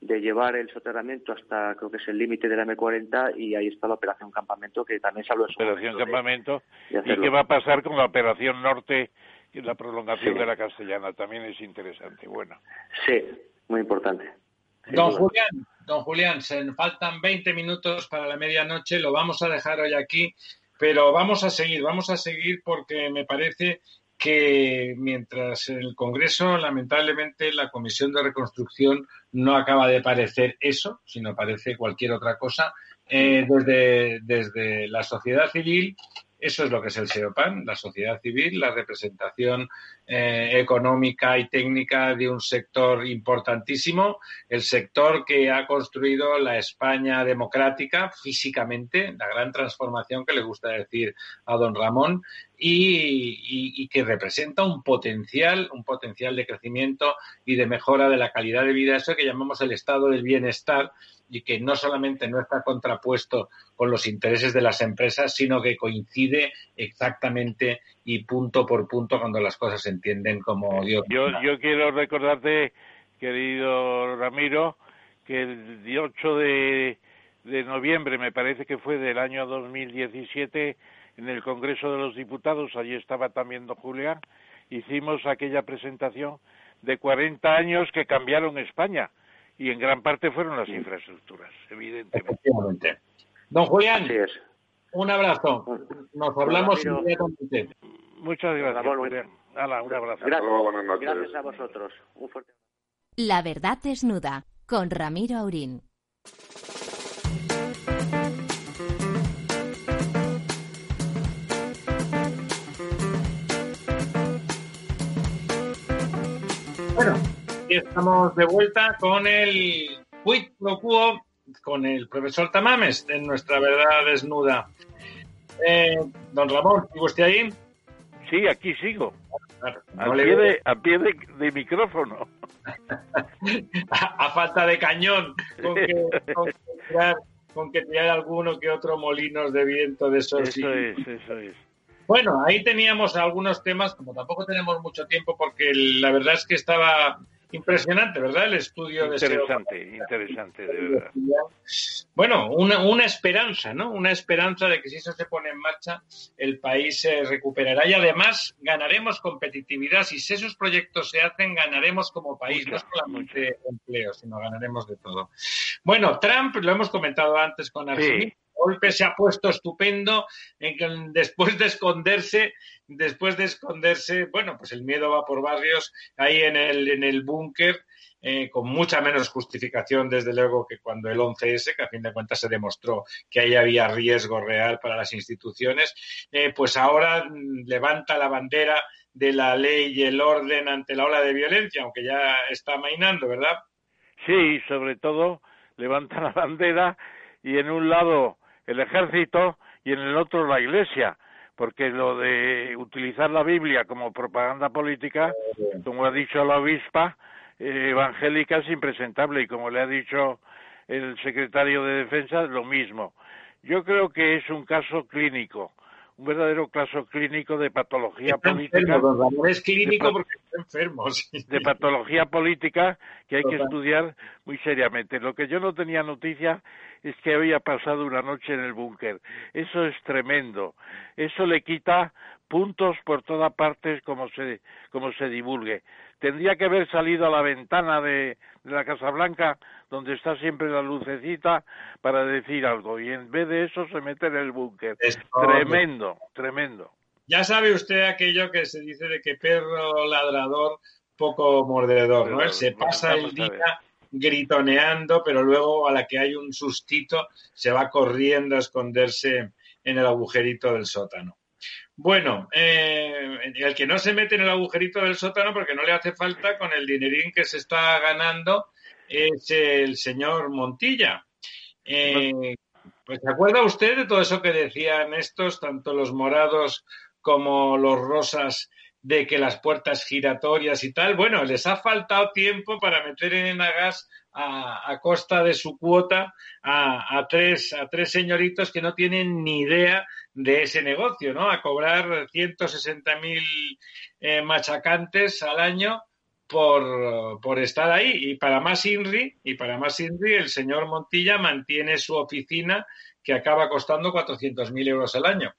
[SPEAKER 10] de llevar el soterramiento hasta, creo que es el límite de la M40, y ahí está la Operación Campamento, que también se habló de su
[SPEAKER 3] Operación Campamento. ¿Y qué va a pasar con la Operación Norte y la prolongación de la Castellana? También es interesante. Bueno.
[SPEAKER 10] Sí, muy importante.
[SPEAKER 2] Don Julián, don Julián, se faltan 20 minutos para la medianoche, lo vamos a dejar hoy aquí pero vamos a seguir, vamos a seguir porque me parece que mientras el Congreso, lamentablemente, la Comisión de Reconstrucción no acaba de parecer eso, sino parece cualquier otra cosa, eh, desde, desde la sociedad civil eso es lo que es el SEOPAN, la sociedad civil, la representación eh, económica y técnica de un sector importantísimo, el sector que ha construido la España democrática físicamente, la gran transformación que le gusta decir a don Ramón, y, y, que representa un potencial, un potencial de crecimiento y de mejora de la calidad de vida, eso que llamamos el estado del bienestar, y que no solamente no está contrapuesto con los intereses de las empresas, sino que coincide exactamente y punto por punto cuando las cosas se entienden como Dios.
[SPEAKER 3] Yo, yo quiero recordarte, querido Ramiro, que el 8 de, de noviembre, me parece que fue del año 2017, en el Congreso de los Diputados, allí estaba también don Julián, hicimos aquella presentación de 40 años que cambiaron España y en gran parte fueron las infraestructuras, evidentemente.
[SPEAKER 2] Don Julián, un abrazo. Nos hablamos inmediatamente.
[SPEAKER 3] Muchas gracias. Hola, un abrazo.
[SPEAKER 10] Gracias. gracias a vosotros. Un fuerte
[SPEAKER 1] La verdad desnuda con Ramiro Aurín.
[SPEAKER 2] Bueno, estamos de vuelta con el quid pro quo con el profesor Tamames en nuestra verdad desnuda. Eh, don Ramón, ¿sigue usted ahí?
[SPEAKER 3] Sí, aquí sigo. a, pie de, micrófono.
[SPEAKER 2] a, falta de cañón, con que, con, tirar, alguno que otro molinos de viento de esos.
[SPEAKER 3] Eso es, eso es.
[SPEAKER 2] Bueno, ahí teníamos algunos temas, como tampoco tenemos mucho tiempo, porque la verdad es que estaba Impresionante, ¿verdad? El estudio
[SPEAKER 3] de Interesante, interesante, de verdad.
[SPEAKER 2] Bueno, una, una esperanza, ¿no? Una esperanza de que si eso se pone en marcha, el país se recuperará y además ganaremos competitividad. Si esos proyectos se hacen, ganaremos como país, no solamente empleo, sino ganaremos de todo. Bueno, Trump, lo hemos comentado antes con Arsenio, golpe se ha puesto estupendo en que después de esconderse, después de esconderse, bueno, pues el miedo va por barrios ahí en el, en el búnker. Eh, con mucha menos justificación, desde luego, que cuando el 11S, que a fin de cuentas se demostró que ahí había riesgo real para las instituciones, eh, pues ahora mm, levanta la bandera de la ley y el orden ante la ola de violencia, aunque ya está mainando, ¿verdad?
[SPEAKER 3] Sí, sobre todo levanta la bandera y en un lado el ejército y en el otro la iglesia, porque lo de utilizar la Biblia como propaganda política, como ha dicho la obispa eh, evangélica, es impresentable y como le ha dicho el secretario de Defensa, lo mismo. Yo creo que es un caso clínico, un verdadero caso clínico de patología política.
[SPEAKER 2] es clínico porque está enfermo.
[SPEAKER 3] De patología política que hay que estudiar muy seriamente. Lo que yo no tenía noticia es que había pasado una noche en el búnker. Eso es tremendo. Eso le quita puntos por todas partes como se, como se divulgue. Tendría que haber salido a la ventana de, la Casa Blanca, donde está siempre la lucecita, para decir algo. Y en vez de eso se mete en el búnker. Tremendo, tremendo.
[SPEAKER 2] Ya sabe usted aquello que se dice de que perro ladrador, poco mordedor, ¿no? se pasa el día gritoneando, pero luego a la que hay un sustito se va corriendo a esconderse en el agujerito del sótano. Bueno, eh, el que no se mete en el agujerito del sótano porque no le hace falta con el dinerín que se está ganando es el señor Montilla. Eh, pues ¿se acuerda usted de todo eso que decían estos, tanto los morados como los rosas, de que las puertas giratorias y tal? Bueno, les ha faltado tiempo para meter en Enagas a, costa de su cuota a, a, tres, a tres señoritos que no tienen ni idea de ese negocio, ¿no? A cobrar 160.000 mil eh, machacantes al año por, por, estar ahí. Y para más INRI, y para más INRI, el señor Montilla mantiene su oficina que acaba costando 400.000 euros al año.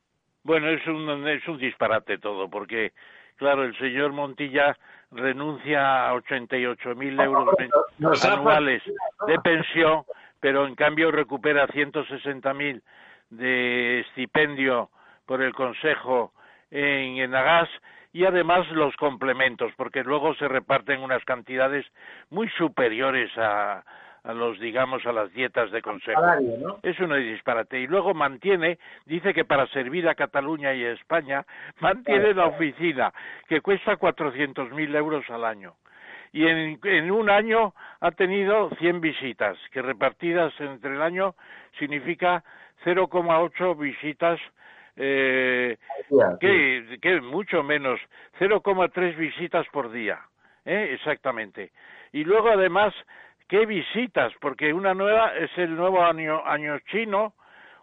[SPEAKER 3] Bueno, es un, es un disparate todo, porque, claro, el señor Montilla renuncia a 88.000 euros anuales de pensión, pero en cambio recupera 160.000 de estipendio por el Consejo en Enagas y además los complementos, porque luego se reparten unas cantidades muy superiores a, a los, digamos, a las dietas de consejo. Es un disparate. Y luego mantiene, dice que para servir a Cataluña y a España, mantiene la oficina, que cuesta 400.000 euros al año. Y en, en un año ha tenido 100 visitas, que repartidas entre el año significa 0,8 visitas eh, que, que mucho menos, 0,3 visitas por día, ¿eh? exactamente. Y luego además, ¿qué visitas? Porque una nueva es el nuevo año, año chino,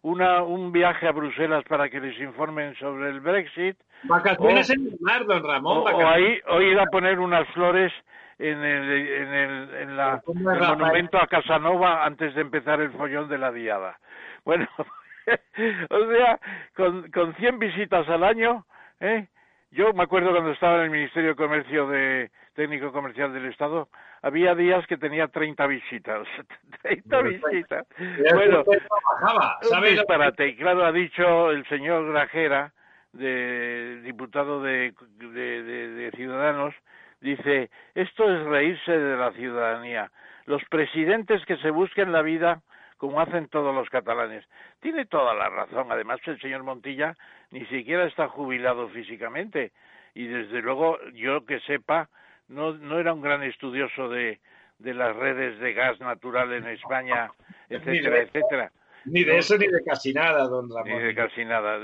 [SPEAKER 3] una, un viaje a Bruselas para que les informen sobre el Brexit.
[SPEAKER 2] Vacaciones en el mar, don Ramón.
[SPEAKER 3] O, ahí, o ir a poner unas flores en el, en el, en la, el monumento a Casanova antes de empezar el follón de la diada. Bueno, o sea, con, con 100 visitas al año, ¿eh? Yo me acuerdo cuando estaba en el Ministerio de Comercio de Técnico Comercial del Estado, había días que tenía 30 visitas. 30 visitas. Bueno, un disparate. Y claro, ha dicho el señor Grajera, de, diputado de, de, de Ciudadanos, dice, esto es reírse de la ciudadanía. Los presidentes que se busquen la vida como hacen todos los catalanes. Tiene toda la razón. Además, el señor Montilla ni siquiera está jubilado físicamente. Y desde luego, yo que sepa, no, no era un gran estudioso de, de las redes de gas natural en España, etcétera, etcétera.
[SPEAKER 2] Ni de eso ni de casi nada, don Ramón.
[SPEAKER 3] Ni de casi nada,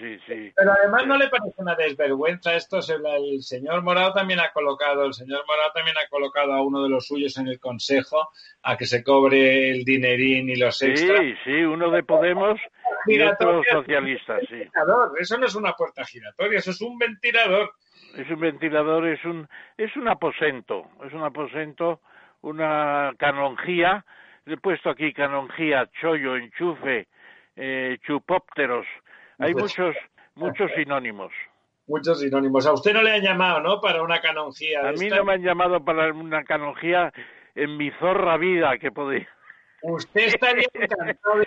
[SPEAKER 3] sí, sí.
[SPEAKER 2] Pero además no le parece una desvergüenza esto. El señor Morado también ha colocado, el señor Morado también ha colocado a uno de los suyos en el Consejo a que se cobre el dinerín y los extras.
[SPEAKER 3] Sí, sí, uno de Podemos y otro socialista, sí.
[SPEAKER 2] Eso no es una puerta giratoria, eso es un ventilador.
[SPEAKER 3] Es un ventilador, es un, es un aposento, es un aposento, una canonjía he puesto aquí canonjía, chollo, enchufe, eh, chupópteros. Hay muchos, muchos sinónimos.
[SPEAKER 2] Muchos sinónimos. A usted no le han llamado, ¿no? Para una canonjía.
[SPEAKER 3] A mí no me han llamado para una canonjía en mi zorra vida que podía.
[SPEAKER 2] Usted estaría encantado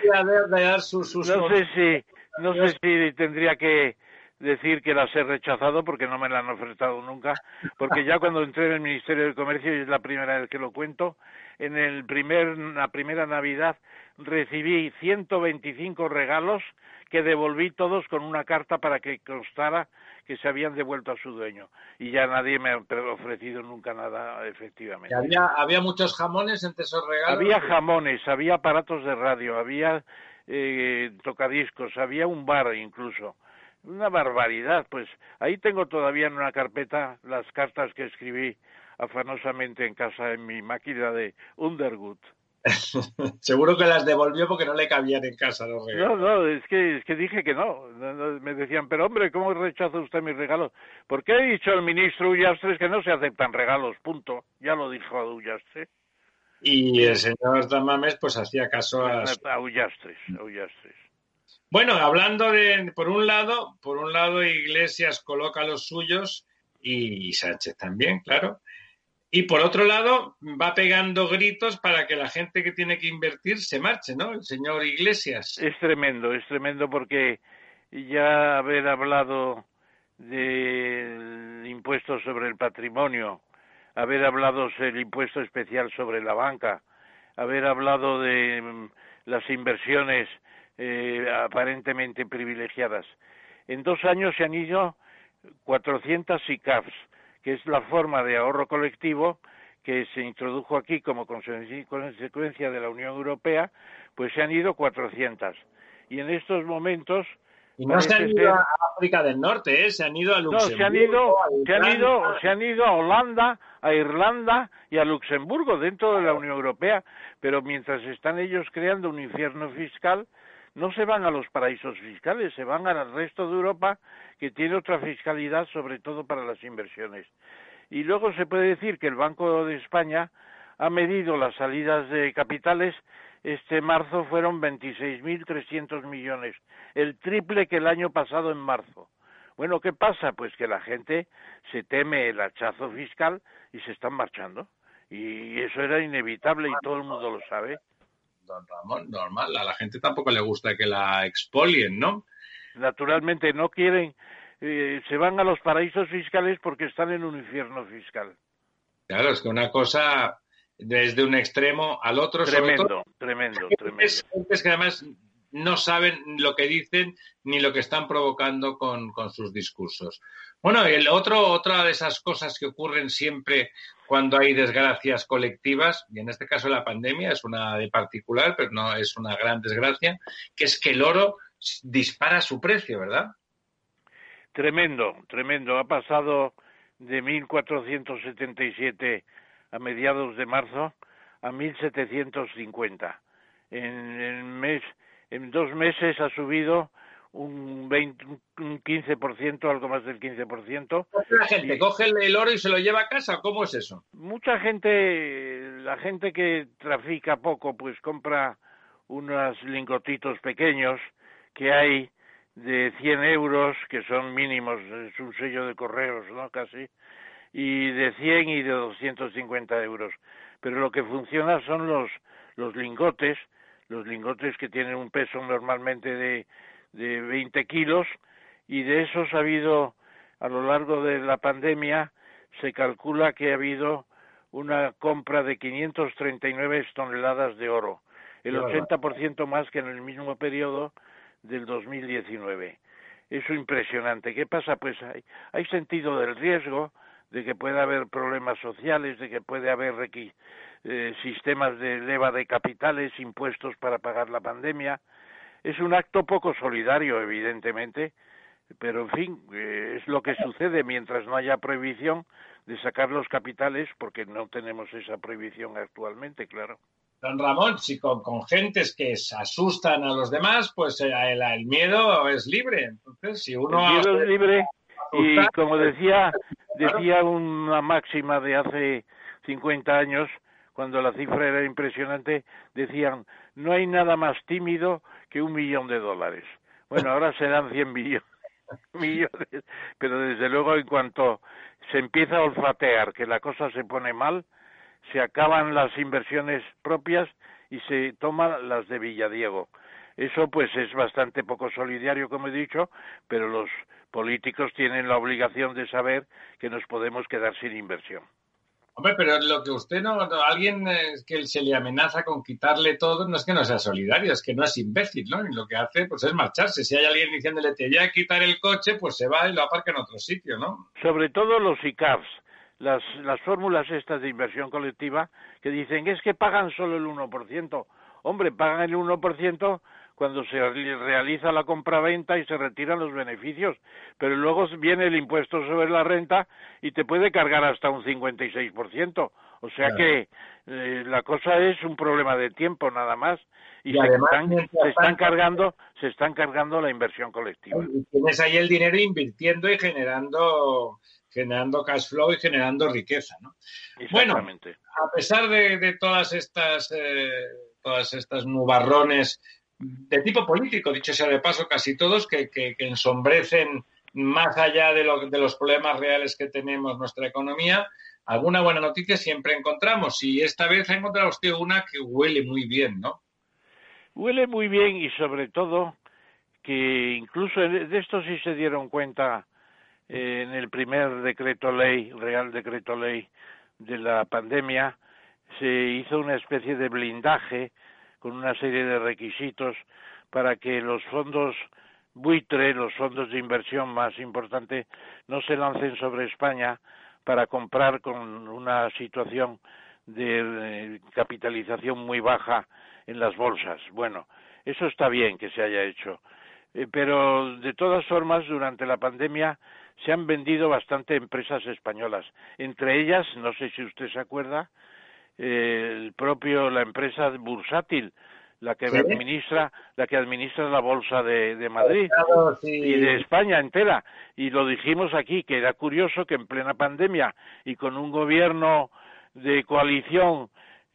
[SPEAKER 2] de, dar sus, sus...
[SPEAKER 3] No sé si, no sé si tendría que decir que las he rechazado porque no me las han ofertado nunca, porque ya cuando entré en el Ministerio de Comercio, y es la primera vez que lo cuento, en el primer, la primera Navidad recibí 125 regalos que devolví todos con una carta para que constara que se habían devuelto a su dueño. Y ya nadie me ha ofrecido nunca nada, efectivamente.
[SPEAKER 2] ¿Había, había muchos jamones entre esos regalos?
[SPEAKER 3] Había jamones, había aparatos de radio, había eh, tocadiscos, había un bar incluso. Una barbaridad, pues ahí tengo todavía en una carpeta las cartas que escribí afanosamente en casa en mi máquina de Underwood.
[SPEAKER 2] Seguro que las devolvió porque no le cabían en casa los
[SPEAKER 3] regalos. No, no, es que, es que dije que no. Me decían, pero hombre, ¿cómo rechaza usted mis regalos? Porque ha dicho el ministro Ullastres que no se aceptan regalos, punto. Ya lo dijo a Ullastres.
[SPEAKER 2] Y el señor Damames pues hacía caso a...
[SPEAKER 3] A Ullastres, a Ullastres.
[SPEAKER 2] Bueno, hablando de, por un lado, por un lado Iglesias coloca los suyos y Sánchez también, claro. Y por otro lado, va pegando gritos para que la gente que tiene que invertir se marche, ¿no? El señor Iglesias.
[SPEAKER 3] Es tremendo, es tremendo porque ya haber hablado del impuesto sobre el patrimonio, haber hablado del impuesto especial sobre la banca, haber hablado de mm, las inversiones eh, aparentemente privilegiadas. En dos años se han ido 400 ICAFs, que es la forma de ahorro colectivo que se introdujo aquí como consecuencia de la Unión Europea, pues se han ido 400. Y en estos momentos
[SPEAKER 2] y no se han ido a África del Norte, ¿eh? se han ido a Luxemburgo.
[SPEAKER 3] No, se han ido, se han ido, se han ido a Holanda, a Irlanda y a Luxemburgo dentro de la Unión Europea, pero mientras están ellos creando un infierno fiscal, no se van a los paraísos fiscales, se van al resto de Europa que tiene otra fiscalidad, sobre todo para las inversiones. Y luego se puede decir que el Banco de España ha medido las salidas de capitales este marzo fueron 26.300 millones, el triple que el año pasado en marzo. Bueno, ¿qué pasa? Pues que la gente se teme el hachazo fiscal y se están marchando. Y eso era inevitable y todo el mundo lo sabe.
[SPEAKER 2] Don Ramón, normal, a la gente tampoco le gusta que la expolien, ¿no?
[SPEAKER 3] Naturalmente no quieren, eh, se van a los paraísos fiscales porque están en un infierno fiscal.
[SPEAKER 2] Claro, es que una cosa desde un extremo al otro.
[SPEAKER 3] Tremendo, tremendo, tremendo.
[SPEAKER 2] Es, que además no saben lo que dicen ni lo que están provocando con, sus discursos. Bueno, el otro, otra de esas cosas que ocurren siempre cuando hay desgracias colectivas, y en este caso la pandemia es una de particular, pero no es una gran desgracia, que es que el oro dispara su precio, ¿verdad?
[SPEAKER 3] Tremendo, tremendo. Ha pasado de 1.477 a mediados de marzo a 1.750. En, en, mes, en dos meses ha subido un, 20, un 15%, algo más del 15%.
[SPEAKER 2] La gente coge el oro y se lo lleva a casa, ¿cómo es eso?
[SPEAKER 3] Mucha gente, la gente que trafica poco, pues compra unos lingotitos pequeños que hay de 100 euros, que son mínimos, es un sello de correos, ¿no? Casi, y de 100 y de 250 euros. Pero lo que funciona son los, los lingotes, los lingotes que tienen un peso normalmente de, de 20 kilos y de esos ha habido a lo largo de la pandemia se calcula que ha habido una compra de 539 toneladas de oro, el 80% más que en el mismo periodo del 2019. Eso impresionante. ¿Qué pasa? Pues hay, hay sentido del riesgo, de que puede haber problemas sociales, de que puede haber eh, sistemas de leva de capitales, impuestos para pagar la pandemia. Es un acto poco solidario, evidentemente, pero en fin, eh, es lo que sucede mientras no haya prohibición de sacar los capitales, porque no tenemos esa prohibición actualmente, claro.
[SPEAKER 2] Don Ramón, si con, gentes que se asustan a los demás, pues eh, el, miedo es libre. Entonces, si uno
[SPEAKER 3] el miedo es libre y como decía decía una máxima de hace 50 años, cuando la cifra era impresionante, decían, no hay nada más tímido que un millón de dólares. Bueno, ahora serán 100 millones, pero desde luego en cuanto se empieza a olfatear que la cosa se pone mal, se acaban las inversiones propias y se toman las de Villadiego. Eso pues es bastante poco solidario, como he dicho, pero los políticos tienen la obligación de saber que nos podemos quedar sin inversión.
[SPEAKER 2] Hombre, pero lo que usted no, alguien eh, que se le amenaza con quitarle todo, no es que no sea solidario, es que no es imbécil, ¿no? Y lo que hace, pues es marcharse. Si hay alguien diciéndole, te voy a quitar el coche, pues se va y lo aparca en otro sitio, ¿no?
[SPEAKER 3] Sobre todo los ICAPs, las, las fórmulas estas de inversión colectiva, que dicen, es que pagan solo el 1%. Hombre, pagan el 1% cuando se realiza la compra-venta y se retiran los beneficios, pero luego viene el impuesto sobre la renta y te puede cargar hasta un 56%. O sea que eh, la cosa es un problema de tiempo nada más y, se, están, cargando se están cargando la inversión colectiva.
[SPEAKER 2] Y tienes ahí el dinero invirtiendo y generando generando cash flow y generando riqueza, ¿no? Bueno, a pesar de, todas estas eh, todas estas nubarrones de tipo político, dicho sea de paso, casi todos, que, que, ensombrecen más allá de, de, los problemas reales que tenemos nuestra economía, alguna buena noticia siempre encontramos. Y esta vez ha encontrado usted una que huele muy bien, ¿no?
[SPEAKER 3] Huele muy bien y sobre todo que incluso de esto sí se dieron cuenta eh, en el primer decreto ley, Real Decreto Ley de la pandemia, se hizo una especie de blindaje con una serie de requisitos para que los fondos buitre, los fondos de inversión más importantes, no se lancen sobre España para comprar con una situación de capitalización muy baja en las bolsas. Bueno, eso está bien que se haya hecho. Eh, pero de todas formas, durante la pandemia se han vendido bastante empresas españolas. Entre ellas, no sé si usted se acuerda, eh, el propio la empresa bursátil, la que administra la que administra la bolsa de, Madrid y de España entera. Y lo dijimos aquí que era curioso que en plena pandemia y con un gobierno de coalición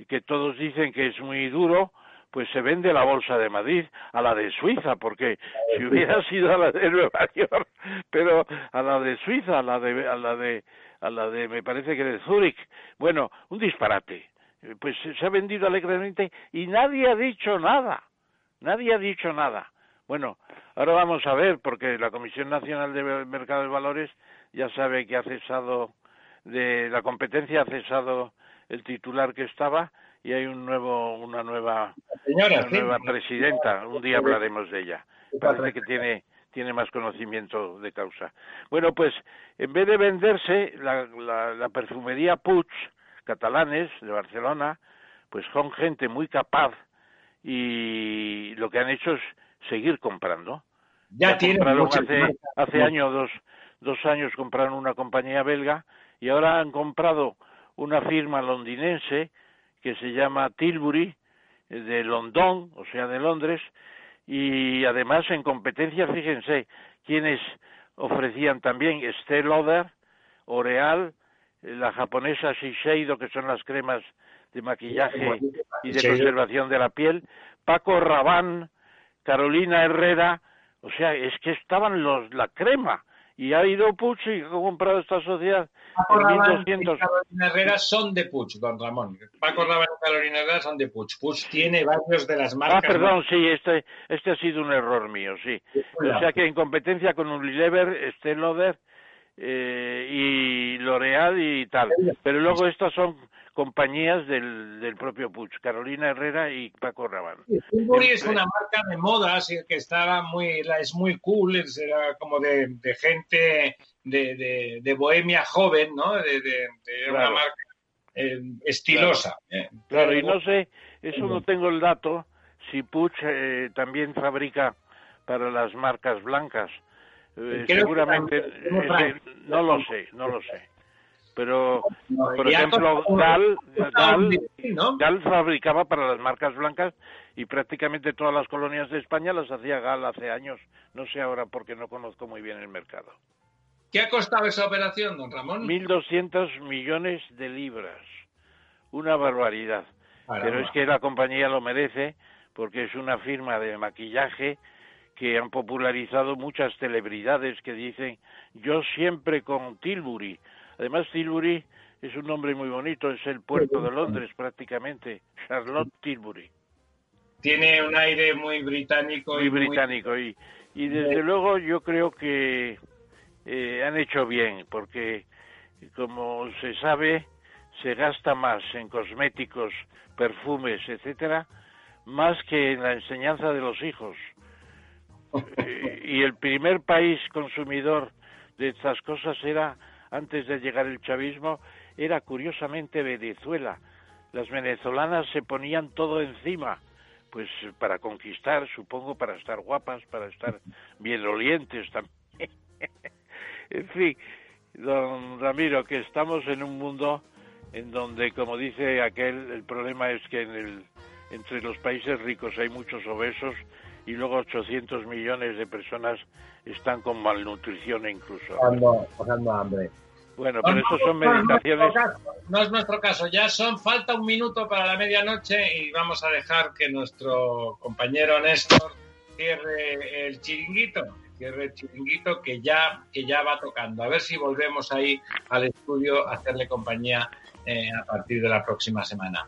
[SPEAKER 3] que todos dicen que es muy duro pues se vende la bolsa de Madrid a la de Suiza, porque si hubiera sido a la de Nueva York, pero a la de Suiza, a la de, a la de, a la de, me parece que de Zúrich, bueno, un disparate. Pues se ha vendido alegremente y nadie ha dicho nada, nadie ha dicho nada. Bueno, ahora vamos a ver, porque la Comisión Nacional de Mercado de Valores ya sabe que ha cesado de la competencia, ha cesado el titular que estaba y hay un nuevo, una nueva, nueva presidenta. Un día hablaremos de ella. Parece que tiene tiene más conocimiento de causa. Bueno, pues en vez de venderse la, la, perfumería Puig, catalanes de Barcelona, pues son gente muy capaz y lo que han hecho es seguir comprando.
[SPEAKER 2] Ya, tienen
[SPEAKER 3] hace, hace año dos, dos años compraron una compañía belga y ahora han comprado una firma londinense que se llama Tilbury, eh, de London, o sea, de Londres, y además en competencia, fíjense, quienes ofrecían también Estée Lauder, Oreal, la japonesa Shiseido, que son las cremas de maquillaje y de conservación de la piel, Paco Rabanne, Carolina Herrera, o sea, es que estaban los la crema y ha ido Puig y ha comprado esta sociedad
[SPEAKER 2] Paco en 1200. Y Carolina Herrera son de Puig, don Ramón. Paco Rabanne y Carolina Herrera son de Puig. Puig tiene varios de las marcas.
[SPEAKER 3] Ah, perdón, sí, este, este ha sido un error mío, sí. O sea que en competencia con Unilever, Estée Lauder eh, y L'Oreal y tal. Pero luego estas son compañías del, del propio Puig, Carolina Herrera y Paco Rabanne.
[SPEAKER 2] Tilbury es una marca de moda que estaba muy, es muy cool, es, era como de, de gente de, de, bohemia joven, ¿no? De, una marca eh, estilosa.
[SPEAKER 3] ¿eh? Claro. y no sé, eso no tengo el dato, si Puig eh, también fabrica para las marcas blancas. Seguramente, no lo sé, no lo sé pero por ejemplo Gal, Gal, fabricaba para las marcas blancas y prácticamente todas las colonias de España las hacía Gal hace años, no sé ahora porque no conozco muy bien el mercado.
[SPEAKER 2] ¿Qué ha costado esa operación, don Ramón?
[SPEAKER 3] 1.200 millones de libras, una barbaridad. Pero es que la compañía lo merece porque es una firma de maquillaje que han popularizado muchas celebridades que dicen yo siempre con Tilbury, Además, Tilbury es un nombre muy bonito, es el puerto de Londres prácticamente, Charlotte Tilbury.
[SPEAKER 2] Tiene un aire muy británico.
[SPEAKER 3] Muy británico, Y, y desde luego yo creo que eh, han hecho bien, porque como se sabe, se gasta más en cosméticos, perfumes, etcétera, más que en la enseñanza de los hijos. Y el primer país consumidor de estas cosas era antes de llegar el chavismo era curiosamente Venezuela. Las venezolanas se ponían todo encima, pues para conquistar, supongo, para estar guapas, para estar bien olientes también. en fin, don Ramiro, que estamos en un mundo en donde, como dice aquel, el problema es que en el, entre los países ricos hay muchos obesos y luego 800 millones de personas están con malnutrición incluso.
[SPEAKER 2] Pasando, hambre.
[SPEAKER 3] Bueno, pero eso son meditaciones.
[SPEAKER 2] No es nuestro caso, ya son, falta un minuto para la medianoche y vamos a dejar que nuestro compañero Néstor cierre el chiringuito, cierre el chiringuito que ya, que ya va tocando. A ver si volvemos ahí al estudio a hacerle compañía eh, a partir de la próxima semana.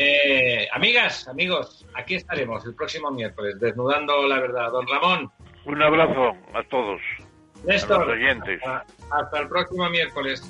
[SPEAKER 2] Eh, amigas, amigos, aquí estaremos el próximo miércoles, desnudando la verdad. Don Ramón.
[SPEAKER 3] Un abrazo a todos.
[SPEAKER 2] Néstor, oyentes. hasta el próximo miércoles.